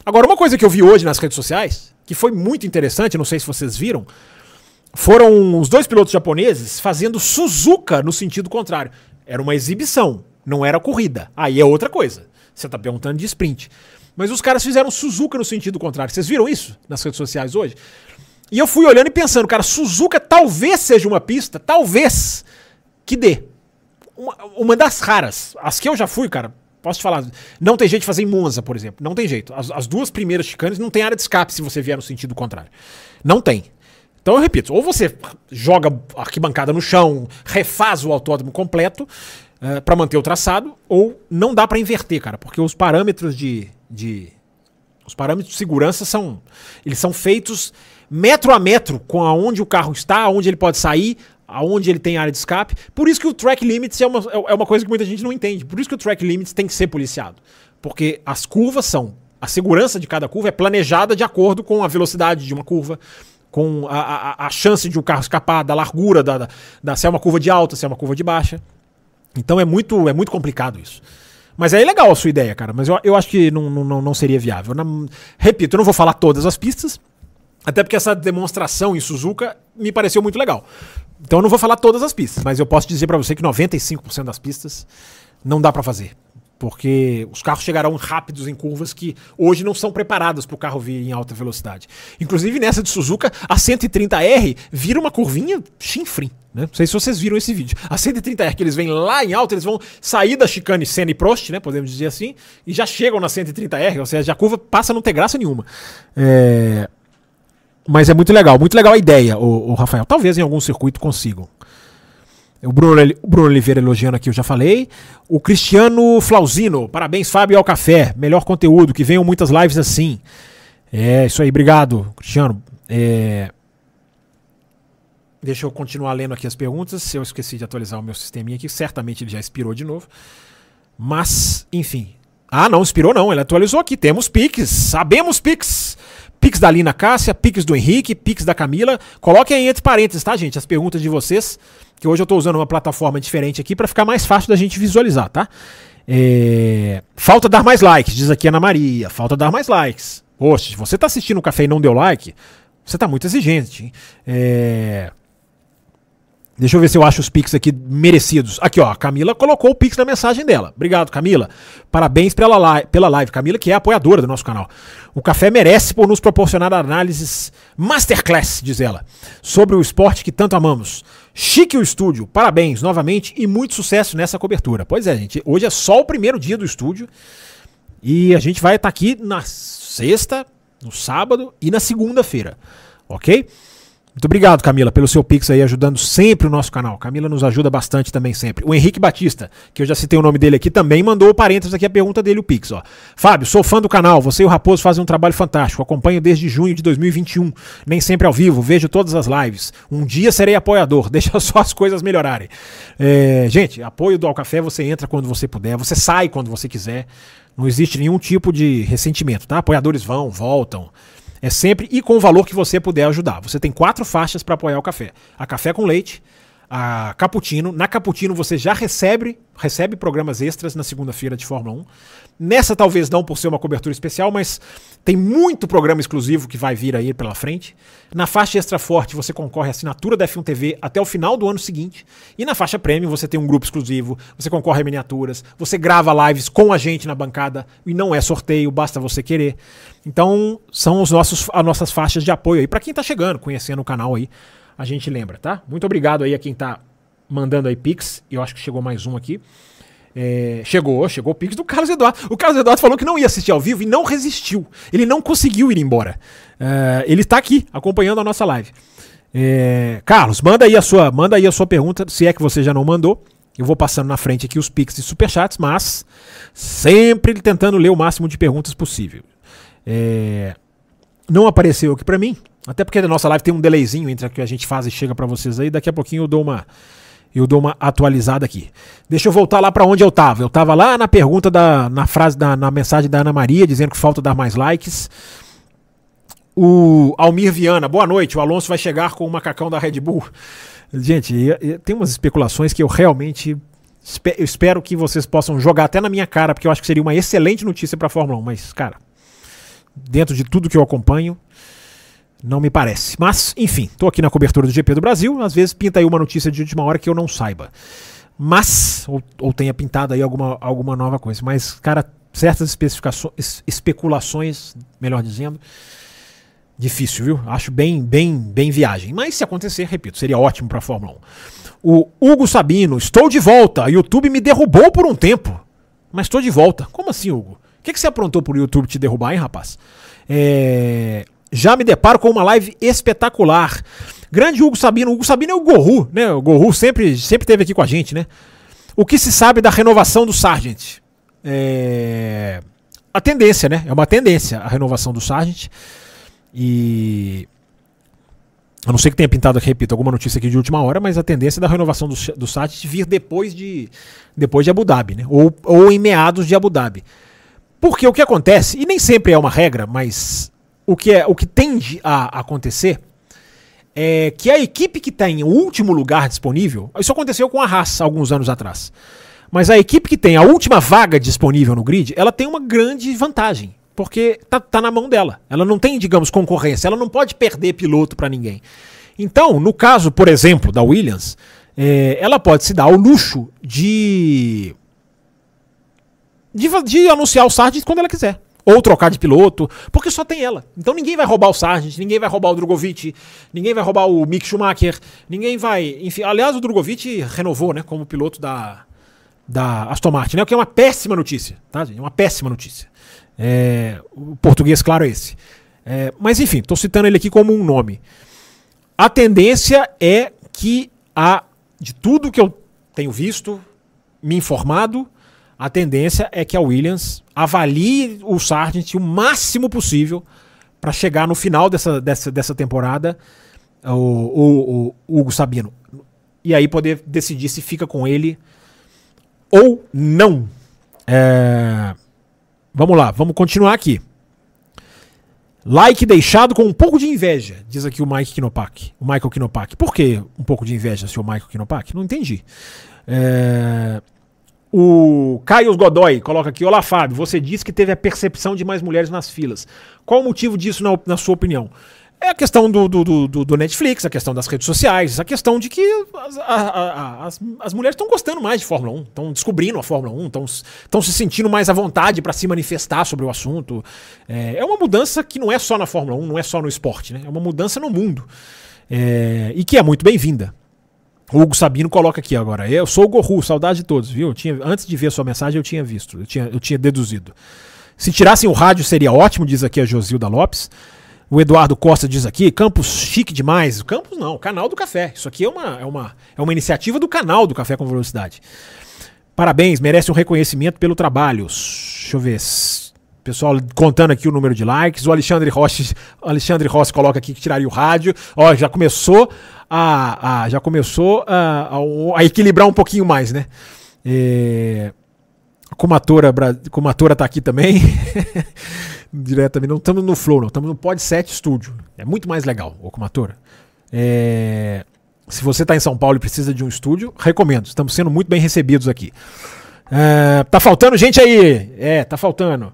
Agora, uma coisa que eu vi hoje nas redes sociais, que foi muito interessante, não sei se vocês viram, foram os dois pilotos japoneses fazendo Suzuka no sentido contrário. Era uma exibição, não era corrida. Aí é outra coisa. Você tá perguntando de sprint. Mas os caras fizeram Suzuka no sentido contrário. Vocês viram isso nas redes sociais hoje? E eu fui olhando e pensando, cara, Suzuka talvez seja uma pista, talvez, que dê. Uma, uma das raras. As que eu já fui, cara, posso te falar. Não tem jeito de fazer em Monza, por exemplo. Não tem jeito. As, as duas primeiras chicanes não tem área de escape se você vier no sentido contrário. Não tem. Então eu repito, ou você joga a arquibancada no chão, refaz o autódromo completo uh, para manter o traçado, ou não dá para inverter, cara, porque os parâmetros de, de os parâmetros de segurança são eles são feitos metro a metro com aonde o carro está, aonde ele pode sair, aonde ele tem área de escape. Por isso que o track limits é uma, é uma coisa que muita gente não entende. Por isso que o track limits tem que ser policiado, porque as curvas são a segurança de cada curva é planejada de acordo com a velocidade de uma curva, com a, a, a chance de um carro escapar, da largura, da, da, da, se é uma curva de alta, se é uma curva de baixa. Então é muito, é muito complicado isso. Mas é legal a sua ideia, cara. Mas eu, eu acho que não, não, não seria viável. Repito, eu não vou falar todas as pistas, até porque essa demonstração em Suzuka me pareceu muito legal. Então eu não vou falar todas as pistas, mas eu posso dizer para você que 95% das pistas não dá para fazer porque os carros chegarão rápidos em curvas que hoje não são preparadas para o carro vir em alta velocidade. Inclusive nessa de Suzuka, a 130R vira uma curvinha chinfrim. Né? Não sei se vocês viram esse vídeo. A 130R que eles vêm lá em alta, eles vão sair da chicane Senna e Prost, né, podemos dizer assim, e já chegam na 130R, ou seja, a curva passa a não ter graça nenhuma. É... Mas é muito legal, muito legal a ideia, o, Rafael. Talvez em algum circuito consigam. O Bruno, Bruno Oliveira elogiando aqui, eu já falei. O Cristiano Flauzino, parabéns, Fábio ao café. Melhor conteúdo, que venham muitas lives assim. É, isso aí, obrigado, Cristiano. É... Deixa eu continuar lendo aqui as perguntas. Se eu esqueci de atualizar o meu sisteminha aqui, certamente ele já expirou de novo. Mas, enfim. Ah, não, expirou não, ele atualizou aqui. Temos Pix, sabemos Pix. Pix da Lina Cássia, Pix do Henrique, Pix da Camila. Coloquem aí entre parênteses, tá, gente? As perguntas de vocês que hoje eu estou usando uma plataforma diferente aqui para ficar mais fácil da gente visualizar, tá? É... Falta dar mais likes, diz aqui Ana Maria. Falta dar mais likes. Poxa, se você está assistindo o café e não deu like, você está muito exigente. É... Deixa eu ver se eu acho os Pix aqui merecidos. Aqui, ó, a Camila colocou o Pix na mensagem dela. Obrigado, Camila. Parabéns pela live, pela live. Camila, que é apoiadora do nosso canal. O café merece por nos proporcionar análises masterclass, diz ela, sobre o esporte que tanto amamos. Chique o estúdio, parabéns novamente e muito sucesso nessa cobertura. Pois é, gente, hoje é só o primeiro dia do estúdio e a gente vai estar tá aqui na sexta, no sábado e na segunda-feira, ok? Muito obrigado, Camila, pelo seu Pix aí, ajudando sempre o nosso canal. Camila nos ajuda bastante também sempre. O Henrique Batista, que eu já citei o nome dele aqui, também mandou parênteses aqui a pergunta dele, o Pix, ó. Fábio, sou fã do canal, você e o Raposo fazem um trabalho fantástico. Acompanho desde junho de 2021, nem sempre ao vivo, vejo todas as lives. Um dia serei apoiador, deixa só as coisas melhorarem. É, gente, apoio do Al Café, você entra quando você puder, você sai quando você quiser. Não existe nenhum tipo de ressentimento, tá? Apoiadores vão, voltam. É sempre e com o valor que você puder ajudar. Você tem quatro faixas para apoiar o café: a café com leite, a Cappuccino. Na Cappuccino você já recebe, recebe programas extras na segunda-feira de Fórmula 1. Nessa talvez não por ser uma cobertura especial, mas tem muito programa exclusivo que vai vir aí pela frente. Na faixa extra forte você concorre à assinatura da F1 TV até o final do ano seguinte. E na faixa premium você tem um grupo exclusivo, você concorre a miniaturas, você grava lives com a gente na bancada e não é sorteio, basta você querer. Então são os nossos, as nossas faixas de apoio aí para quem está chegando, conhecendo o canal aí a gente lembra, tá? Muito obrigado aí a quem tá mandando aí Pix. Eu acho que chegou mais um aqui. É, chegou, chegou o Pix do Carlos Eduardo. O Carlos Eduardo falou que não ia assistir ao vivo e não resistiu. Ele não conseguiu ir embora. É, ele está aqui acompanhando a nossa live. É, Carlos, manda aí a sua, manda aí a sua pergunta, se é que você já não mandou. Eu vou passando na frente aqui os Pix e Superchats, mas sempre tentando ler o máximo de perguntas possível. É, não apareceu aqui para mim, até porque a nossa live tem um delayzinho entre o que a gente faz e chega para vocês aí. Daqui a pouquinho eu dou uma eu dou uma atualizada aqui. Deixa eu voltar lá para onde eu tava. Eu tava lá na pergunta da na frase da na mensagem da Ana Maria dizendo que falta dar mais likes. O Almir Viana, boa noite. O Alonso vai chegar com o macacão da Red Bull. Gente, tem umas especulações que eu realmente eu espero que vocês possam jogar até na minha cara, porque eu acho que seria uma excelente notícia para a Fórmula 1, mas cara, dentro de tudo que eu acompanho, não me parece. Mas, enfim, estou aqui na cobertura do GP do Brasil. Às vezes pinta aí uma notícia de última hora que eu não saiba. Mas, ou, ou tenha pintado aí alguma, alguma nova coisa. Mas, cara, certas especificações, especulações, melhor dizendo, difícil, viu? Acho bem, bem, bem viagem. Mas se acontecer, repito, seria ótimo para a Fórmula 1. O Hugo Sabino, estou de volta. YouTube me derrubou por um tempo. Mas estou de volta. Como assim, Hugo? O que, que você aprontou por YouTube te derrubar, hein, rapaz? É já me deparo com uma live espetacular. Grande Hugo Sabino. Hugo Sabino é o Gorru, né? O Gorru sempre, sempre esteve aqui com a gente, né? O que se sabe da renovação do Sargent? É... A tendência, né? É uma tendência a renovação do Sargent. E. A não ser que tenha pintado aqui, repito, alguma notícia aqui de última hora, mas a tendência da renovação do, do Sargent vir depois de, depois de Abu Dhabi, né? Ou, ou em meados de Abu Dhabi. Porque o que acontece, e nem sempre é uma regra, mas o que, é, o que tende a acontecer é que a equipe que tem o último lugar disponível, isso aconteceu com a Haas alguns anos atrás, mas a equipe que tem a última vaga disponível no grid, ela tem uma grande vantagem, porque tá, tá na mão dela. Ela não tem, digamos, concorrência, ela não pode perder piloto para ninguém. Então, no caso, por exemplo, da Williams, é, ela pode se dar o luxo de, de, de anunciar o Sargent quando ela quiser ou trocar de piloto, porque só tem ela. Então ninguém vai roubar o Sargent, ninguém vai roubar o Drogovic, ninguém vai roubar o Mick Schumacher, ninguém vai. Enfim, aliás, o Drogovic renovou, né, como piloto da, da Aston Martin, né, o que é uma péssima notícia, tá, gente? Uma péssima notícia. É, o português, claro, é esse. É, mas enfim, estou citando ele aqui como um nome. A tendência é que a de tudo que eu tenho visto, me informado, a tendência é que a Williams avalie o Sargent o máximo possível para chegar no final dessa, dessa, dessa temporada o, o, o, Hugo Sabino. E aí poder decidir se fica com ele ou não. É... Vamos lá, vamos continuar aqui. Like deixado com um pouco de inveja, diz aqui o Mike Kinopak. O Michael Kinopak. Por que um pouco de inveja, seu Michael Kinopak? Não entendi. É... O Caio Godoy coloca aqui: Olá, Fábio. Você disse que teve a percepção de mais mulheres nas filas. Qual o motivo disso, na, na sua opinião? É a questão do, do, do, do, Netflix, a questão das redes sociais, a questão de que as, a, a, as, as mulheres estão gostando mais de Fórmula 1, estão descobrindo a Fórmula 1, estão se sentindo mais à vontade para se manifestar sobre o assunto. É, é, uma mudança que não é só na Fórmula 1, não é só no esporte, né? é uma mudança no mundo. É, e que é muito bem-vinda. O Hugo Sabino coloca aqui agora. Eu sou o Gorru, saudade de todos, viu? Eu tinha, antes de ver a sua mensagem, eu tinha visto, eu tinha, eu tinha deduzido. Se tirassem o rádio seria ótimo, diz aqui a Josilda Lopes. O Eduardo Costa diz aqui, Campos chique demais. Campos não, canal do café. Isso aqui é uma, é uma, é uma iniciativa do canal do Café com Velocidade. Parabéns, merece um reconhecimento pelo trabalho. Deixa eu ver. Pessoal contando aqui o número de likes. O Alexandre Rossi, Alexandre Rossi coloca aqui que tiraria o rádio. Ó, já começou a, a já começou a, a, a, equilibrar um pouquinho mais, né? É, Comatora, Comatora tá aqui também. Diretamente, não estamos no Flow, não. Estamos no Pod 7 Studio. É muito mais legal, o Comatora. É, se você está em São Paulo e precisa de um estúdio, recomendo. Estamos sendo muito bem recebidos aqui. É, tá faltando gente aí? É, tá faltando.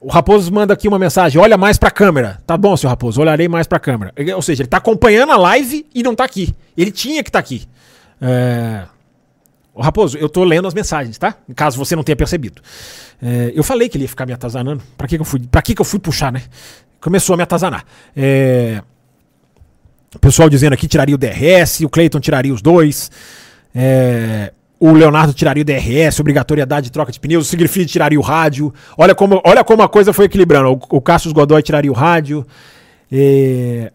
O Raposo manda aqui uma mensagem: olha mais pra câmera. Tá bom, seu Raposo, olharei mais pra câmera. Ou seja, ele tá acompanhando a live e não tá aqui. Ele tinha que estar tá aqui. É... O Raposo, eu tô lendo as mensagens, tá? Caso você não tenha percebido. É... Eu falei que ele ia ficar me atazanando. Pra que, que eu fui? Pra que, que eu fui puxar, né? Começou a me atazanar. É... O pessoal dizendo aqui tiraria o DRS, o Clayton tiraria os dois. É o Leonardo tiraria o DRS, obrigatoriedade de troca de pneus, o Siegfried tiraria o rádio. Olha como, olha como a coisa foi equilibrando. O, o Cassius Godoy tiraria o rádio. E...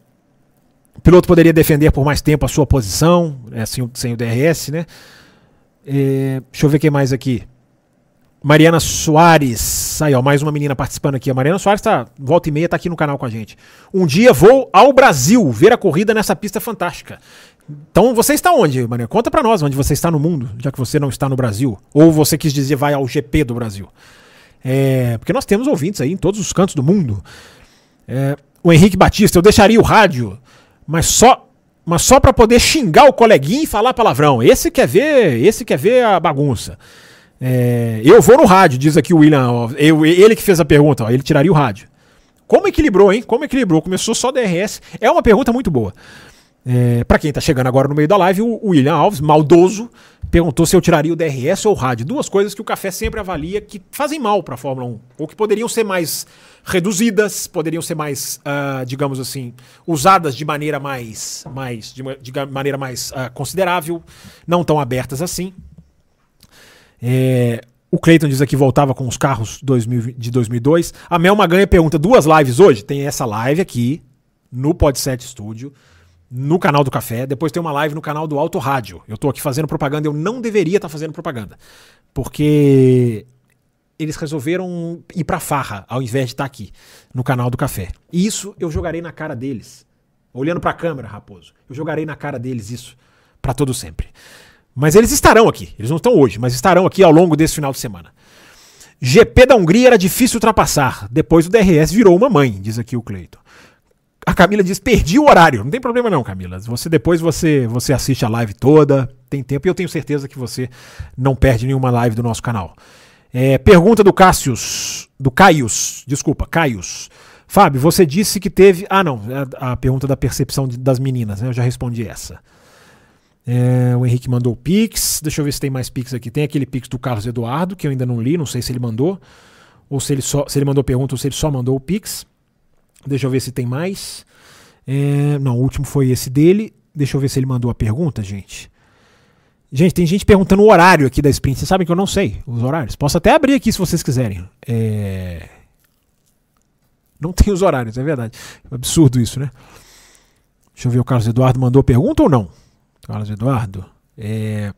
O piloto poderia defender por mais tempo a sua posição, né, assim, sem o DRS, né? E... Deixa eu ver quem mais aqui. Mariana Soares. Aí, ó, mais uma menina participando aqui. A Mariana Soares tá, volta e meia, tá aqui no canal com a gente. Um dia vou ao Brasil ver a corrida nessa pista fantástica. Então você está onde, Maria? Conta pra nós onde você está no mundo, já que você não está no Brasil. Ou você quis dizer vai ao GP do Brasil. É, porque nós temos ouvintes aí em todos os cantos do mundo. É, o Henrique Batista, eu deixaria o rádio, mas só mas só para poder xingar o coleguinha e falar palavrão. Esse quer ver, esse quer ver a bagunça. É, eu vou no rádio, diz aqui o William. Eu, ele que fez a pergunta, ó, ele tiraria o rádio. Como equilibrou, hein? Como equilibrou? Começou só DRS. É uma pergunta muito boa. É, para quem tá chegando agora no meio da live, o William Alves, maldoso, perguntou se eu tiraria o DRS ou o rádio. Duas coisas que o café sempre avalia que fazem mal para a Fórmula 1, ou que poderiam ser mais reduzidas, poderiam ser mais, uh, digamos assim, usadas de maneira mais, mais de, de maneira mais uh, considerável, não tão abertas assim. É, o Cleiton diz aqui voltava com os carros 2000, de 2002. A Mel Maganha pergunta: duas lives hoje? Tem essa live aqui no Podset Studio, no canal do Café. Depois tem uma live no canal do Auto Rádio. Eu tô aqui fazendo propaganda. Eu não deveria estar tá fazendo propaganda. Porque eles resolveram ir pra farra ao invés de estar tá aqui no canal do Café. E isso eu jogarei na cara deles. Olhando pra câmera, raposo. Eu jogarei na cara deles isso para todo sempre. Mas eles estarão aqui. Eles não estão hoje, mas estarão aqui ao longo desse final de semana. GP da Hungria era difícil ultrapassar. Depois o DRS virou uma mãe, diz aqui o Cleiton. A Camila diz: perdi o horário. Não tem problema não, Camila. Você depois você você assiste a live toda, tem tempo e eu tenho certeza que você não perde nenhuma live do nosso canal. É, pergunta do Cássius, do Caius, desculpa, Caius. Fábio, você disse que teve. Ah, não, é a pergunta da percepção de, das meninas, né? Eu já respondi essa. É, o Henrique mandou o Pix. Deixa eu ver se tem mais Pix aqui. Tem aquele Pix do Carlos Eduardo, que eu ainda não li, não sei se ele mandou. Ou se ele, só, se ele mandou pergunta ou se ele só mandou o Pix. Deixa eu ver se tem mais. É, não, o último foi esse dele. Deixa eu ver se ele mandou a pergunta, gente. Gente, tem gente perguntando o horário aqui da sprint. Vocês sabem que eu não sei os horários. Posso até abrir aqui se vocês quiserem. É... Não tem os horários, é verdade. Absurdo isso, né? Deixa eu ver, o Carlos Eduardo mandou pergunta ou não? Carlos Eduardo. É...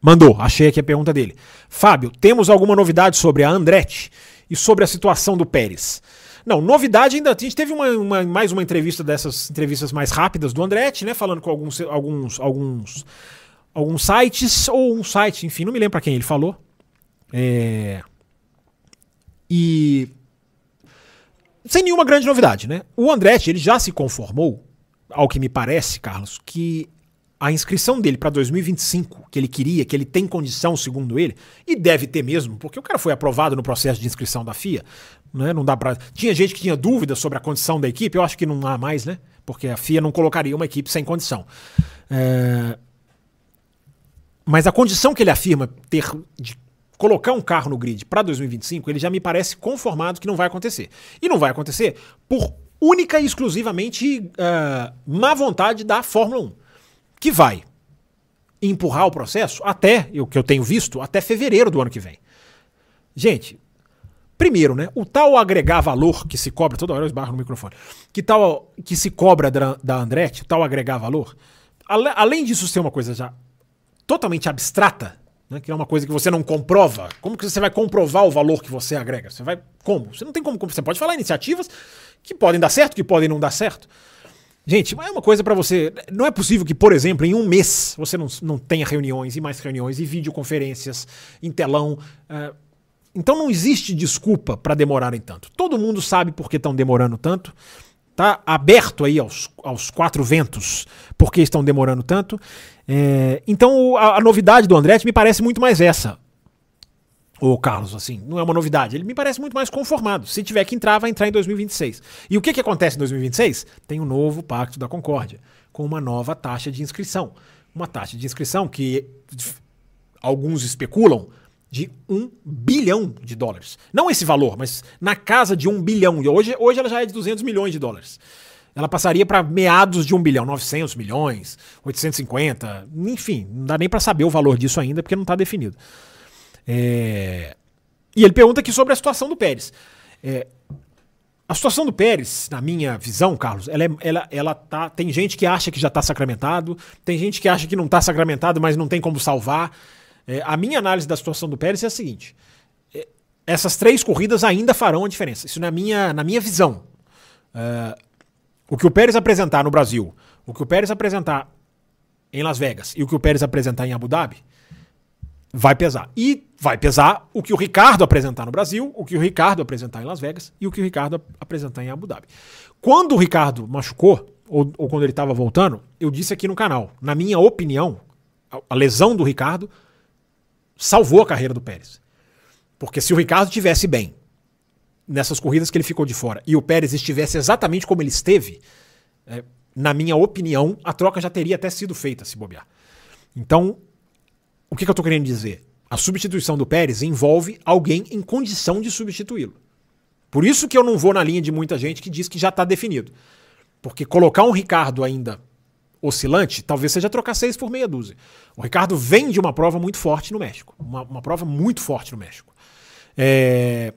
Mandou, achei aqui a pergunta dele. Fábio, temos alguma novidade sobre a Andretti e sobre a situação do Pérez? Não, novidade ainda. A gente teve uma, uma, mais uma entrevista dessas entrevistas mais rápidas do Andretti, né? Falando com alguns, alguns, alguns, alguns sites, ou um site, enfim, não me lembro para quem ele falou. É... E. Sem nenhuma grande novidade, né? O Andretti, ele já se conformou, ao que me parece, Carlos, que a inscrição dele para 2025, que ele queria, que ele tem condição, segundo ele, e deve ter mesmo, porque o cara foi aprovado no processo de inscrição da FIA, né? Não dá para. Tinha gente que tinha dúvidas sobre a condição da equipe, eu acho que não há mais, né? Porque a FIA não colocaria uma equipe sem condição. É... Mas a condição que ele afirma ter de colocar um carro no grid para 2025, ele já me parece conformado que não vai acontecer. E não vai acontecer por única e exclusivamente uh, má vontade da Fórmula 1 que vai empurrar o processo até, o que eu tenho visto, até fevereiro do ano que vem. Gente, primeiro, né, o tal agregar valor que se cobra, toda hora eu esbarro no microfone, que tal que se cobra da, da Andretti, tal agregar valor, ale, além disso ser uma coisa já totalmente abstrata, né, que é uma coisa que você não comprova, como que você vai comprovar o valor que você agrega? Você vai como? Você não tem como, você pode falar iniciativas que podem dar certo, que podem não dar certo. Gente, é uma coisa para você. Não é possível que, por exemplo, em um mês você não, não tenha reuniões e mais reuniões e videoconferências em telão. Uh, então não existe desculpa para demorarem tanto. Todo mundo sabe por que estão demorando tanto. Tá aberto aí aos, aos quatro ventos por que estão demorando tanto. É, então a, a novidade do Andretti me parece muito mais essa o Carlos, assim, não é uma novidade. Ele me parece muito mais conformado. Se tiver que entrar, vai entrar em 2026. E o que, que acontece em 2026? Tem um novo Pacto da Concórdia, com uma nova taxa de inscrição. Uma taxa de inscrição que alguns especulam de um bilhão de dólares. Não esse valor, mas na casa de um bilhão. E hoje, hoje ela já é de 200 milhões de dólares. Ela passaria para meados de um bilhão, 900 milhões, 850, enfim, não dá nem para saber o valor disso ainda, porque não está definido. É... E ele pergunta aqui sobre a situação do Pérez. É... A situação do Pérez, na minha visão, Carlos, ela, é, ela, ela tá. Tem gente que acha que já está sacramentado, tem gente que acha que não está sacramentado, mas não tem como salvar. É, a minha análise da situação do Pérez é a seguinte: é, essas três corridas ainda farão a diferença. Isso na minha, na minha visão. É, o que o Pérez apresentar no Brasil, o que o Pérez apresentar em Las Vegas e o que o Pérez apresentar em Abu Dhabi, vai pesar. E vai pesar o que o Ricardo apresentar no Brasil, o que o Ricardo apresentar em Las Vegas e o que o Ricardo apresentar em Abu Dhabi. Quando o Ricardo machucou, ou, ou quando ele estava voltando, eu disse aqui no canal, na minha opinião, a, a lesão do Ricardo salvou a carreira do Pérez. Porque se o Ricardo tivesse bem nessas corridas que ele ficou de fora e o Pérez estivesse exatamente como ele esteve, é, na minha opinião, a troca já teria até sido feita se bobear. Então, o que, que eu estou querendo dizer? A substituição do Pérez envolve alguém em condição de substituí-lo. Por isso que eu não vou na linha de muita gente que diz que já está definido. Porque colocar um Ricardo ainda oscilante, talvez seja trocar seis por meia dúzia. O Ricardo vem de uma prova muito forte no México. Uma, uma prova muito forte no México. É...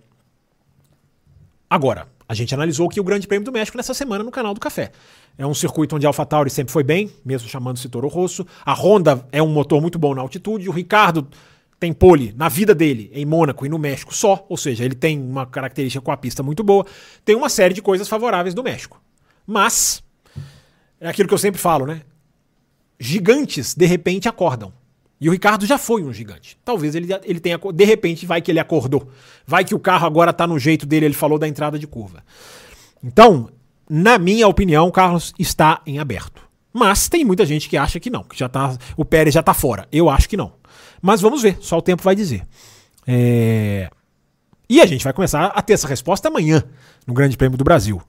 Agora, a gente analisou aqui o Grande Prêmio do México nessa semana no canal do Café. É um circuito onde a AlphaTauri sempre foi bem, mesmo chamando-se Toro Rosso. A Honda é um motor muito bom na altitude. O Ricardo tem pole na vida dele em Mônaco e no México só, ou seja, ele tem uma característica com a pista muito boa. Tem uma série de coisas favoráveis do México. Mas, é aquilo que eu sempre falo, né? Gigantes, de repente, acordam. E o Ricardo já foi um gigante. Talvez ele, ele tenha. De repente, vai que ele acordou. Vai que o carro agora tá no jeito dele, ele falou da entrada de curva. Então, na minha opinião, o Carlos está em aberto. Mas tem muita gente que acha que não, que já tá. O Pérez já tá fora. Eu acho que não. Mas vamos ver, só o tempo vai dizer. É... E a gente vai começar a ter essa resposta amanhã, no Grande Prêmio do Brasil.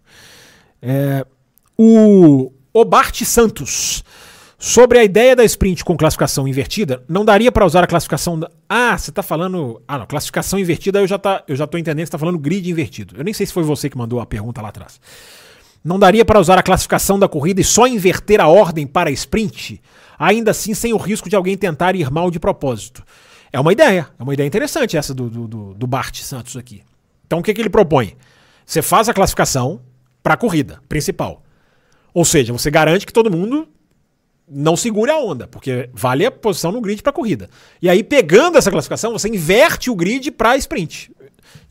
É... O Obart Santos. Sobre a ideia da sprint com classificação invertida, não daria para usar a classificação. Da... Ah, você está falando. Ah, não, classificação invertida, eu já, tá, eu já tô entendendo que você está falando grid invertido. Eu nem sei se foi você que mandou a pergunta lá atrás. Não daria para usar a classificação da corrida e só inverter a ordem para a sprint? ainda assim sem o risco de alguém tentar ir mal de propósito. É uma ideia, é uma ideia interessante essa do, do, do Bart Santos aqui. Então o que, que ele propõe? Você faz a classificação para a corrida principal. Ou seja, você garante que todo mundo não segure a onda, porque vale a posição no grid para corrida. E aí, pegando essa classificação, você inverte o grid para sprint.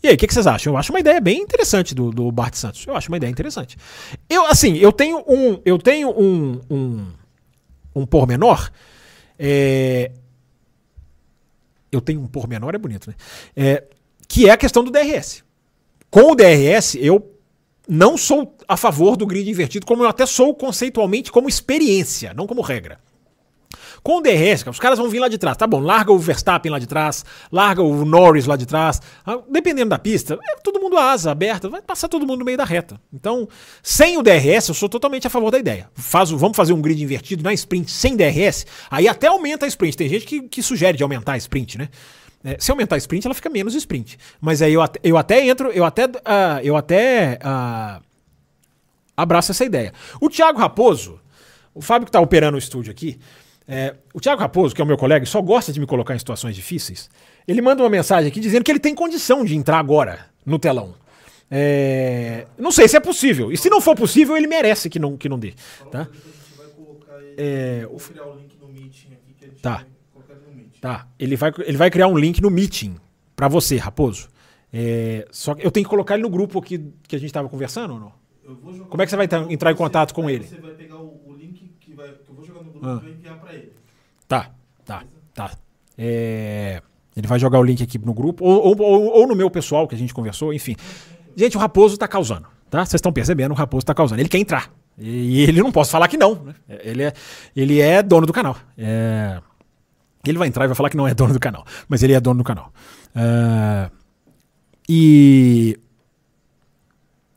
E aí, o que, que, vocês acham? Eu acho uma ideia bem interessante do, do Bart Santos. Eu acho uma ideia interessante. Eu, assim, eu tenho um. Eu tenho um, um um pormenor. É... Eu tenho um pormenor, é bonito, né? É... Que é a questão do DRS. Com o DRS, eu não sou a favor do grid invertido, como eu até sou conceitualmente como experiência, não como regra. Com o DRS, os caras vão vir lá de trás. Tá bom, larga o Verstappen lá de trás, larga o Norris lá de trás. Ah, dependendo da pista, é todo mundo asa aberta, vai passar todo mundo no meio da reta. Então, sem o DRS, eu sou totalmente a favor da ideia. Faz, vamos fazer um grid invertido na sprint sem DRS, aí até aumenta a sprint. Tem gente que, que sugere de aumentar a sprint, né? É, se aumentar sprint, ela fica menos sprint. Mas aí eu, até, eu até entro, eu até, uh, eu até uh, abraço essa ideia. O Thiago Raposo, o Fábio que está operando o estúdio aqui, é, o Thiago Raposo, que é o meu colega, só gosta de me colocar em situações difíceis. Ele manda uma mensagem aqui dizendo que ele tem condição de entrar agora no telão. É, não sei se é possível. E se não for possível, ele merece que não, que não dê. Tá? É, o... Tá. Tá. Ele vai, ele vai criar um link no meeting para você, Raposo. É, só que eu tenho que colocar ele no grupo aqui que a gente estava conversando ou não? Como é que você vai entrar em contato com ele? Você vai pegar o ah. vou enviar pra ele. Tá, tá, tá. É... Ele vai jogar o link aqui no grupo, ou, ou, ou, no meu pessoal, que a gente conversou, enfim. Gente, o Raposo tá causando, tá? Vocês estão percebendo, o Raposo tá causando. Ele quer entrar. E ele não posso falar que não. Né? Ele, é, ele é dono do canal. É... Ele vai entrar e vai falar que não é dono do canal. Mas ele é dono do canal. É... E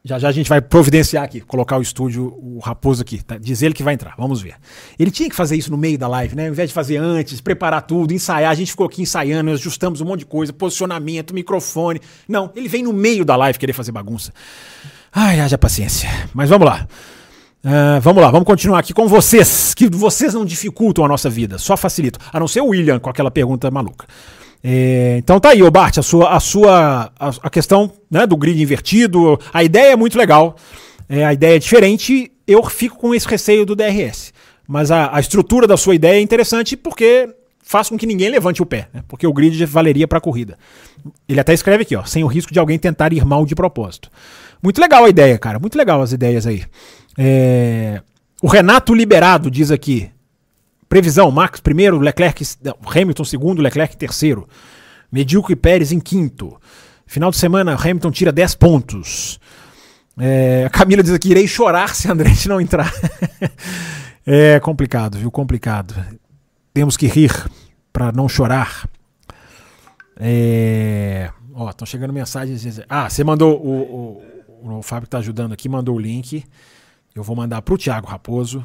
já já a gente vai providenciar aqui, colocar o estúdio, o Raposo aqui, tá? diz ele que vai entrar, vamos ver. Ele tinha que fazer isso no meio da live, né? Ao invés de fazer antes, preparar tudo, ensaiar, a gente ficou aqui ensaiando, ajustamos um monte de coisa, posicionamento, microfone. Não, ele vem no meio da live querer fazer bagunça. Ai, haja paciência. Mas vamos lá. Uh, vamos lá, vamos continuar aqui com vocês, que vocês não dificultam a nossa vida, só facilitam. A não ser o William com aquela pergunta maluca. É, então tá aí, ô Bart, a sua, a, sua a, a, questão né, do grid invertido, a ideia é muito legal, é, a ideia é diferente, eu fico com esse receio do DRS. Mas a, a estrutura da sua ideia é interessante porque faz com que ninguém levante o pé, né, porque o grid valeria para a corrida. Ele até escreve aqui, ó, sem o risco de alguém tentar ir mal de propósito. Muito legal a ideia, cara, muito legal as ideias aí. É, o Renato Liberado diz aqui, Previsão: Max primeiro, Leclerc, Hamilton segundo, Leclerc terceiro. Medíocre e Pérez em quinto. Final de semana, Hamilton tira 10 pontos. É, a Camila diz aqui: irei chorar se Andretti não entrar. é complicado, viu? Complicado. Temos que rir para não chorar. É... Ó, estão chegando mensagens. Ah, você mandou o, o, o Fábio que tá ajudando aqui, mandou o link. Eu vou mandar pro Thiago Raposo.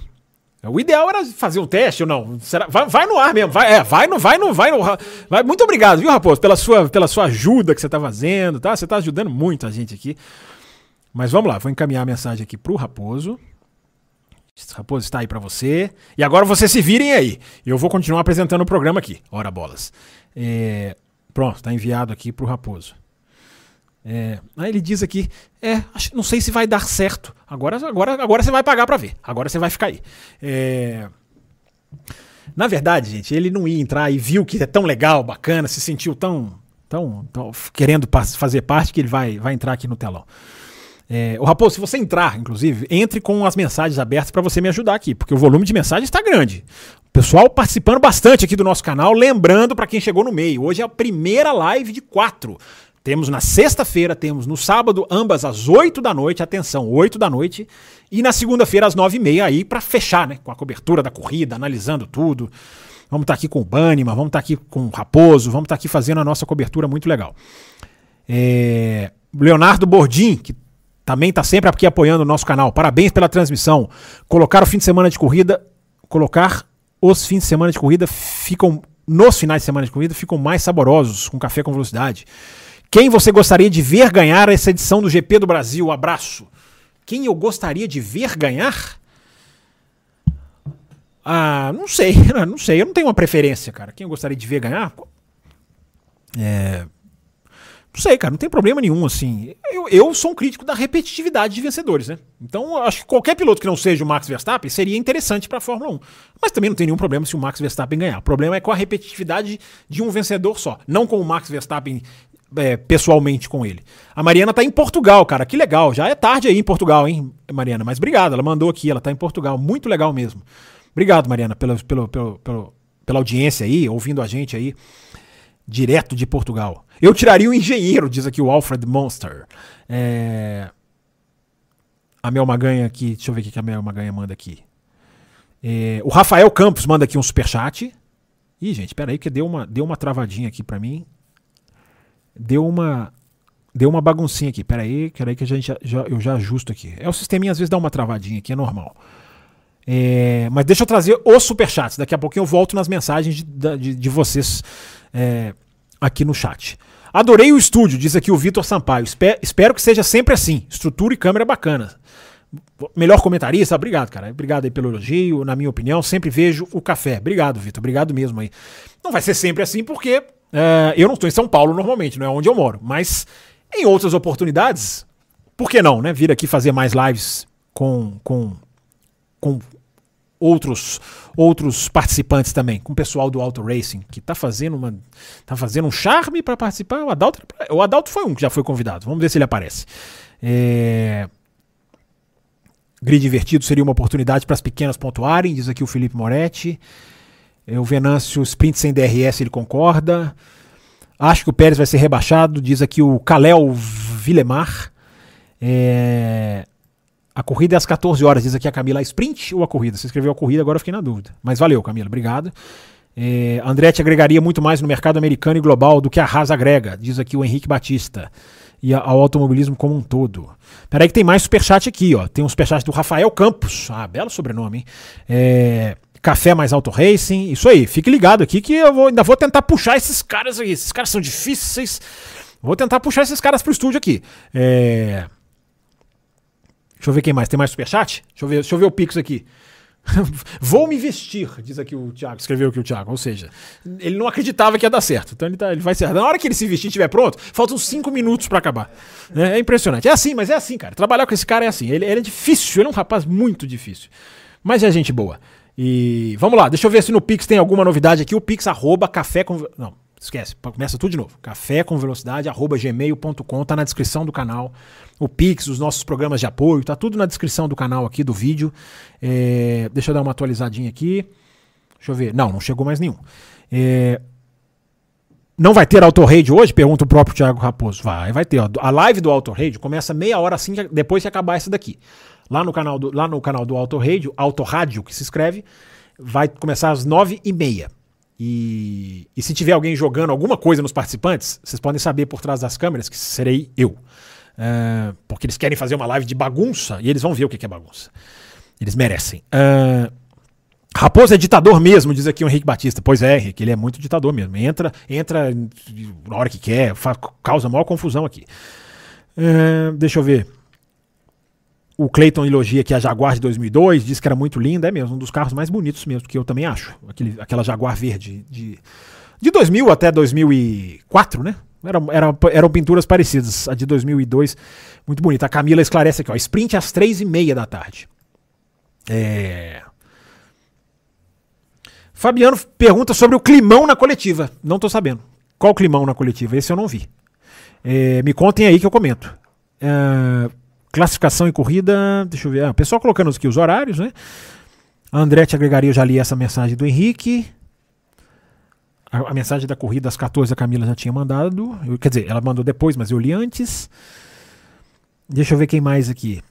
O ideal era fazer um teste ou não? Será? Vai, vai no ar mesmo. Vai, é, vai no, vai no, vai no. Vai. Muito obrigado, viu, Raposo, pela sua, pela sua ajuda que você tá fazendo, tá? Você tá ajudando muito a gente aqui. Mas vamos lá, vou encaminhar a mensagem aqui pro Raposo. Esse Raposo está aí para você. E agora vocês se virem aí. Eu vou continuar apresentando o programa aqui. Ora bolas. É, pronto, está enviado aqui pro Raposo. É, aí ele diz aqui, é, não sei se vai dar certo. Agora, agora, agora você vai pagar para ver. Agora você vai ficar aí. É, na verdade, gente, ele não ia entrar e viu que é tão legal, bacana, se sentiu tão, tão, tão querendo fazer parte que ele vai, vai entrar aqui no telão. É, o Raposo, se você entrar, inclusive, entre com as mensagens abertas para você me ajudar aqui, porque o volume de mensagens está grande. Pessoal participando bastante aqui do nosso canal, lembrando para quem chegou no meio, hoje é a primeira live de quatro. Temos na sexta-feira, temos no sábado, ambas às 8 da noite, atenção, 8 da noite, e na segunda-feira às 9 e meia aí para fechar, né, com a cobertura da corrida, analisando tudo. Vamos estar tá aqui com o Banima, vamos estar tá aqui com o Raposo, vamos estar tá aqui fazendo a nossa cobertura muito legal. É... Leonardo Bordim, que também está sempre aqui apoiando o nosso canal. Parabéns pela transmissão. Colocar o fim de semana de corrida, colocar os fins de semana de corrida ficam nos finais de semana de corrida ficam mais saborosos com café com velocidade. Quem você gostaria de ver ganhar essa edição do GP do Brasil? Abraço. Quem eu gostaria de ver ganhar? Ah, não sei, não sei, eu não tenho uma preferência, cara. Quem eu gostaria de ver ganhar? É. Não sei, cara, não tem problema nenhum, assim. Eu, eu sou um crítico da repetitividade de vencedores, né? Então, acho que qualquer piloto que não seja o Max Verstappen seria interessante para a Fórmula 1. Mas também não tem nenhum problema se o Max Verstappen ganhar. O problema é com a repetitividade de um vencedor só. Não com o Max Verstappen é, pessoalmente com ele. A Mariana tá em Portugal, cara. Que legal. Já é tarde aí em Portugal, hein, Mariana? Mas obrigado, ela mandou aqui, ela tá em Portugal. Muito legal mesmo. Obrigado, Mariana, pela, pela, pela, pela, pela audiência aí, ouvindo a gente aí, direto de Portugal. Eu tiraria o engenheiro, diz aqui o Alfred Monster. É... A Mel Maganha aqui, deixa eu ver o que a Mel Maganha manda aqui. É... O Rafael Campos manda aqui um superchat. Ih, gente, peraí que deu uma, deu uma travadinha aqui para mim deu uma deu uma baguncinha aqui. Pera aí, que a gente já, já, eu já ajusto aqui. É o sisteminha às vezes dá uma travadinha aqui, é normal. É, mas deixa eu trazer os superchats. Daqui a pouquinho eu volto nas mensagens de, de, de vocês é, aqui no chat. Adorei o estúdio, diz aqui o Vitor Sampaio. Espero que seja sempre assim. Estrutura e câmera bacana. Melhor comentarista, obrigado, cara. Obrigado aí pelo elogio. Na minha opinião, sempre vejo o café. Obrigado, Vitor. Obrigado mesmo aí. Não vai ser sempre assim, porque Uh, eu não estou em São Paulo normalmente, não é onde eu moro. Mas em outras oportunidades, por que não, né? Vir aqui fazer mais lives com, com, com outros outros participantes também, com o pessoal do Auto Racing, que está fazendo uma tá fazendo um charme para participar. O Adalto, o Adalto foi um que já foi convidado. Vamos ver se ele aparece. É... Grid divertido seria uma oportunidade para as pequenas pontuarem, diz aqui o Felipe Moretti. É, o Venâncio sprint sem DRS ele concorda. Acho que o Pérez vai ser rebaixado, diz aqui o Kalel Vilemar. É... A corrida é às 14 horas, diz aqui a Camila. A sprint ou a corrida? Você escreveu a corrida, agora eu fiquei na dúvida. Mas valeu, Camila, obrigado. É, Andretti agregaria muito mais no mercado americano e global do que a Haas agrega, diz aqui o Henrique Batista. E ao automobilismo como um todo. Peraí que tem mais superchat aqui, ó. Tem um superchat do Rafael Campos. Ah, belo sobrenome, hein? É, Café Mais Auto Racing. Isso aí, fique ligado aqui que eu vou, ainda vou tentar puxar esses caras aí. Esses caras são difíceis. Vou tentar puxar esses caras pro estúdio aqui. É... Deixa eu ver quem mais. Tem mais superchat? Deixa eu ver, deixa eu ver o Pix aqui. Vou me vestir, diz aqui o Thiago, escreveu aqui o Thiago. Ou seja, ele não acreditava que ia dar certo. Então ele, tá, ele vai ser. Na hora que ele se vestir e estiver pronto, faltam cinco minutos para acabar. É, é, impressionante. É assim, mas é assim, cara. Trabalhar com esse cara é assim. Ele, ele é difícil, ele é um rapaz muito difícil. Mas é gente boa. E vamos lá, deixa eu ver se no Pix tem alguma novidade aqui. O Pix arroba café com. Não, esquece, começa tudo de novo. Café com velocidade arroba gmail.com, tá na descrição do canal. O Pix, os nossos programas de apoio, tá tudo na descrição do canal aqui do vídeo. É, deixa eu dar uma atualizadinha aqui. Deixa eu ver. Não, não chegou mais nenhum. É, não vai ter Auto Raid hoje? Pergunta o próprio Thiago Raposo. Vai, vai ter. Ó. A live do Auto Raid começa meia hora assim, depois que acabar essa daqui. Lá no canal do, lá no canal do Auto Rádio, Auto Rádio, que se escreve, vai começar às nove e meia. E, e se tiver alguém jogando alguma coisa nos participantes, vocês podem saber por trás das câmeras que serei eu. Uh, porque eles querem fazer uma live de bagunça e eles vão ver o que é bagunça. Eles merecem. Uh, Raposo é ditador mesmo, diz aqui o Henrique Batista. Pois é, Henrique, ele é muito ditador mesmo. Entra, entra na hora que quer, causa maior confusão aqui. Uh, deixa eu ver. O Clayton elogia aqui a Jaguar de 2002, diz que era muito linda, é mesmo, um dos carros mais bonitos mesmo, que eu também acho. Aquele, aquela Jaguar verde de, de 2000 até 2004, né? Era, era, eram pinturas parecidas. A de 2002, muito bonita. A Camila esclarece aqui, ó. Sprint às três e meia da tarde. É... Fabiano pergunta sobre o climão na coletiva. Não tô sabendo. Qual climão na coletiva? Esse eu não vi. É, me contem aí que eu comento. É, Classificação e corrida, deixa eu ver. Ah, o pessoal colocando aqui os horários, né? A Andrete agregaria, eu já li essa mensagem do Henrique. A, a, mensagem da corrida às 14 a Camila já tinha mandado. Eu, quer dizer, ela mandou depois, mas eu li antes. Deixa eu ver quem mais aqui.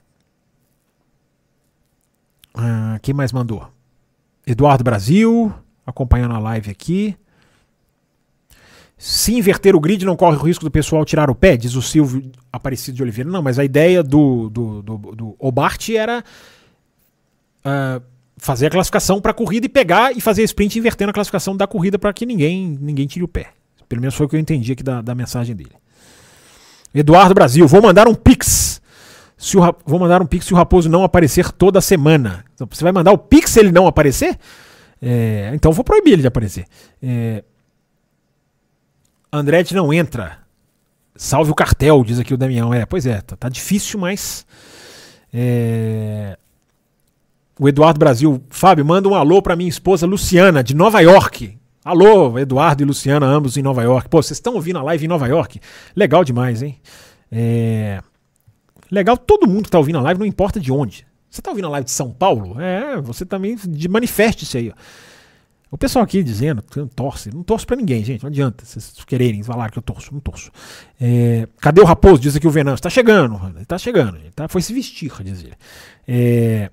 Ah, quem mais mandou? Eduardo Brasil, acompanhando a live aqui. Se inverter o grid, não corre o risco do pessoal tirar o pé, diz o Silvio Aparecido de Oliveira. Não, mas a ideia do, do, do, do Obart era uh, fazer a classificação para a corrida e pegar e fazer a sprint invertendo a classificação da corrida para que ninguém, ninguém tire o pé. Pelo menos foi o que eu entendi aqui da, da mensagem dele. Eduardo Brasil, vou mandar um pix. Se o, vou mandar um pix se o Raposo não aparecer toda semana. Então, você vai mandar o pix se ele não aparecer? É, então vou proibir ele de aparecer. É, Andretti não entra. Salve o cartel, diz aqui o Damião. É, pois é, tá, tá difícil, mas. É... O Eduardo Brasil, Fábio, manda um alô para minha esposa Luciana, de Nova York. Alô, Eduardo e Luciana, ambos em Nova York. Pô, vocês estão ouvindo a live em Nova York? Legal demais, hein? É... Legal, todo mundo que tá ouvindo a live, não importa de onde. Você tá ouvindo a live de São Paulo? É, você também manifeste-se aí. Ó. O pessoal aqui dizendo torce, não torço pra ninguém, gente, não adianta vocês quererem falar que eu torço, não torço. É, cadê o Raposo? Diz aqui o Venâncio. Tá chegando, tá chegando, gente, tá, foi se vestir, diz ele. É,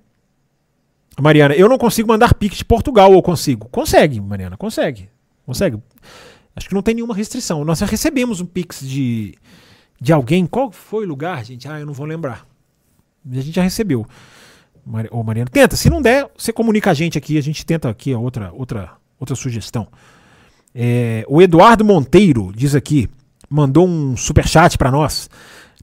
Mariana, eu não consigo mandar Pix de Portugal, ou consigo? Consegue, Mariana, consegue. Consegue. Acho que não tem nenhuma restrição. Nós recebemos um Pix de, de alguém. Qual foi o lugar, gente? Ah, eu não vou lembrar. A gente já recebeu. Ô Mariana, tenta. Se não der, você comunica a gente aqui. A gente tenta aqui a outra, outra, outra sugestão. É, o Eduardo Monteiro diz aqui, mandou um super chat para nós.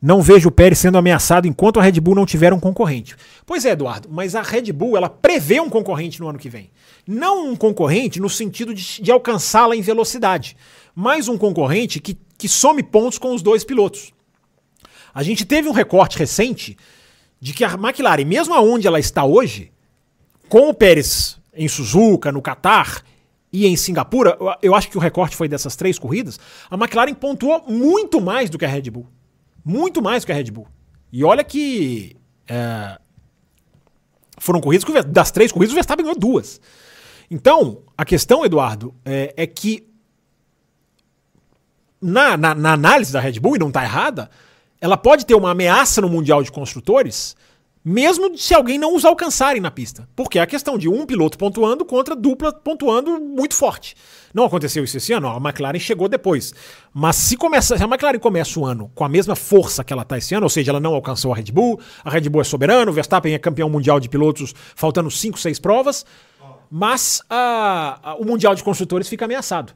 Não vejo o Pérez sendo ameaçado enquanto a Red Bull não tiver um concorrente. Pois é, Eduardo, mas a Red Bull ela prevê um concorrente no ano que vem. Não um concorrente no sentido de, de alcançá-la em velocidade, mas um concorrente que, que some pontos com os dois pilotos. A gente teve um recorte recente de que a McLaren, mesmo aonde ela está hoje, com o Pérez em Suzuka, no Qatar e em Singapura, eu acho que o recorte foi dessas três corridas, a McLaren pontuou muito mais do que a Red Bull. Muito mais do que a Red Bull. E olha que é, foram corridas que das três corridas o Verstappen ganhou duas. Então, a questão, Eduardo, é, é que na, na, na, análise da Red Bull, e não está errada, ela pode ter uma ameaça no Mundial de Construtores, mesmo se alguém não os alcançarem na pista. Porque é a questão de um piloto pontuando contra dupla pontuando muito forte. Não aconteceu isso esse ano, a McLaren chegou depois. Mas se, começa, se a McLaren começa o ano com a mesma força que ela está esse ano, ou seja, ela não alcançou a Red Bull, a Red Bull é soberano, o Verstappen é campeão mundial de pilotos faltando 5, 6 provas, mas a, a, o Mundial de Construtores fica ameaçado.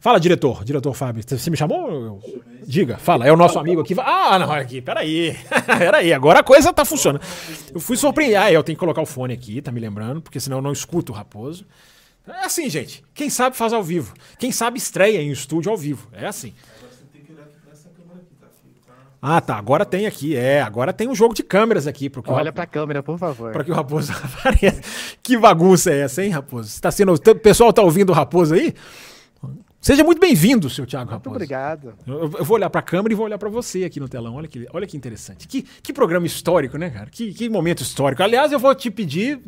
Fala, diretor. Diretor Fábio. Você me chamou? Diga, fala. É o nosso amigo aqui. Ah, não, aqui, peraí. peraí, agora a coisa tá funcionando. Eu fui surpreendido. Ah, eu tenho que colocar o fone aqui, tá me lembrando, porque senão eu não escuto o Raposo. É assim, gente. Quem sabe faz ao vivo. Quem sabe estreia em estúdio ao vivo. É assim. Ah, tá. Agora tem aqui. É, agora tem um jogo de câmeras aqui. Porque Olha pra câmera, por favor. Para que o Raposo apareça. Que bagunça é essa, hein, Raposo? Tá sendo, o pessoal tá ouvindo o Raposo aí? Seja muito bem-vindo, seu Thiago Raposo. Muito obrigado. Eu, eu, vou olhar para a câmera e vou olhar para você aqui no telão. Olha que, olha que interessante. Que, que programa histórico, né, cara? Que, que momento histórico. Aliás, eu vou te pedir,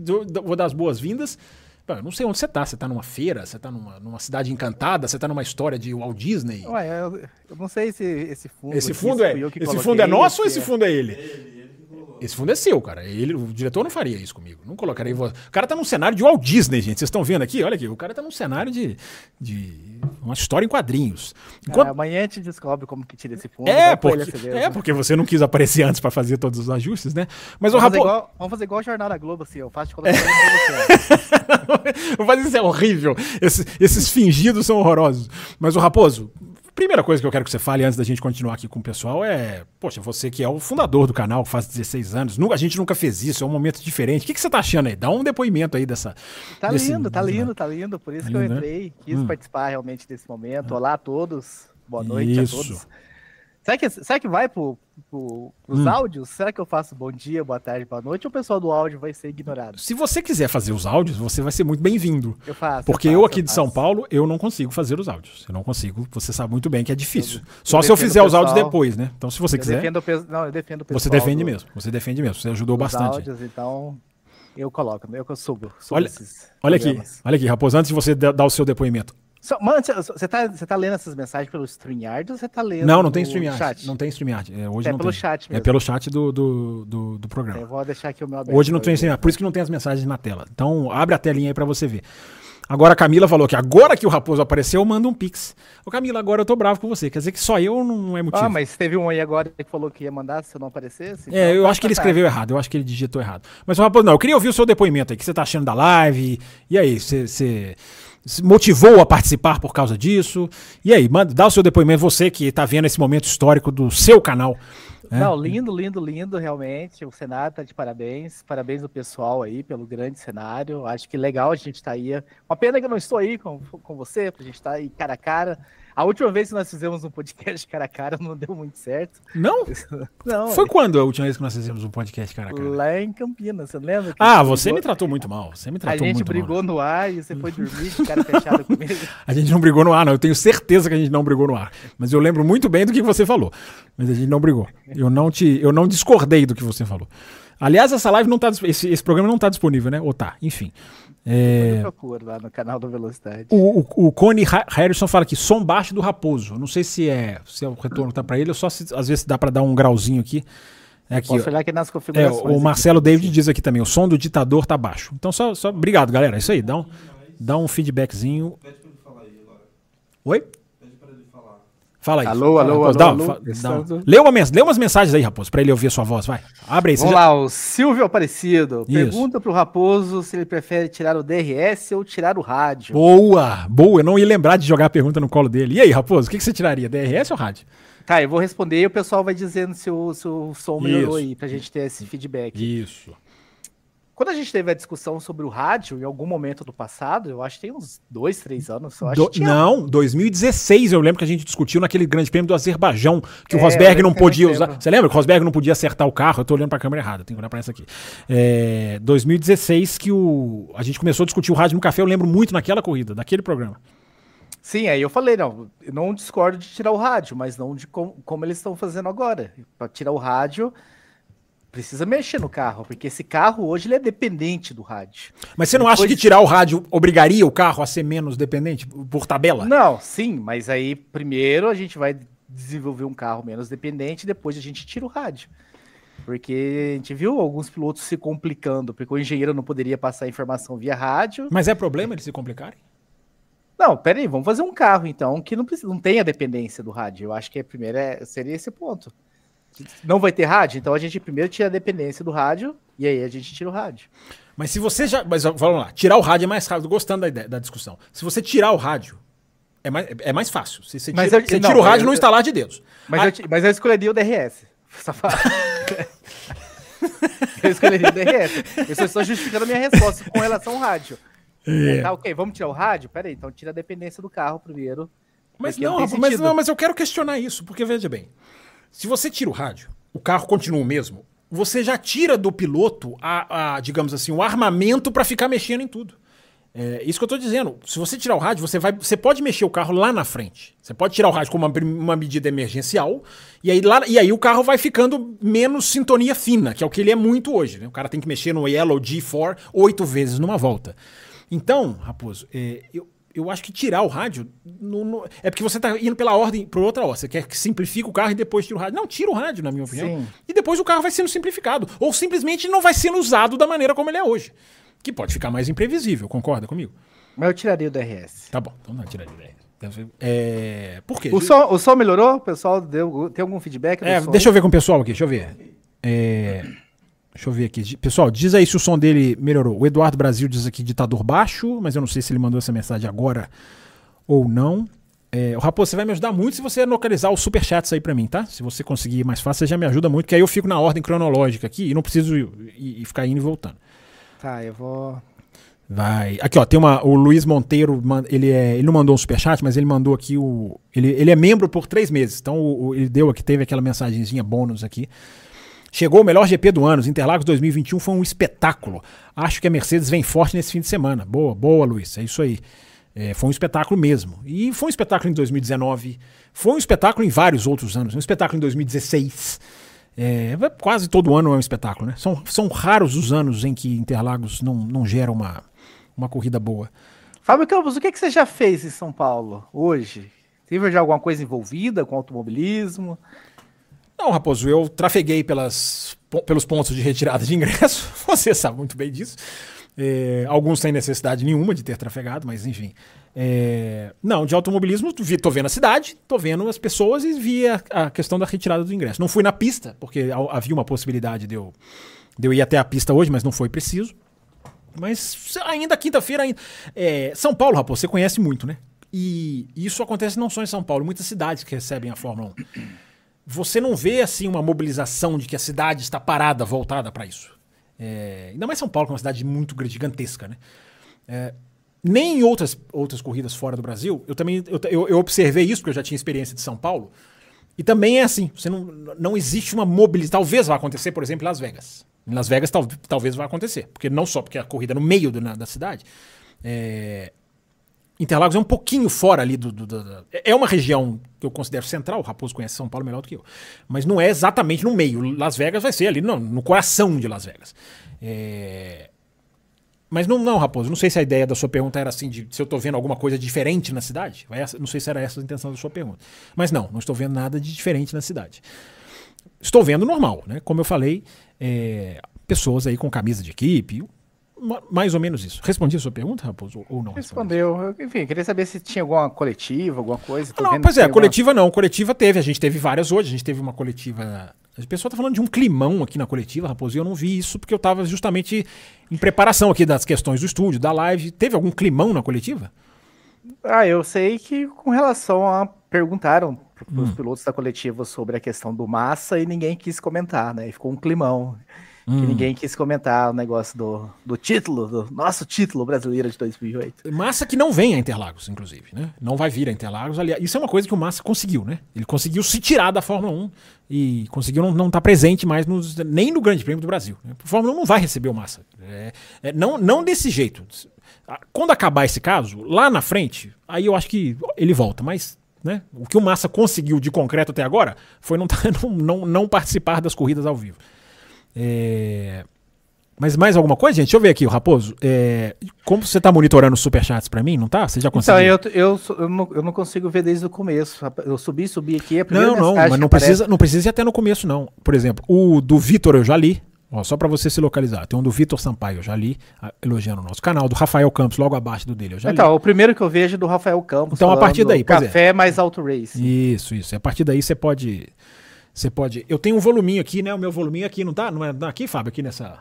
vou dar as boas-vindas. Eu não sei onde você tá. Você tá numa feira? Você tá numa, numa cidade encantada? Você tá numa história de Walt Disney? Ué, eu, eu não sei se esse fundo. Esse fundo é, esse fundo é nosso ou se esse é- fundo é ele? Esse fundo é seu, cara. Ele, o diretor não faria isso comigo. Não colocaria. O cara tá num cenário de Walt Disney, gente. Vocês estão vendo aqui? Olha aqui. O cara tá num cenário de, de uma história em quadrinhos. Enquanto- É, amanhã a gente descobre como que tira esse fundo. É, porque, é, porque você não quis aparecer antes pra fazer todos os ajustes, né? Mas o Vamos fazer, Rapo... igual, vamos fazer igual o Jornal da Globo, assim, eu faço de colocar você. Mas isso é horrível. Esses, esses fingidos são horrorosos. Mas o Raposo, primeira coisa que eu quero que você fale antes da gente continuar aqui com o pessoal é: Poxa, você que é o fundador do canal, faz 16 anos, a gente nunca fez isso, é um momento diferente. O que, que você tá achando aí? Dá um depoimento aí dessa. Tá desse- lindo, tá lindo, tá lindo. Por isso Tá que eu lindo, né? entrei, quis Hum. participar realmente desse momento. Olá a todos, boa noite Isso. a todos. Será que, será que vai pro, pro, pros Hum. áudios? Será que eu faço bom dia, boa tarde, boa noite? Ou o pessoal do áudio vai ser ignorado? Se você quiser fazer os áudios, você vai ser muito bem-vindo. Eu faço. Porque faço, eu aqui de São. Paulo, eu não consigo fazer os áudios. Eu não consigo. Você sabe muito bem que é difícil. Eu- Só eu se eu fizer o os áudios pessoal. depois, né? Então, se você Eu quiser, defendo Não, eu defendo o pessoal. você defende do- mesmo. Você defende mesmo. Você ajudou bastante. áudios, então eu coloco, eu que eu subo. subo Olha- Olha aqui, olha aqui, Raposo, antes de você da- dar o seu depoimento. Só- Mano, você- tá, tá lendo essas mensagens pelo StreamYard ou você tá lendo Não, não tem StreamYard. chat? Não tem StreamYard. É, hoje É não pelo tem. chat É mesmo. pelo chat do, do, do, do Eu programa. vou deixar aqui o meu aberto. Hoje não tem. StreamYard. Por isso que não tem as mensagens na tela. Então, abre a telinha aí pra você ver. Agora a Camila falou que agora que o Raposo apareceu, eu mando um pix. Ô Camila, agora eu tô bravo com você. Quer dizer que só eu não é motivo. Ah, mas teve um aí agora que falou que ia mandar se eu não aparecesse? É, então eu tá- acho que ele tá escreveu errado, eu acho que ele digitou errado. Mas, Raposo, não, eu queria ouvir o seu depoimento aí, o que você tá achando da live, e aí, você, você se motivou a participar por causa disso? E aí, manda, dá o seu depoimento, você que tá vendo esse momento histórico do seu canal. né? Não, lindo, lindo, lindo, realmente. O cenário tá de parabéns. Parabéns ao pessoal aí pelo grande cenário. Acho que legal a gente tá aí. Uma pena que eu não estou aí com, com você, pra gente estar tá aí cara a cara. A última vez que nós fizemos um podcast cara a cara não deu muito certo. Não? Não, Foi quando a última vez que nós fizemos um podcast, cara a cara? lá em Campinas, você lembra? Ah, você me brigou- tratou muito mal. Você me A tratou gente muito brigou mal. no ar e você foi dormir de cara fechada comigo. A gente não brigou no ar, não. Eu tenho certeza que a gente não brigou no ar. Mas eu lembro muito bem do que você falou. Mas a gente não brigou. Eu não te, eu não discordei do que você falou. Aliás, essa live não tá, esse, esse programa não tá disponível, né? Ou tá, enfim. É, procuro lá no canal do Velocidade. o, o, o Cone Ha- Harrison fala aqui, som baixo do Raposo. Não sei se é, se é o retorno tá pra ele ou só se, às vezes dá pra dar um grauzinho aqui. É aqui, Posso ó. olhar aqui nas É, configurações. o aqui. Marcelo David diz aqui também, o som do ditador tá baixo. Então só, só obrigado, galera. É isso aí, dá um, dá um feedbackzinho. Oi? Fala aí. Alô, Fala, alô, Raposo, alô, dá- alô. dá- Estamos- lê, uma lê umas mensagens aí, Raposo, pra ele ouvir a sua voz, vai. Abre aí. Vamos já- lá, o Silvio Aparecido. Isso. Pergunta pro Raposo se ele prefere tirar o DRS ou tirar o rádio. Boa, boa. Eu não ia lembrar de jogar a pergunta no colo dele. E aí, Raposo, o que, que você tiraria? DRS ou rádio? Tá, eu vou responder e o pessoal vai dizendo se o, se o som melhorou Isso. aí, pra gente ter esse feedback. Isso. Quando a gente teve a discussão sobre o rádio, em algum momento do passado, eu acho que tem uns dois, três anos, eu acho Do- tinha não, 2016 eu lembro que a gente discutiu naquele grande prêmio do Azerbaijão, que o É, Rosberg eu não podia usar. lembro. Você lembra que o Rosberg não podia acertar o carro? Eu tô olhando pra câmera errada, tenho que olhar pra essa aqui. É, 2016 que o, a gente começou a discutir o rádio no café, eu lembro muito naquela corrida, daquele programa. Sim, aí eu falei, não, eu não discordo de tirar o rádio, mas não de com- como eles estão fazendo agora. Para tirar o rádio, precisa mexer no carro, porque esse carro hoje ele é dependente do rádio. Mas você não acha Depois- que tirar o rádio obrigaria o carro a ser menos dependente por tabela? Não, sim, mas aí primeiro a gente vai desenvolver um carro menos dependente, depois a gente tira o rádio. Porque a gente viu alguns pilotos se complicando, porque o engenheiro não poderia passar informação via rádio. Mas é problema eles se complicarem? Não, peraí, vamos fazer um carro então que não, precisa, não tenha dependência do rádio. Eu acho que a primeira é- seria esse ponto. Não vai ter rádio, então a gente primeiro tira a dependência do rádio e aí a gente tira o rádio. Mas se você já. Mas vamos lá, tirar o rádio é mais rápido, gostando da, ideia, da discussão. Se você tirar o rádio, é mais, é mais fácil. Você tira, Mas eu- você não, tira o rádio eu- no instalar de dedos. Mas, Ah, eu, mas eu escolheria o DRS. Safado. eu escolheria o DRS. Eu só estou justificando a minha resposta com relação ao rádio. É. Tá, ok, vamos tirar o rádio? Pera aí, então tira a dependência do carro primeiro. Mas não, rapaz, mas não, mas eu quero questionar isso, porque veja bem. Se você tira o rádio, o carro continua o mesmo, você já tira do piloto a, a, digamos assim, o armamento para ficar mexendo em tudo. É isso que eu tô dizendo. Se você tirar o rádio, você vai, você pode mexer o carro lá na frente. Você pode tirar o rádio como uma, uma medida emergencial e aí, lá, e aí o carro vai ficando menos sintonia fina, que é o que ele é muito hoje. né? O cara tem que mexer no Yellow G4 oito vezes numa volta. Então, Raposo, é, eu, eu acho que tirar o rádio. no- no- é porque você tá indo pela ordem, por outra ordem. Você quer que simplifique o carro e depois tira o rádio. Não, tira o rádio, na minha opinião. Sim. E depois o carro vai sendo simplificado. Ou simplesmente não vai sendo usado da maneira como ele é hoje. Que pode ficar mais imprevisível, concorda comigo? Mas eu tiraria o DRS. Tá bom, então não, tira de ideia. É, por quê? O som, o som melhorou? O pessoal deu, tem algum feedback? É, deixa eu ver com o pessoal aqui, deixa eu ver. É, deixa eu ver aqui. Pessoal, diz aí se o som dele melhorou. O Eduardo Brasil diz aqui ditador baixo, mas eu não sei se ele mandou essa mensagem agora ou não. É, o Raposo, você vai me ajudar muito se você localizar os superchats aí pra mim, tá? Se você conseguir ir mais fácil, você já me ajuda muito, que aí eu fico na ordem cronológica aqui e não preciso ir, ficar indo e voltando. Tá, eu vou. Vai. Aqui, ó, tem uma. O Luiz Monteiro, ele, é, ele não mandou um superchat, mas ele mandou aqui o. Ele, ele é membro por três meses. Então, o- ele deu aqui, teve aquela mensagenzinha bônus aqui. Chegou o melhor GP do ano. Os Interlagos 2021 foi um espetáculo. Acho que a Mercedes vem forte nesse fim de semana. Boa, boa, Luiz. É isso aí. É, foi um espetáculo mesmo. E foi um espetáculo em 2019. Foi um espetáculo em vários outros anos. Um espetáculo em 2016. É, quase todo ano é um espetáculo, né? São, são raros os anos em que Interlagos não, não gera uma, uma corrida boa. Fábio Campos, o que, que você já fez em São Paulo hoje? Teve já alguma coisa envolvida com automobilismo? Não, Raposo, eu trafeguei pelas, pelos pontos de retirada de ingresso. Você sabe muito bem disso. É, alguns sem necessidade nenhuma de ter trafegado, mas enfim. É, não, de automobilismo, tô vendo a cidade, tô vendo as pessoas e vi a, a questão da retirada do ingresso. Não fui na pista, porque ha- havia uma possibilidade de eu, de eu ir até a pista hoje, mas não foi preciso. Mas ainda quinta-feira. É, São Paulo, Raposo, você conhece muito, né? E isso acontece não só em São Paulo, muitas cidades que recebem a Fórmula 1 você não vê assim uma mobilização de que a cidade está parada, voltada para isso. É, ainda mais São Paulo, que é uma cidade muito gigantesca, né? É, nem em outras, outras corridas fora do Brasil, eu também eu- eu observei isso, porque eu já tinha experiência de São Paulo. E também é assim, você não, não existe uma mobilização. Talvez vá acontecer, por exemplo, em Las Vegas. Em Las Vegas tal, talvez vá acontecer. Porque não só porque a corrida é no meio do- na- da cidade. É, Interlagos é um pouquinho fora ali do, do- do- É uma região que eu considero central, o Raposo conhece São Paulo melhor do que eu. Mas não é exatamente no meio. Las Vegas vai ser ali no, no coração de Las Vegas. É, Mas não, não, Raposo, não sei se a ideia da sua pergunta era assim, de se eu tô vendo alguma coisa diferente na cidade. Não sei se era essa a intenção da sua pergunta. Mas não, não estou vendo nada de diferente na cidade. Estou vendo normal, né? Como eu falei, é, pessoas aí com camisa de equipe, mais ou menos isso. Respondi a sua pergunta, Raposo, ou- não? Respondeu. Eu, Enfim, queria saber se tinha alguma coletiva, alguma coisa. Tô Não, pois é, tem alguma- coletiva não. Coletiva teve, a gente teve várias hoje. A gente teve uma coletiva. A pessoa tá falando de um climão aqui na coletiva, Raposo, e eu não vi isso porque eu tava justamente em preparação aqui das questões do estúdio, da live. Teve algum climão na coletiva? Ah, eu sei que com relação a. Perguntaram para os Hum. pilotos da coletiva sobre a questão do massa e ninguém quis comentar, né? E ficou um climão. Hum. Que ninguém quis comentar o negócio do, do título, do nosso título brasileiro de 2008. Massa que não vem a Interlagos, inclusive, né? Não vai vir a Interlagos. Aliás, isso é uma coisa que o Massa conseguiu, né? Ele conseguiu se tirar da Fórmula 1 e conseguiu não estar presente mais nos, nem no Grande Prêmio do Brasil. né? A Fórmula 1 não vai receber o Massa. É, é, não, não desse jeito. Ah, Quando acabar esse caso, lá na frente, aí eu acho que ele volta, mas. Né? O que o Massa conseguiu de concreto até agora foi não, não, não, não participar das corridas ao vivo. É, Mas mais alguma coisa, gente? Deixa eu ver aqui, o Raposo. É, Como você tá monitorando os superchats pra mim, não tá? Você já conseguiu? Então, eu, eu, eu, não, eu não consigo ver desde o começo. Eu subi, subi aqui, a primeira Não, não, mas não aparece- precisa, não precisa ir até no começo, não. Por exemplo, o do Vitor eu já li. Ó, só pra você se localizar. Tem um do Vitor Sampaio, eu já li, elogiando o nosso canal. Do Rafael Campos, logo abaixo do dele, eu já li. Então, o primeiro que eu vejo é do Rafael Campos. Então, a partir daí, é. Café mais Auto Race. Isso, isso. A partir daí você pode. Você pode. Eu tenho um voluminho aqui, né? O meu voluminho aqui, não tá? Não é é aqui, Fábio? Aqui nessa.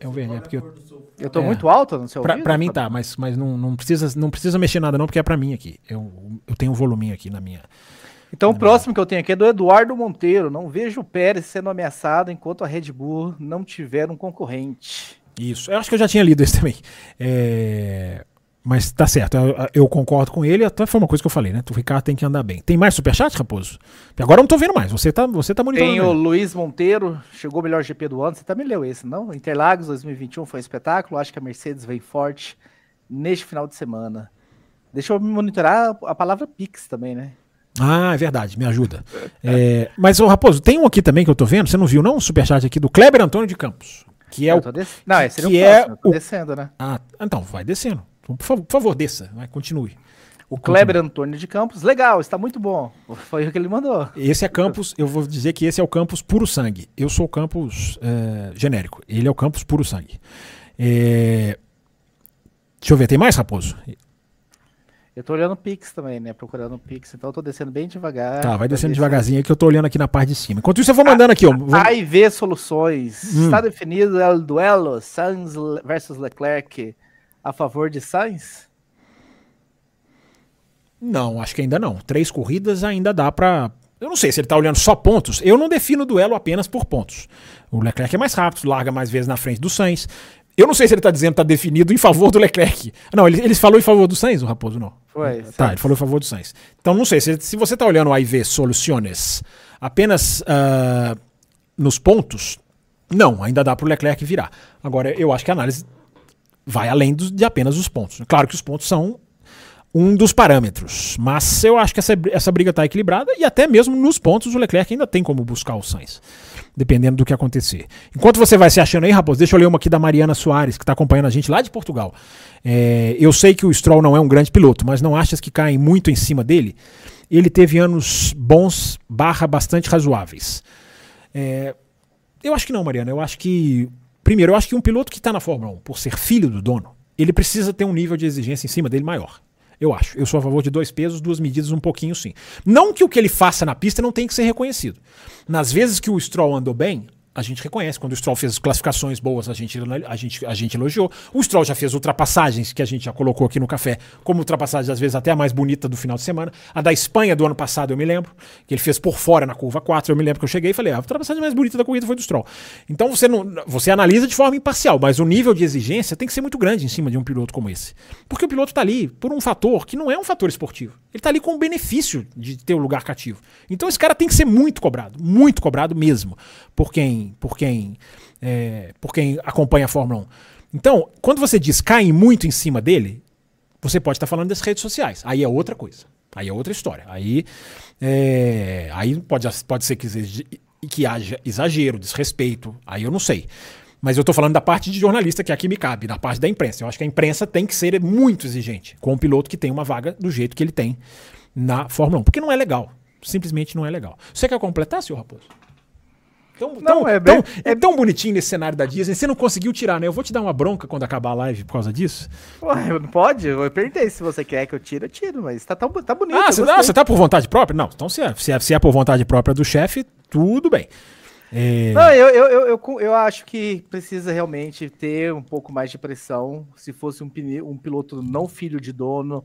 É o verde, né? Porque eu- Eu tô É. muito alto no seu pra, ouvido, pra mim tá, mas, mas não, não, precisa, não precisa mexer nada, não, porque é pra mim aqui. Eu, eu tenho um voluminho aqui na minha. Então, o próximo que eu tenho aqui é do Eduardo Monteiro. Não vejo o Pérez sendo ameaçado enquanto a Red Bull não tiver um concorrente. Isso. Eu acho que eu já tinha lido esse também. É, Mas tá certo, eu, eu concordo com ele, até foi uma coisa que eu falei, né? O Ricardo tem que andar bem. Tem mais superchat, Raposo? Agora eu não tô vendo mais. Você tá, você tá monitorando. Tem o. Luiz Monteiro, chegou o melhor GP do ano. Você também leu esse, não? Interlagos 2021 foi um espetáculo. Acho que a Mercedes vem forte neste final de semana. Deixa eu monitorar a palavra Pix também, né? Ah, é verdade, me ajuda. É, mas, ô Raposo, tem um aqui também que eu tô vendo, você não viu não? Um superchat aqui do Kleber Antônio de Campos. Que é Eu o. Não, esse seria que o é próximo, tô o- descendo, né? Ah, então, vai descendo. Por favor, por favor desça. Vai, continue. O Kleber Antônio de Campos, legal, está muito bom. Foi o que ele mandou. Esse é campus, eu vou dizer que esse é o campus puro sangue. Eu sou o campus é, genérico. Ele é o campus puro sangue. É, Deixa eu ver, tem mais, Raposo? Eu tô olhando o Pix também, né? Procurando o Pix, então eu tô descendo bem devagar. Tá, vai descendo devagarzinho aí que eu tô olhando aqui na parte de cima. Enquanto isso, eu vou mandando aqui, ó. Vamos- A e V Soluções. Hum. Está definido o duelo Sainz versus Leclerc a favor de Sainz? Não, acho que ainda não. Três corridas ainda dá pra. Eu não sei se ele tá olhando só pontos. Eu não defino o duelo apenas por pontos. O Leclerc é mais rápido, larga mais vezes na frente do Sainz. Eu não sei se ele tá dizendo que tá definido em favor do Leclerc. Não, ele, ele falou em favor do Sainz, o Raposo, não. Foi. Tá, ele falou em favor do Sainz. Então não sei, se, se você tá olhando o AIV Soluciones apenas ah, nos pontos, não, ainda dá pro Leclerc virar. Agora, eu acho que a análise vai além dos- de apenas os pontos. Claro que os pontos são um dos parâmetros, mas eu acho que essa, essa briga está equilibrada e até mesmo nos pontos o Leclerc ainda tem como buscar o Sainz, dependendo do que acontecer. Enquanto você vai se achando aí, Raposo, deixa eu ler uma aqui da Mariana Soares, que está acompanhando a gente lá de Portugal. É, eu sei que o Stroll não é um grande piloto, mas não achas que caem muito em cima dele? Ele teve anos bons barra bastante razoáveis. É, eu acho que não, Mariana. Eu acho que. Primeiro, eu acho que um piloto que está na Fórmula 1, por ser filho do dono, ele precisa ter um nível de exigência em cima dele maior. Eu acho. Eu sou a favor de dois pesos, duas medidas, um pouquinho sim. Não que o que ele faça na pista não tenha que ser reconhecido. Nas vezes que o Stroll andou bem, a gente reconhece. Quando o Stroll fez classificações boas, a gente, a gente, a gente elogiou. O Stroll já fez ultrapassagens, que a gente já colocou aqui no café, como ultrapassagem, às vezes, até a mais bonita do final de semana. A da Espanha do ano passado, eu me lembro, que ele fez por fora na curva 4. Eu me lembro que eu cheguei e falei, "Ah, a ultrapassagem mais bonita da corrida foi do Stroll. Então você, não, você analisa de forma imparcial, mas o nível de exigência tem que ser muito grande em cima de um piloto como esse. Porque o piloto está ali por um fator que não é um fator esportivo. Ele está ali com o benefício de ter o lugar cativo. Então esse cara tem que ser muito cobrado, muito cobrado mesmo, por quem, por quem, é, por quem acompanha a Fórmula 1. Então, quando você diz caem muito em cima dele, você pode estar falando das redes sociais. Aí é outra coisa. Aí é outra história. Aí, é, aí pode, pode ser que, que haja exagero, desrespeito. Aí eu não sei. Mas eu estou falando da parte de jornalista, que aqui me cabe, da parte da imprensa. Eu acho que a imprensa tem que ser muito exigente com um piloto que tem uma vaga do jeito que ele tem na Fórmula 1. Porque não é legal. Simplesmente não é legal. Você quer completar, senhor Raposo? Tão, Não, tão- é tão- bem- é tão bonitinho nesse cenário da Disney. Você não conseguiu tirar, né? Eu vou te dar uma bronca quando acabar a live por causa disso. Ué, não pode? Eu perguntei se você quer que eu tire, eu tiro, mas tá, tão, tá bonito. Ah, você, não, você tá por vontade própria? Não, então se é, se é, se é por vontade própria do chefe, tudo bem. É, Não, eu, eu, eu, eu, acho que precisa realmente ter um pouco mais de pressão. Se fosse um, um piloto não filho de dono,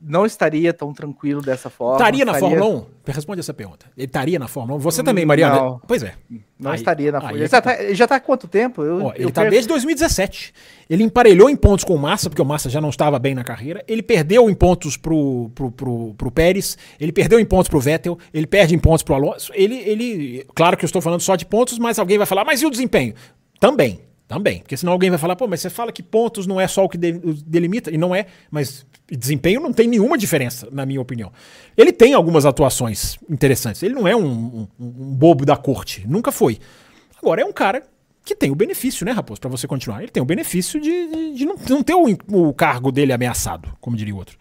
não estaria tão tranquilo dessa forma. estaria na estaria- Fórmula 1? Responde essa pergunta. Ele estaria na Fórmula 1? Você também, Mariana? não. Pois é. Não Aí- estaria na Fórmula é 1. que Já tá. tá, já tá há quanto tempo? Eu, Ó, ele tá per- desde 2017. Ele emparelhou em pontos com o Massa, porque o Massa já não estava bem na carreira. Ele perdeu em pontos pro, pro, pro, pro Pérez. Ele perdeu em pontos pro Vettel. Ele perde em pontos pro Alonso. Ele, ele. Claro que eu estou falando só de pontos, mas alguém vai falar, mas e o desempenho? Também. Também. Porque senão alguém vai falar, pô, mas você fala que pontos não é só o que delimita. E não é, mas desempenho não tem nenhuma diferença, na minha opinião. Ele tem algumas atuações interessantes. Ele não é um, um- um bobo da corte. Nunca foi. Agora é um cara que tem o benefício, né, Raposo, pra você continuar. Ele tem o benefício de, de- de não, ter o, o cargo dele ameaçado, como diria o outro.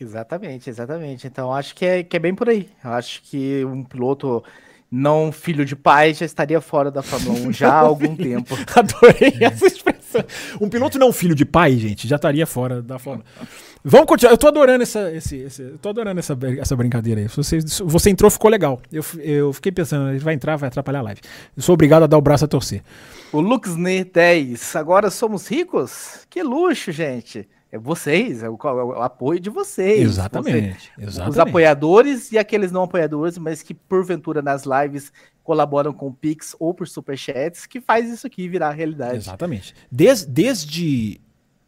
Exatamente, exatamente. Então acho que é, que é bem por aí. Acho que um piloto não filho de pai já estaria fora da Fórmula 1 já há algum tempo. Adorei essa expressão. Um piloto não filho de pai, gente, já estaria fora da Fórmula. Vamos continuar. Eu tô adorando essa, esse, esse- eu tô adorando essa, essa brincadeira aí. Você, você entrou, ficou legal. Eu, eu fiquei pensando, ele vai entrar, vai atrapalhar a live. Eu sou obrigado a dar o braço a torcer. O Luxner 10. Agora somos ricos? Que luxo, gente. É vocês, é o, é o apoio de vocês. Exatamente. Você- Os exatamente. apoiadores e aqueles não apoiadores, mas que porventura nas lives colaboram com o Pix ou por superchats, que faz isso aqui virar realidade. Exatamente. Des- desde.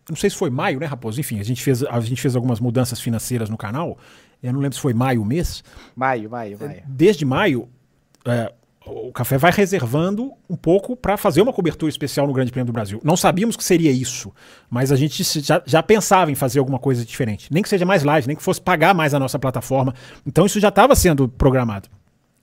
Não sei se foi maio, né, Raposo? Enfim, a gente fez, a gente fez algumas mudanças financeiras no canal. Eu não lembro se foi maio o mês. Maio, maio, maio. Desde maio, é, o Café vai reservando um pouco para fazer uma cobertura especial no Grande Prêmio do Brasil. Não sabíamos que seria isso, mas a gente já, já pensava em fazer alguma coisa diferente. Nem que seja mais live, nem que fosse pagar mais a nossa plataforma. Então isso já estava sendo programado.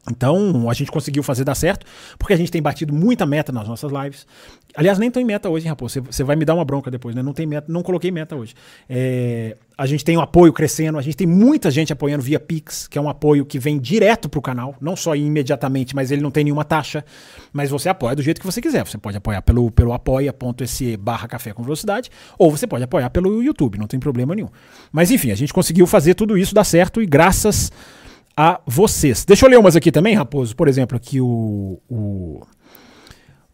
Então, a gente conseguiu fazer dar certo, porque a gente tem batido muita meta nas nossas lives. Aliás, nem tem meta hoje, hein, Raposo? Você vai me dar uma bronca depois, né? Não tem meta, não coloquei meta hoje. É, a gente tem um apoio crescendo, a gente tem muita gente apoiando via Pix, que é um apoio que vem direto pro canal, não só imediatamente, mas ele não tem nenhuma taxa. Mas você apoia do jeito que você quiser. Você pode apoiar pelo, pelo apoia.se barra café com velocidade, ou você pode apoiar pelo YouTube, não tem problema nenhum. Mas enfim, a gente conseguiu fazer tudo isso dar certo e graças vocês. Deixa eu ler umas aqui também, Raposo. Por exemplo, aqui o. O.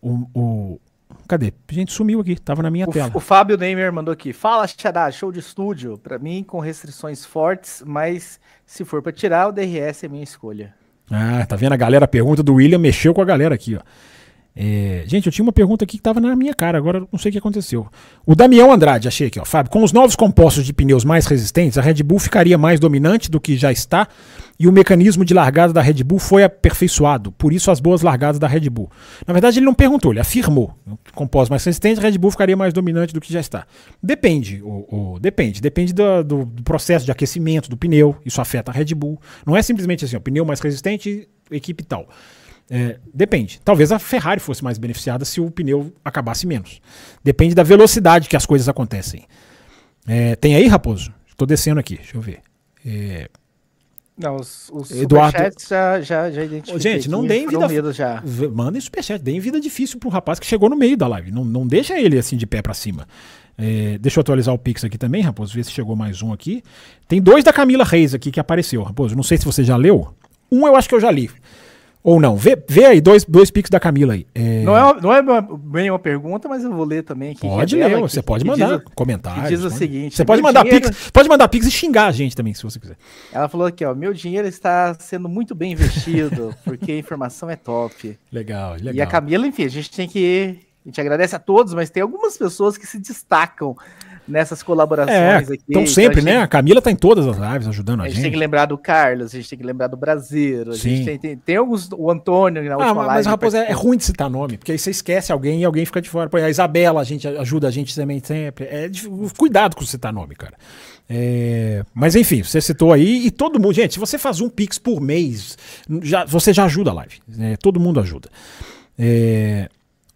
o, o cadê? A gente sumiu aqui, tava na minha o, tela. O Fábio Neymer mandou aqui. Fala, Xará, show de estúdio. Para mim, com restrições fortes, mas se for para tirar, o DRS é minha escolha. Ah, tá vendo? A galera, a pergunta do William mexeu com a galera aqui, ó. É, gente, eu tinha uma pergunta aqui que estava na minha cara, agora não sei o que aconteceu. O Damião Andrade, achei aqui, ó. Fábio, com os novos compostos de pneus mais resistentes, a Red Bull ficaria mais dominante do que já está e o mecanismo de largada da Red Bull foi aperfeiçoado, por isso as boas largadas da Red Bull. Na verdade, ele não perguntou, ele afirmou. Compostos mais resistentes, a Red Bull ficaria mais dominante do que já está. Depende, o, o depende, depende do, do, do processo de aquecimento do pneu, isso afeta a Red Bull. Não é simplesmente assim, o pneu mais resistente, equipe tal. É, depende. Talvez a Ferrari fosse mais beneficiada se o pneu acabasse menos. Depende da velocidade que as coisas acontecem. É, tem aí, Raposo? Estou descendo aqui, deixa eu ver. É, não, os, os Eduardo... já, já, já identifiquei. Gente, não deem vida. Já. Mandem superchat, deem vida difícil pro rapaz que chegou no meio da live. Não, não deixa ele assim de pé para cima. É, deixa eu atualizar o Pix aqui também, Raposo, ver se chegou mais um aqui. Tem dois da Camila Reis aqui que apareceu, Raposo. Não sei se você já leu. Um eu acho que eu já li. Ou não. Vê, vê aí, dois, dois piques da Camila aí. É... Não, é, não é bem uma pergunta, mas eu vou ler também aqui. Pode é ler, você pode mandar comentários. diz o seguinte: Você pode mandar, dinheiro... pix, pode mandar pix e xingar a gente também, se você quiser. Ela falou aqui, ó, meu dinheiro está sendo muito bem investido, porque a informação é top. Legal, legal. E a Camila, enfim, a gente tem que. A gente agradece a todos, mas tem algumas pessoas que se destacam nessas colaborações é, aqui. Então sempre, então, né? A Camila tá em todas as lives ajudando a, a gente. A gente tem que lembrar do Carlos, a gente tem que lembrar do Brasileiro, a Sim. gente tem, tem, tem, alguns, o Antônio na ah, última mas, live. Mas, rapaz, é, é, ruim de citar nome, porque aí você esquece alguém e alguém fica de fora. Pô, a Isabela, a gente ajuda a gente também sempre. É, cuidado com citar nome, cara. É, mas enfim, você citou aí e todo mundo, gente, se você faz um Pix por mês, já, você já ajuda a live. Né? Todo mundo ajuda. É,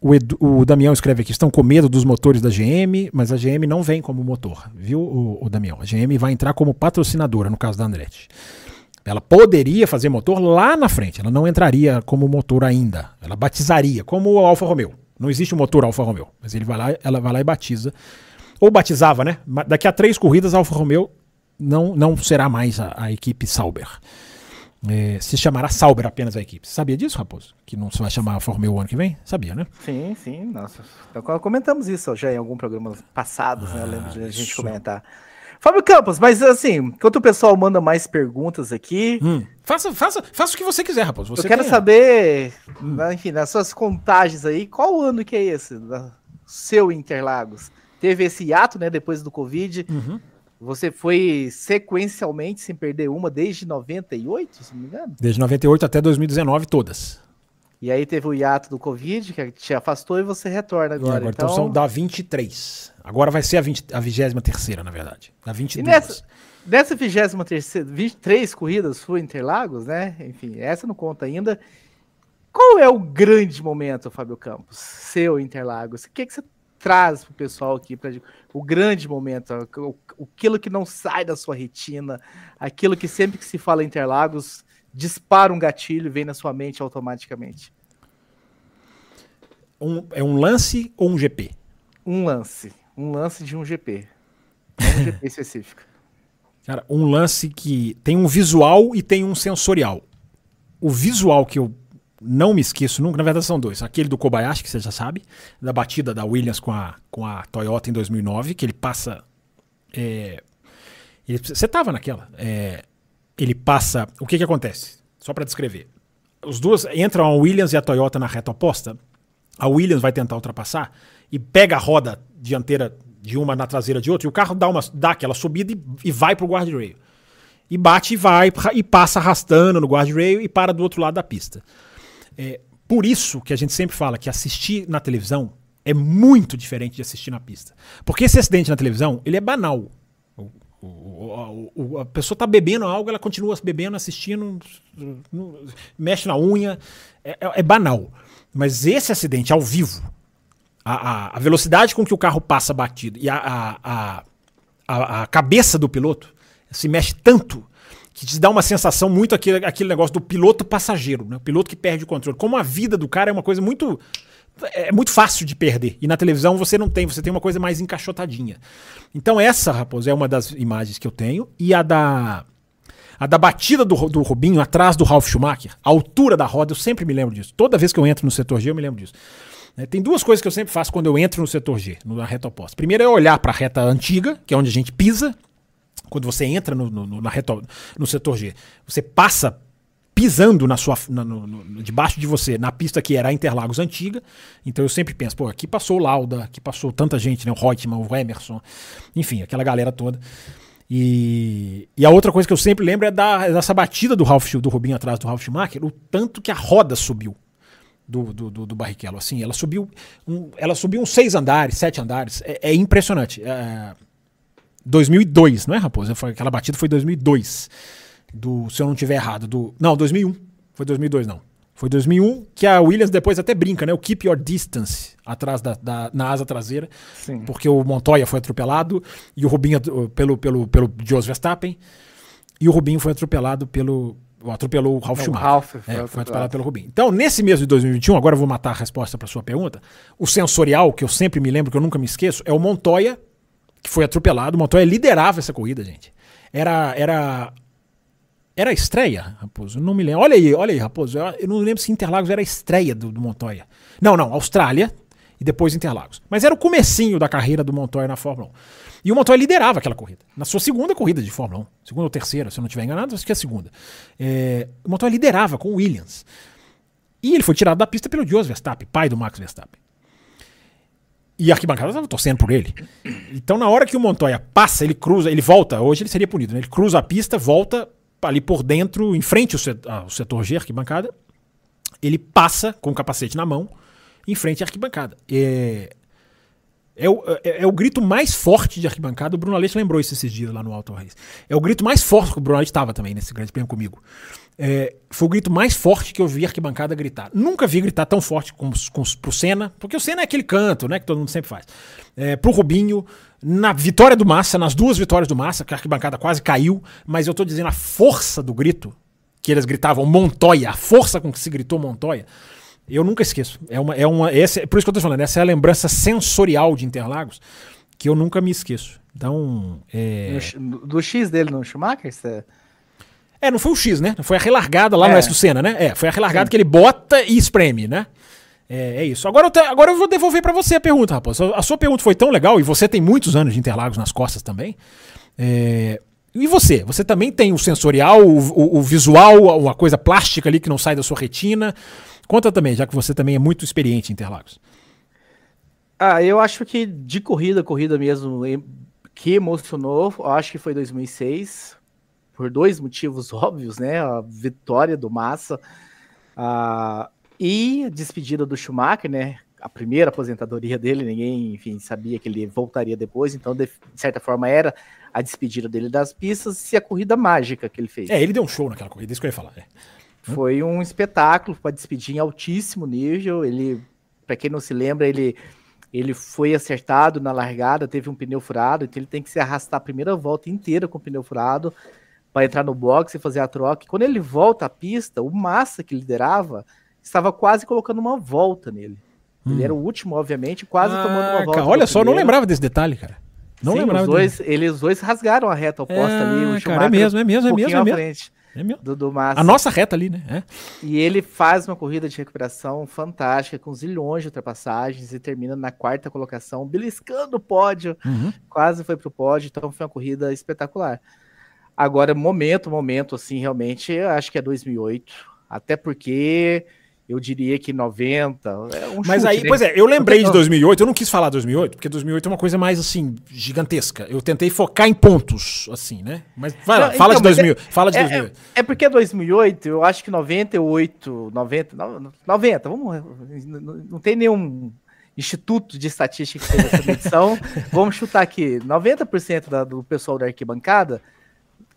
o, Edu, o Damião escreve aqui: estão com medo dos motores da GM, mas a GM não vem como motor, viu, o, o Damião? A GM vai entrar como patrocinadora, no caso da Andretti. Ela poderia fazer motor lá na frente, ela não entraria como motor ainda. Ela batizaria, como o Alfa Romeo. Não existe um motor Alfa Romeo, mas ele vai lá, ela vai lá e batiza. Ou batizava, né? Daqui a três corridas, a Alfa Romeo não, não será mais a, a equipe Sauber. É, se chamará Sauber apenas a equipe. Você sabia disso, Raposo? Que não se vai chamar a Fórmula 1 ano que vem? Sabia, né? Sim, sim. Nossa. Então, comentamos isso já em algum programa passado, ah, né? Eu lembro de a gente isso. comentar. Fábio Campos, mas assim, enquanto o pessoal manda mais perguntas aqui. Hum. Faça, faça, faça o que você quiser, Raposo. Você eu quero saber, hum. enfim, nas suas contagens aí, qual ano que é esse? Seu Interlagos? Teve esse hiato, né, depois do Covid. Uhum. Você foi sequencialmente sem perder uma desde 98, se não me engano? Desde 98 até 2019, todas. E aí teve o hiato do Covid, que te afastou, e você retorna agora. agora então, então são da 23. Agora vai ser a, 20, a 23 na verdade. Da 22. E nessa, nessa 23, 23 corridas foi Interlagos, né? Enfim, essa não conta ainda. Qual é o grande momento, Fábio Campos, seu Interlagos? O que, que você traz para o pessoal aqui, para o grande momento, aquilo que não sai da sua retina, aquilo que sempre que se fala Interlagos, dispara um gatilho e vem na sua mente automaticamente? Um, é um lance ou um GP? Um lance. Um lance de um GP. Um GP específico. Cara, um lance que tem um visual e tem um sensorial. O visual que eu não me esqueço nunca, na verdade são dois. Aquele do Kobayashi, que você já sabe, da batida da Williams com a, com a Toyota em 2009, que ele passa. É, ele, você tava naquela. É, ele passa. O que que acontece? Só para descrever. Os duas entram a Williams e a Toyota na reta oposta. A Williams vai tentar ultrapassar e pega a roda dianteira de uma na traseira de outra, e o carro dá, uma, dá aquela subida e, e vai pro guardrail. E bate e vai, e passa arrastando no guardrail e para do outro lado da pista. É, por isso que a gente sempre fala que assistir na televisão é muito diferente de assistir na pista. Porque esse acidente na televisão, ele é banal. O, o, a pessoa tá bebendo algo, ela continua bebendo, assistindo, mexe na unha. É, é, é banal. Mas esse acidente ao vivo, a, a, a, velocidade com que o carro passa batido e a, a, a, cabeça do piloto se mexe tanto que te dá uma sensação muito aquele, aquele negócio do piloto passageiro, né? O piloto que perde o controle. Como a vida do cara é uma coisa muito é muito fácil de perder. E na televisão você não tem, você tem uma coisa mais encaixotadinha. Então essa, Raposo, é uma das imagens que eu tenho. E a da a da batida do, do Rubinho atrás do Ralf Schumacher, a altura da roda, eu sempre me lembro disso. Toda vez que eu entro no setor G, eu me lembro disso. É, tem duas coisas que eu sempre faço quando eu entro no setor G, na reta oposta. Primeiro é olhar para a reta antiga, que é onde a gente pisa, quando você entra no, no, na reta, no setor G. Você passa pisando na sua, na, no, no, debaixo de você, na pista que era a Interlagos antiga. Então eu sempre penso, pô, aqui passou o Lauda, aqui passou tanta gente, né? O Reutemann, o Emerson, enfim, aquela galera toda. E, e a outra coisa que eu sempre lembro é da, dessa batida do Ralf do Rubinho atrás do Ralf Schumacher, o tanto que a roda subiu do, do, do, do Barrichello. Assim, ela subiu, um, ela subiu uns seis andares, sete andares. É, é impressionante. É, 2002, não é, Raposa? Foi, aquela batida foi 2002 do, se eu não tiver errado, do. Não, 2001. Foi 2002, não. Foi 2001 que a Williams depois até brinca, né? O keep your distance atrás da, da na asa traseira, Sim. porque o Montoya foi atropelado e o Rubinho pelo pelo pelo Jos Verstappen e o Rubinho foi atropelado pelo atropelou o Ralf não, Schumacher. O Ralf foi, é, foi atropelado pelo Rubinho. Então, nesse mês de 2021, agora eu vou matar a resposta para sua pergunta. O sensorial que eu sempre me lembro, que eu nunca me esqueço, é o Montoya que foi atropelado. O Montoya liderava essa corrida, gente. Era era era a estreia, Raposo? Não me lembro. Olha aí, olha aí, Raposo. Eu, não lembro se Interlagos era a estreia do, do, Montoya. Não, não, Austrália e depois Interlagos. Mas era o comecinho da carreira do Montoya na Fórmula 1. E o Montoya liderava aquela corrida. Na sua segunda corrida de Fórmula 1. Segunda ou terceira, se eu não estiver enganado, acho que é a segunda. É, o Montoya liderava com o Williams. E ele foi tirado da pista pelo Jos Verstappen, pai do Max Verstappen. E a arquibancada estava torcendo por ele. Então, na hora que o Montoya passa, ele cruza, ele volta. Hoje ele seria punido, né? Ele cruza a pista, volta ali por dentro, em frente ao setor, ao setor G, arquibancada, ele passa com o capacete na mão, em frente à arquibancada. É, é, o, é, é, o grito mais forte de arquibancada. O Bruno Aleixo lembrou isso esses dias lá no Alto Reis. É o grito mais forte que o Bruno Aleixo estava também nesse grande prêmio comigo. É, foi o grito mais forte que eu vi a arquibancada gritar. Nunca vi gritar tão forte como, como pro Senna, porque o Senna é aquele canto, né, que todo mundo sempre faz. É, pro Rubinho, na vitória do Massa, nas duas vitórias do Massa, que a arquibancada quase caiu, mas eu tô dizendo a força do grito, que eles gritavam Montoya, a força com que se gritou Montoya, eu nunca esqueço. É uma, é uma, essa, é por isso que eu tô falando, essa é a lembrança sensorial de Interlagos que eu nunca me esqueço. Então, é... do X dele no Schumacher, você é, não foi o X, né? Foi a relargada lá é. no S do Senna, né? É, foi a relargada Sim. que ele bota e espreme, né? É, é isso. Agora eu, te, agora eu vou devolver para você a pergunta, rapaz. A sua pergunta foi tão legal e você tem muitos anos de Interlagos nas costas também. É, e você? Você também tem o sensorial, o, o, o, visual, uma coisa plástica ali que não sai da sua retina. Conta também, já que você também é muito experiente em Interlagos. Ah, eu acho que de corrida, corrida mesmo, que emocionou, acho que foi 2006 por dois motivos óbvios, né? A vitória do Massa e a despedida do Schumacher, né? A primeira aposentadoria dele, ninguém, enfim, sabia que ele voltaria depois, então, de, de certa forma, era a despedida dele das pistas e a corrida mágica que ele fez. É, ele deu um show naquela corrida, isso que eu ia falar. É. Foi um espetáculo para despedir em altíssimo nível. Ele, para quem não se lembra, ele ele foi acertado na largada, teve um pneu furado, então ele tem que se arrastar a primeira volta inteira com o pneu furado para entrar no box e fazer a troca. E quando ele volta à pista, o Massa que liderava estava quase colocando uma volta nele. Hum. Ele era o último, obviamente, quase ah, tomando uma volta. olha só, primeiro. não lembrava desse detalhe, cara. Não Sim, lembrava. Os dois, eles dois rasgaram a reta oposta é, ali. O cara, é mesmo, é mesmo, é um mesmo. É mesmo. É mesmo. Do, do Massa. A nossa reta ali, né? É. E ele faz uma corrida de recuperação fantástica, com zilhões de ultrapassagens e termina na quarta colocação, beliscando o pódio. Uhum. Quase foi pro pódio, então foi uma corrida espetacular. Agora, momento, momento, assim, realmente, acho que é 2008. Até porque eu diria que 90. É um Mas chute, aí, né? pois é, eu lembrei de 2008, eu não quis falar 2008, porque 2008 é uma coisa mais, assim, gigantesca. Eu tentei focar em pontos, assim, né? Mas vai lá, não, fala então, de 2000, é, fala de é, 2008. É, é, porque 2008, eu acho que 98, 90, 90, vamos, não, não tem nenhum instituto de estatística que fez essa medição. Vamos chutar aqui, 90% da, do pessoal da arquibancada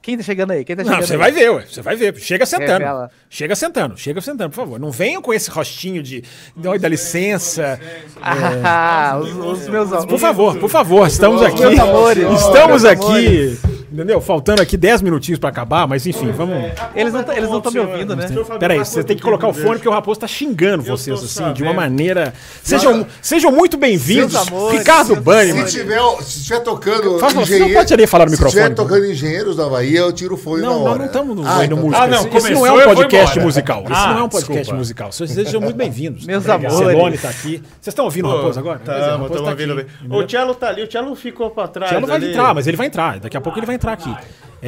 quem tá chegando aí? Quem tá chegando Não, você aí? vai ver, ué. Você vai ver. Chega sentando. Revela. Chega sentando, chega sentando, por favor. Não venham com esse rostinho de. Oi, dá licença. Ah, os, os meus amores. Por favor, por favor, estamos aqui. Amores. Estamos aqui. Entendeu? Faltando aqui 10 minutinhos pra acabar, mas enfim, vamos. Eles não eles não estão me ouvindo, né? Peraí, você tem que colocar o fone porque o Raposo tá xingando vocês, assim, de uma maneira. Sejam, sejam muito bem-vindos. Ricardo Bani, Se mano. tiver, se tiver tocando. Faz- você não pode ali falar no Se microfone, tiver pô. tocando engenheiros da Bahia, eu tiro o fone Não, na nós hora. não estamos no Ah, ouvindo então música. Ah, não, Esse- esse não começou, é um podcast musical. Esse Ah, não é um podcast desculpa. musical. Vocês sejam muito bem-vindos. Meus amores. Celone tá aqui. Vocês estão ouvindo o Raposo agora? É, o tamo tá ouvindo. O Tchelo tá ali, o Tchelo ficou pra trás. Já não vai entrar, mas ele vai entrar. Daqui a pouco ele vai entrar aqui.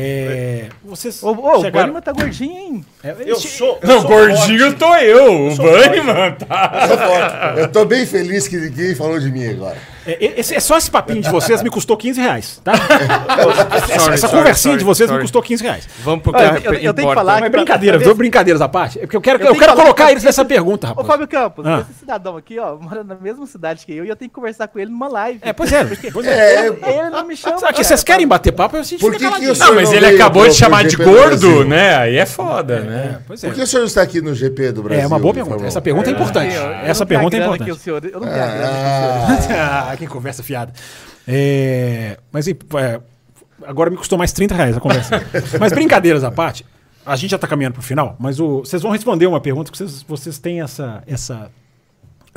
É, vocês Ô, ô, o Bunnyman tá gordinho, hein? É, Eu sou. Não, eu sou gordinho forte. tô eu. O Bunnyman tá. Eu tô bem feliz que ninguém falou de mim agora. É, esse- é só esse papinho de vocês me custou 15 reais, tá? essa Sorry, essa sorry, conversinha sorry, de vocês me custou 15 reais. Vamos pro Olha, carro. eu- eu tenho que falar Mas brincadeira, pra- viu? brincadeiras à parte. É porque eu quero, eu quero colocar eles nessa pergunta, Ô, rapaz. Fábio Campos, Ah. esse cidadão aqui, ó, mora na mesma cidade que eu e eu tenho que conversar com ele numa live. É, pois é. Pois é. É, Ele não me chama. Sabe que cara. vocês querem bater papo, gente Por fica que que senhor Não, mas ele acabou pro- de chamar de gordo, Brasil? né? Aí é foda, né? Pois é. Por que o senhor está aqui no GP do Brasil? É uma boa pergunta. Essa 1? pergunta é importante. Eu- eu Essa pergunta é importante. que o senhor- eu não tenho a grana que o senhor. ah, que conversa fiada. É, mas é, agora me custou mais 30 reais a conversa. mas brincadeiras à parte, a gente já tá caminhando pro final, mas o, vocês vão responder uma pergunta que vocês, vocês têm essa, essa,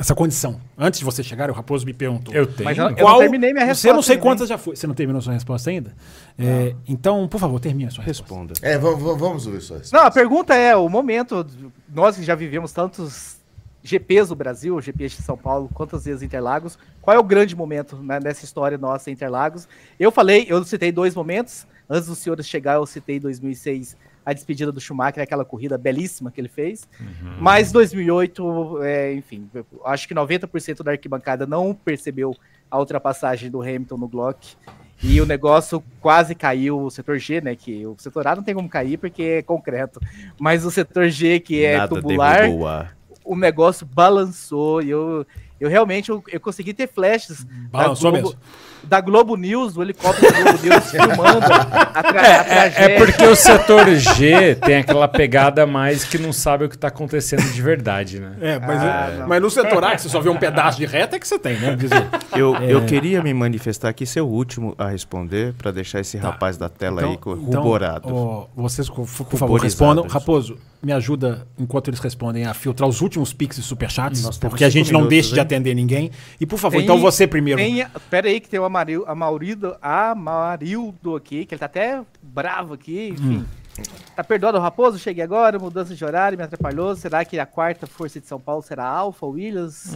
essa condição. Antes de você chegar, o Raposo me perguntou. Eu tenho. Mas eu- Qual, terminei minha Você não resposta sei ainda, quantas já foi. Você não terminou sua resposta ainda? É, então, por favor, termine a sua resposta. Responda. É, vamos, vamos ouvir só isso. Não, a pergunta é, o momento, nós que já vivemos tantos GPs do Brasil, GPs de São Paulo, quantas vezes Interlagos, qual é o grande momento né, nessa história nossa Interlagos? Eu falei, eu citei dois momentos, antes dos senhores chegar eu citei 2006, a despedida do Schumacher, aquela corrida belíssima que ele fez, mas 2008, é, enfim, acho que 90% da arquibancada não percebeu a ultrapassagem do Hamilton no Glock, e o negócio quase caiu, o setor G, né? Que o setor A não tem como cair porque é concreto. Mas o setor G, que é Nada tubular, o negócio balançou. E eu, eu realmente eu, eu consegui ter flashes Balançou da, Globo, mesmo. da Globo News, do helicóptero da Globo News filmando a, tra a É, tragédia. é porque o setor G tem aquela pegada mais que não sabe o que tá acontecendo de verdade, né? É, mas, Ah, é- mas no setor A, que você só vê um pedaço de reta, é que você tem, né? Dizer. Eu, eu queria me manifestar aqui, ser o último a responder, para deixar esse rapaz da tela aí co- ruborado. Então, ó, vocês, por favor, respondam. Raposo, me ajuda, enquanto eles respondem, a filtrar os últimos pix e superchats, Nós porque a gente cinco não minutos, deixa de hein? atender ninguém. E, por favor, Tem- então você primeiro. Tem, pera aí que tem o Amarildo, Amarildo, Amarildo aqui, que ele tá até bravo aqui, enfim. Tá perdoado o Raposo? Cheguei agora, mudança de horário, me atrapalhou. Será que a quarta força de São Paulo será a Alfa, Williams?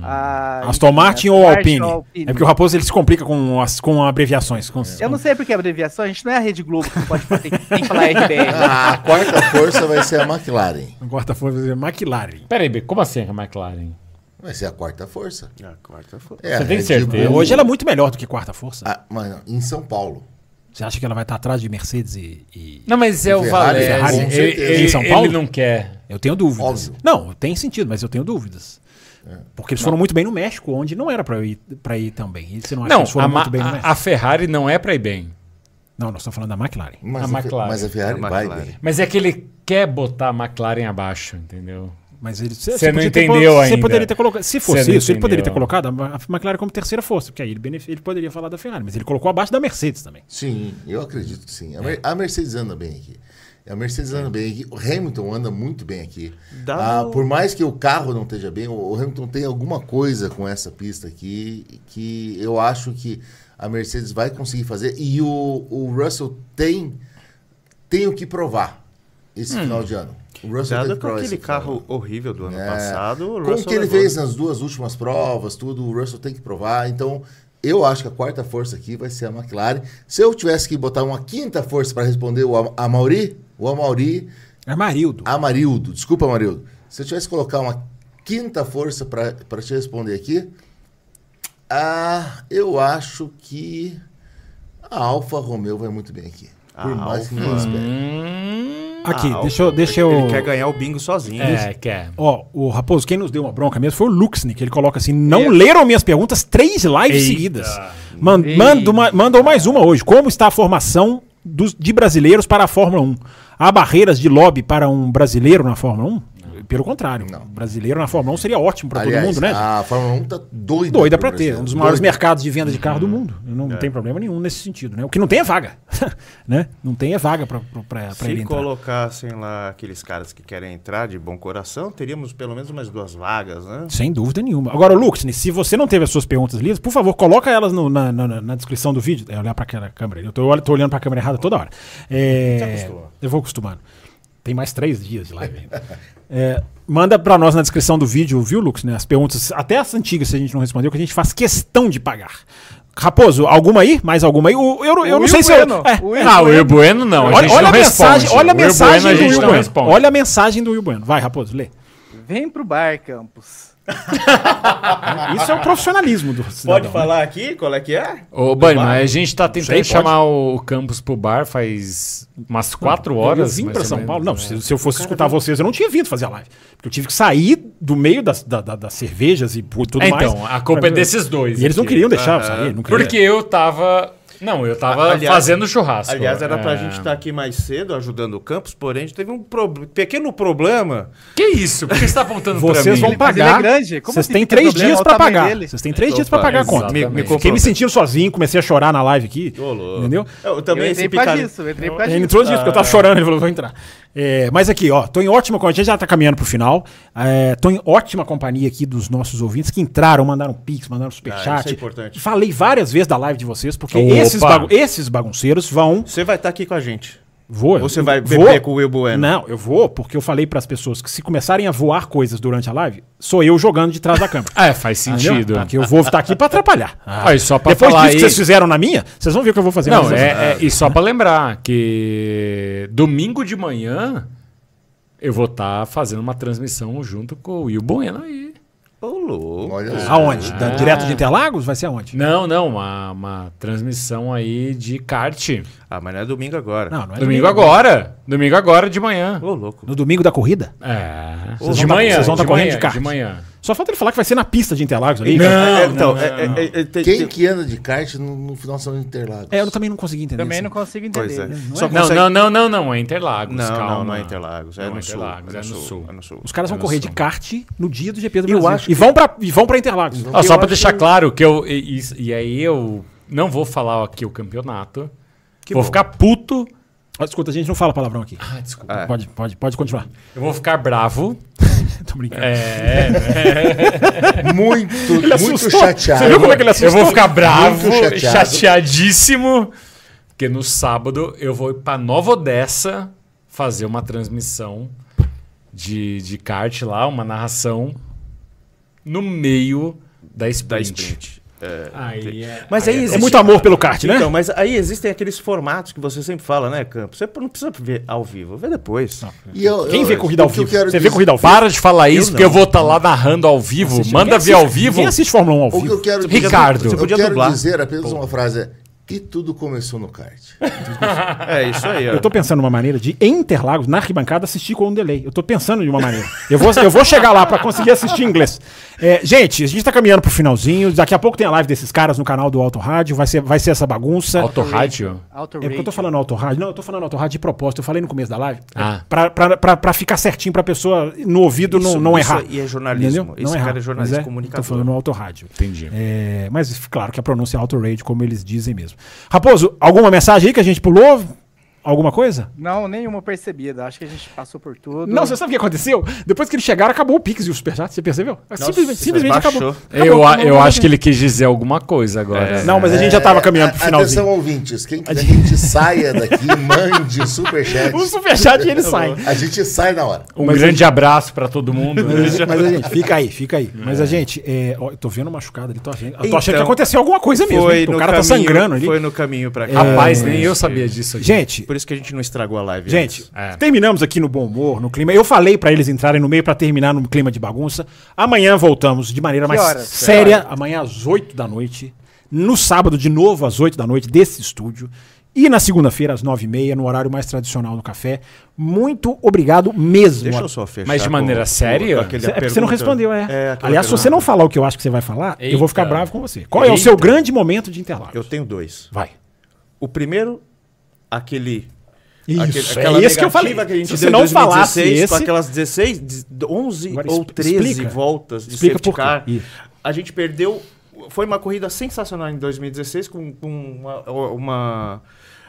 A- Aston Martin ou Alpine? ou Alpine? É porque o Raposo ele se complica com, as, com abreviações. Com, Eu não sei porque é abreviação, a gente não é a Rede Globo que pode tem, tem que falar RBR. A quarta força vai ser a McLaren. com quarta-feira vai dizer McLaren. Peraí, como assim a McLaren? Vai ser a quarta força. Ah, quarta foi. É, Você a tem Red certeza? Hoje ela é muito melhor do que quarta força. Ah, mano, em São Paulo. Você acha que ela vai estar atrás de Mercedes e. e- Não, mas é o Ferrari, Valério. Ferrari, Ele, Em São Paulo? ele não quer. Eu tenho dúvidas. Óbvio. Não, tem sentido, mas eu tenho dúvidas. Porque eles foram muito bem no México, onde não era eu ir, pra ir também. E você não acha que Não, eles foram a, muito bem no a- México? a Ferrari não é pra ir bem. Não, nós estamos falando da McLaren. Mas A a, McLaren. mas a Ferrari A vai McLaren. bem. Mas é que ele quer botar a McLaren abaixo, entendeu? Mas ele, Você não podia ter entendeu Você ainda. poderia ter colocado. Se fosse Você isso, ele poderia ter entendeu. colocado a McLaren como terceira força, porque aí ele, benef- ele poderia falar da Ferrari, mas ele colocou abaixo da Mercedes também. Sim, eu acredito que sim. A, É. A Mercedes anda bem aqui. A Mercedes anda bem aqui. O Hamilton anda muito bem aqui. Ah, o- por mais que o carro não esteja bem, o o Hamilton tem alguma coisa com essa pista aqui que eu acho que a Mercedes vai conseguir fazer. E o, o Russell tem, tem o que provar esse Hum. final de ano. O Russell que com aquele carro horrível do ano É. passado, o Com o Russell que ele levou. fez nas duas últimas provas, tudo, o Russell tem que provar. Então, eu acho que a quarta força aqui vai ser a McLaren. Se eu tivesse que botar uma quinta força para responder o Am- Amauri, o Amauri, É Marildo. Amarildo, desculpa, Amarildo. Se eu tivesse que colocar uma quinta força para te responder aqui, ah, eu acho que a Alfa Romeo vai muito bem aqui. Por A mais que espere. Hum, Aqui, Ah, deixa eu. Deixa eu... Ele quer ganhar o bingo sozinho. É, quer. Ó, o Raposo, quem nos deu uma bronca mesmo foi o Luxney, que ele coloca assim: não leram minhas perguntas três lives Eita. seguidas. Man, mando uma- mandou mais uma hoje. Como está a formação dos, de brasileiros para a Fórmula 1? Há barreiras de lobby para um brasileiro na Fórmula 1? Pelo contrário, um brasileiro na Fórmula 1 seria ótimo para todo mundo, né? A Fórmula 1 tá doida. Doida para ter, um dos maiores doida. mercados de venda de carro do mundo. Não tem problema nenhum nesse sentido, né? O que não tem é vaga, né? Não tem é vaga para ele Se entrar. colocassem lá aqueles caras que querem entrar de bom coração, teríamos pelo menos umas duas vagas, né? Sem dúvida nenhuma. Agora, Luxney, se você não teve as suas perguntas lidas, por favor, coloca elas no- na, na- na descrição do vídeo. É olhar para aquela câmera. Eu tô, tô olhando para a câmera errada toda hora. É, eu vou acostumando. Tem mais três dias de live ainda. É, manda para nós na descrição do vídeo, viu, Lux? Né, as perguntas, até as antigas, se a gente não respondeu, que a gente faz questão de pagar. Raposo, alguma aí? Mais alguma aí? O- eu, eu não Will sei se Bueno. eu. é, O é, Will Ah, Will Bueno não. a olha gente olha não a mensagem, olha a O Will mensagem do Will não Bueno. responde. Olha a mensagem do Will Bueno. Vai, Raposo, lê. Vem pro bar, Campos. Isso é o profissionalismo do cidadão, né? falar aqui qual é que é? Ô, Bunny, mas a gente tá tentando Sei, pode. chamar o Campus pro bar faz umas quatro horas. Eu vim pra São Paulo. Não, né? se, se eu fosse escutar vocês, eu não tinha vindo fazer a live. Porque eu tive que sair do meio das, da- da- das cervejas e tudo É, mais. então, a culpa é desses dois. E eles não aqui. queriam deixar eu sair. Não queriam. Porque eu tava. Não, eu tava Aliás- fazendo churrasco. Aliás, era pra É. gente estar aqui mais cedo ajudando o campus, porém a gente teve um prob- pequeno problema. Que isso? Por que você tá apontando pra Vocês mim? vão Ele- mas ele pagar. é grande. Como Vocês assim têm três problema? dias pra pagar. dele. Vocês têm três dias Opa, pra pagar a conta. Me, me Fiquei me sentindo sozinho, comecei a chorar na live aqui. Ô, louco. Entendeu? Eu também eu entrei por causa disso. Eu entrei por causa Ele entrou disso, porque eu tava chorando, ele falou, vou entrar. É, mas aqui, ó, tô em ótima companhia, a gente já tá caminhando pro final. É, tô em ótima companhia aqui dos nossos ouvintes que entraram, mandaram pix, mandaram Ah, superchat. isso é importante. Falei várias vezes da live de vocês, porque Opa! esses, esses bagunceiros vão Você vai estar aqui com a gente. Vou. Ou você vai vou- beber com o Will Bueno? Não, eu vou, porque eu falei pras pessoas que se começarem a voar coisas durante a live, sou eu jogando de trás da câmera. É, faz sentido. Porque eu vou estar aqui pra atrapalhar. Ah, e só pra Depois falar disso que vocês fizeram na minha, vocês vão ver o que eu vou fazer Não, é, vezes. é- e só pra lembrar que domingo de manhã eu vou estar fazendo uma transmissão junto com o Will Bueno aí. Ô, louco. Aonde? Da- direto de Interlagos? Vai ser aonde? Não, não, uma, uma transmissão aí de kart. Ah, mas não é domingo agora. Não, não é Domingo agora. Domingo agora de manhã. Ô, louco. No domingo da corrida? É. Vocês de tá- manhã. vocês vão tá de correndo manhã, de kart? De manhã. Só falta ele falar que vai ser na pista de Interlagos ali. Não, É, então, não, é- não. é- é- tem- Quem tem- que anda de kart no, no final são Interlagos? É, eu também não consegui entender. Também isso. não consigo entender. Pois é. né? Só Não, consegue- não, não, não, não, é Interlagos. Não, calma. não, não é Interlagos. É Não no é sul. Interlagos, é no sul. É no sul. Os caras vão É correr sul. de kart no dia do GP do Eu Brasil. acho e, que- vão pra, e vão pra Interlagos. Ó, só acho deixar que- claro que eu. E, e- e aí eu não vou falar aqui o campeonato. Que vou bom. ficar puto. Ó, Escuta, a gente não fala palavrão aqui. Ah, desculpa. É. Pode, pode, pode continuar. Eu vou ficar bravo. Tô brincando. É. Muito, muito assustou. chateado. Você viu como é que ele eu assustou? vou ficar bravo, chateadíssimo. Porque no sábado eu vou pra Nova Odessa fazer uma transmissão de, de kart lá, uma narração no meio da sprint. Da sprint. É. Aí é, Mas aí É existe... muito amor pelo kart, né? Então, mas aí existem aqueles formatos que você sempre fala, né, Campos? Você não precisa ver ao vivo, vê depois. E eu- Quem eu- vê corrida ao que eu vivo? quero Você vê dizer- corrida ao vivo? Para de falar isso, Eu porque eu vou estar lá narrando ao vivo. Assiste- Manda ninguém ver ao assiste- vivo. Ninguém assiste Fórmula 1 ao O que vivo. eu quero Ricardo. eu Você podia quero dublar. dizer apenas uma frase é e tudo começou no kart. É isso aí, ó. Eu tô pensando numa maneira de, em Interlagos, na arquibancada, assistir com um delay. Eu tô pensando de uma maneira. Eu vou, eu vou chegar lá pra conseguir assistir inglês. É, gente, a gente tá caminhando pro finalzinho. Daqui a pouco tem a live desses caras no canal do Auto Rádio. Vai ser, vai ser essa bagunça. Auto É porque eu tô falando autorrádio. Não, eu tô falando autorrádio de propósito. Eu falei no começo da live. Ah. Pra, pra, pra, pra ficar certinho pra pessoa no ouvido não, Isso- não isso errar. aí é jornalismo. Entendeu? Esse não cara errar. é jornalista Mas comunicador. Tô falando autorrádio. Entendi. É, mas claro que a pronúncia é auto-radio, como eles dizem mesmo. Raposo, alguma mensagem aí que a gente pulou? Alguma coisa? Não, nenhuma percebida. Acho que a gente passou por tudo. Não, você sabe o que aconteceu? Depois que eles chegaram, acabou o Pix e o Superchat, você percebeu? simplesmente você simplesmente baixou. acabou. Eu, Acabou, eu não- acho que ele quis dizer alguma coisa agora. Não, mas a gente já tava caminhando pro É, Atenção, finalzinho. ouvintes. Quem quiser que a gente saia daqui, mande superchat. O Superchat e ele sai. A gente sai na hora. Um Mas grande abraço pra todo mundo. né? Mas, mas a gente, fica aí, fica aí. Mas a gente, é, ó, eu tô vendo machucado ali, tô achando, eu tô achando que Então, aconteceu alguma coisa mesmo. Foi? O cara tá caminho- sangrando ali. Foi no caminho pra cá. Rapaz, nem eu sabia disso aqui. Gente, Por isso que a gente não estragou a live. Gente. É. terminamos aqui no bom humor, no clima. Eu falei pra eles entrarem no meio pra terminar no clima de bagunça. Amanhã voltamos de maneira Que mais horas? séria. Amanhã às 8 da noite. No sábado, de novo, às 8 da noite, desse estúdio. e na segunda-feira, às 9h30, no horário mais tradicional do café. Muito obrigado mesmo. Deixa eu só fechar. Mas de com- maneira com séria? aquele É porque você não respondeu, é. aquela Aliás, se você não falar o que eu acho que você vai falar, eu vou ficar Eita. bravo com você. Qual é o seu Eita. grande momento de Interlagos? Eu tenho dois. Vai. O primeiro, aquele. Isso, aquele- é esse que eu falei. que a gente Se você não 2016, falasse esse... com aquelas 16, de- 11 Agora, ou expl- 13 explica. voltas de Explica safety car. A gente perdeu. Foi uma corrida sensacional em 2016 com, com uma, uma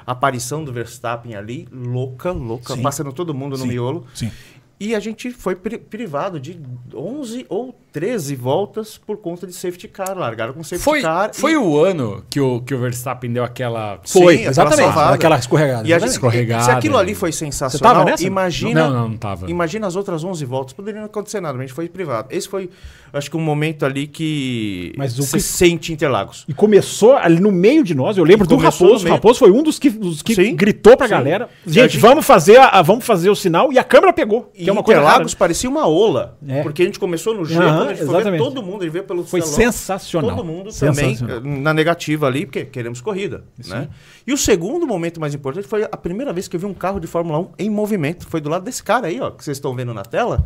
aparição do Verstappen ali, louca, louca, Sim. passando todo mundo no Sim. miolo. Sim. E a gente foi pri- privado de 11 ou 13 voltas por conta de safety car. Largaram com safety Foi, car. foi e... o ano que o, que o Verstappen deu aquela. Foi, Sim, aquela exatamente. salvada. Aquela escorregada. E a gente. Escorregada. se aquilo ali foi sensacional, tava nessa? imagina, Não, não, não tava. imagina as outras 11 voltas. Poderia não acontecer nada, mas a gente foi privado. Esse foi, acho que um momento ali que Mas o você que- sente Interlagos. E começou ali no meio de nós. Eu lembro E do Raposo. O. Raposo foi um dos que, dos que Sim, gritou pra sim. galera. A Gente, gente- vamos fazer, a, vamos fazer o sinal. E a câmera pegou. E Que é uma coisa rara. Interlagos parecia uma ola. É. Porque a gente começou no G, Aham, exatamente. todo mundo, gente veio pelo Foi telão, sensacional. Todo mundo também Sensacional. eh, na negativa ali, porque queremos corrida. Né? E o segundo momento mais importante foi a primeira vez que eu vi um carro de Fórmula 1 em movimento. Foi do lado desse cara aí, ó, que vocês estão vendo na tela.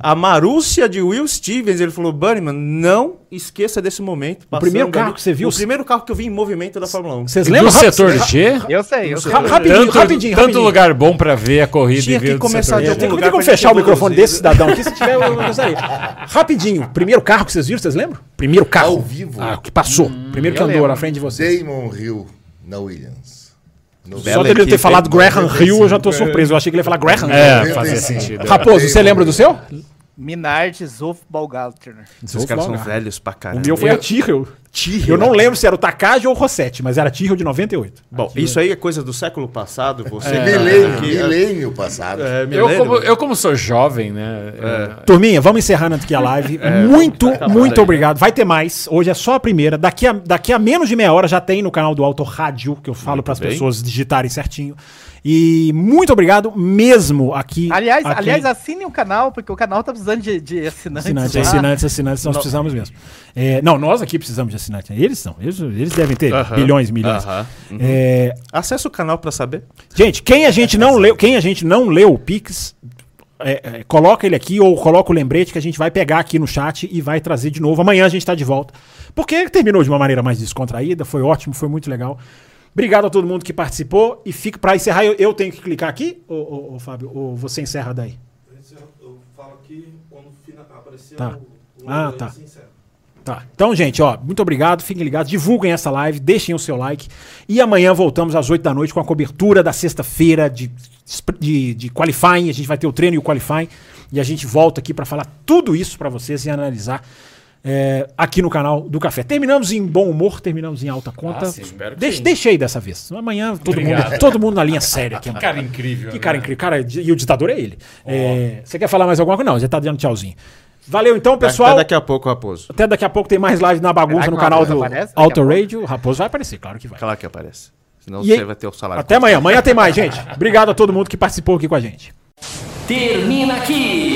A Marúcia de Will Stevens, ele falou, Bunnyman, não esqueça desse momento. O primeiro carro ali." que você viu- O primeiro carro que eu vi em movimento da Fórmula 1. Vocês Do lembram? setor Ra- G? Eu sei, eu sei. Ra- rapidinho, tanto, rapidinho, tanto rapidinho. lugar bom pra ver a corrida Tinha e ver que do começar setor de algum Tem, lugar como fechar o microfone desse cidadão aqui, se tiver, eu gostaria. Rapidinho, primeiro carro que vocês viram, vocês lembram? Primeiro carro. Ao vivo. Ah, o que passou. primeiro que andou na frente de vocês. Damon Hill na Williams. No Só dele ter falado? Graham 95. Hill, eu já tô surpreso. Eu achei que ele ia falar Graham. É, fazia sentido. Raposo, você lembra do Hill. Seu? Minardi Zofbalgalter. Esses caras são velhos pra O caramba. meu foi a Tyrrell. Eu não lembro se era o Takagi ou o Rossetti, mas era a Tyrrell de 98. Bom, isso aí é coisa do século passado. Você que tá Milênio, aqui, milênio passado. é, Eu milênio. como, eu, como sou jovem, né? é, Turminha, vamos encerrando aqui a live. muito, muito obrigado. Vai ter mais. Hoje é só a primeira. Daqui a, daqui a menos de meia hora já tem no canal do Auto Rádio, que eu falo para as pessoas digitarem certinho. E muito obrigado mesmo aqui. Aliás, a quem- aliás, assinem o canal, porque o canal tá precisando de, de assinantes. Assinantes, lá. assinantes, assinantes, nós precisamos mesmo. É, não, nós aqui precisamos de assinantes. Eles não. Eles, eles devem ter Aham, bilhões, milhões. aham, uhum. É, Acesse o canal pra saber. Gente, quem a gente não leu, quem a gente não leu o Pix, é, é, coloca ele aqui ou coloca o lembrete que a gente vai pegar aqui no chat e vai trazer de novo. Amanhã a gente tá de volta. Porque terminou de uma maneira mais descontraída, foi ótimo, foi muito legal. Obrigado a todo mundo que participou e fica para encerrar. Eu, eu tenho que clicar aqui, ô, ô, ô, Fábio, ou você encerra daí? Eu falo aqui quando aparecer Tá. o, o Ah, tá. Tá. Então, gente, ó, muito obrigado, fiquem ligados, divulguem essa live, deixem o seu like. E amanhã voltamos às 8 da noite com a cobertura da sexta-feira de, de, de qualifying. A gente vai ter o treino e o qualifying. E a gente volta aqui para falar tudo isso para vocês e analisar é, aqui no canal do Café. Terminamos em bom humor, terminamos em alta conta. Ah, sim, espero que Deixe- sim. Deixei dessa vez. Amanhã todo Obrigado. mundo, todo mundo na linha séria aqui. Que cara incrível. Que né? cara incrível. Cara, e o ditador é ele. É, você quer falar mais alguma coisa? Não, já tá dando tchauzinho. Valeu então, pessoal. Até daqui a pouco, Raposo. Até daqui a pouco tem mais live na bagunça no canal do Auto? Radio. O Raposo vai aparecer, claro que vai. Claro que aparece. Senão E você vai ter o salário. Até amanhã. Amanhã tem mais, gente. Obrigado a todo mundo que participou aqui com a gente. Termina aqui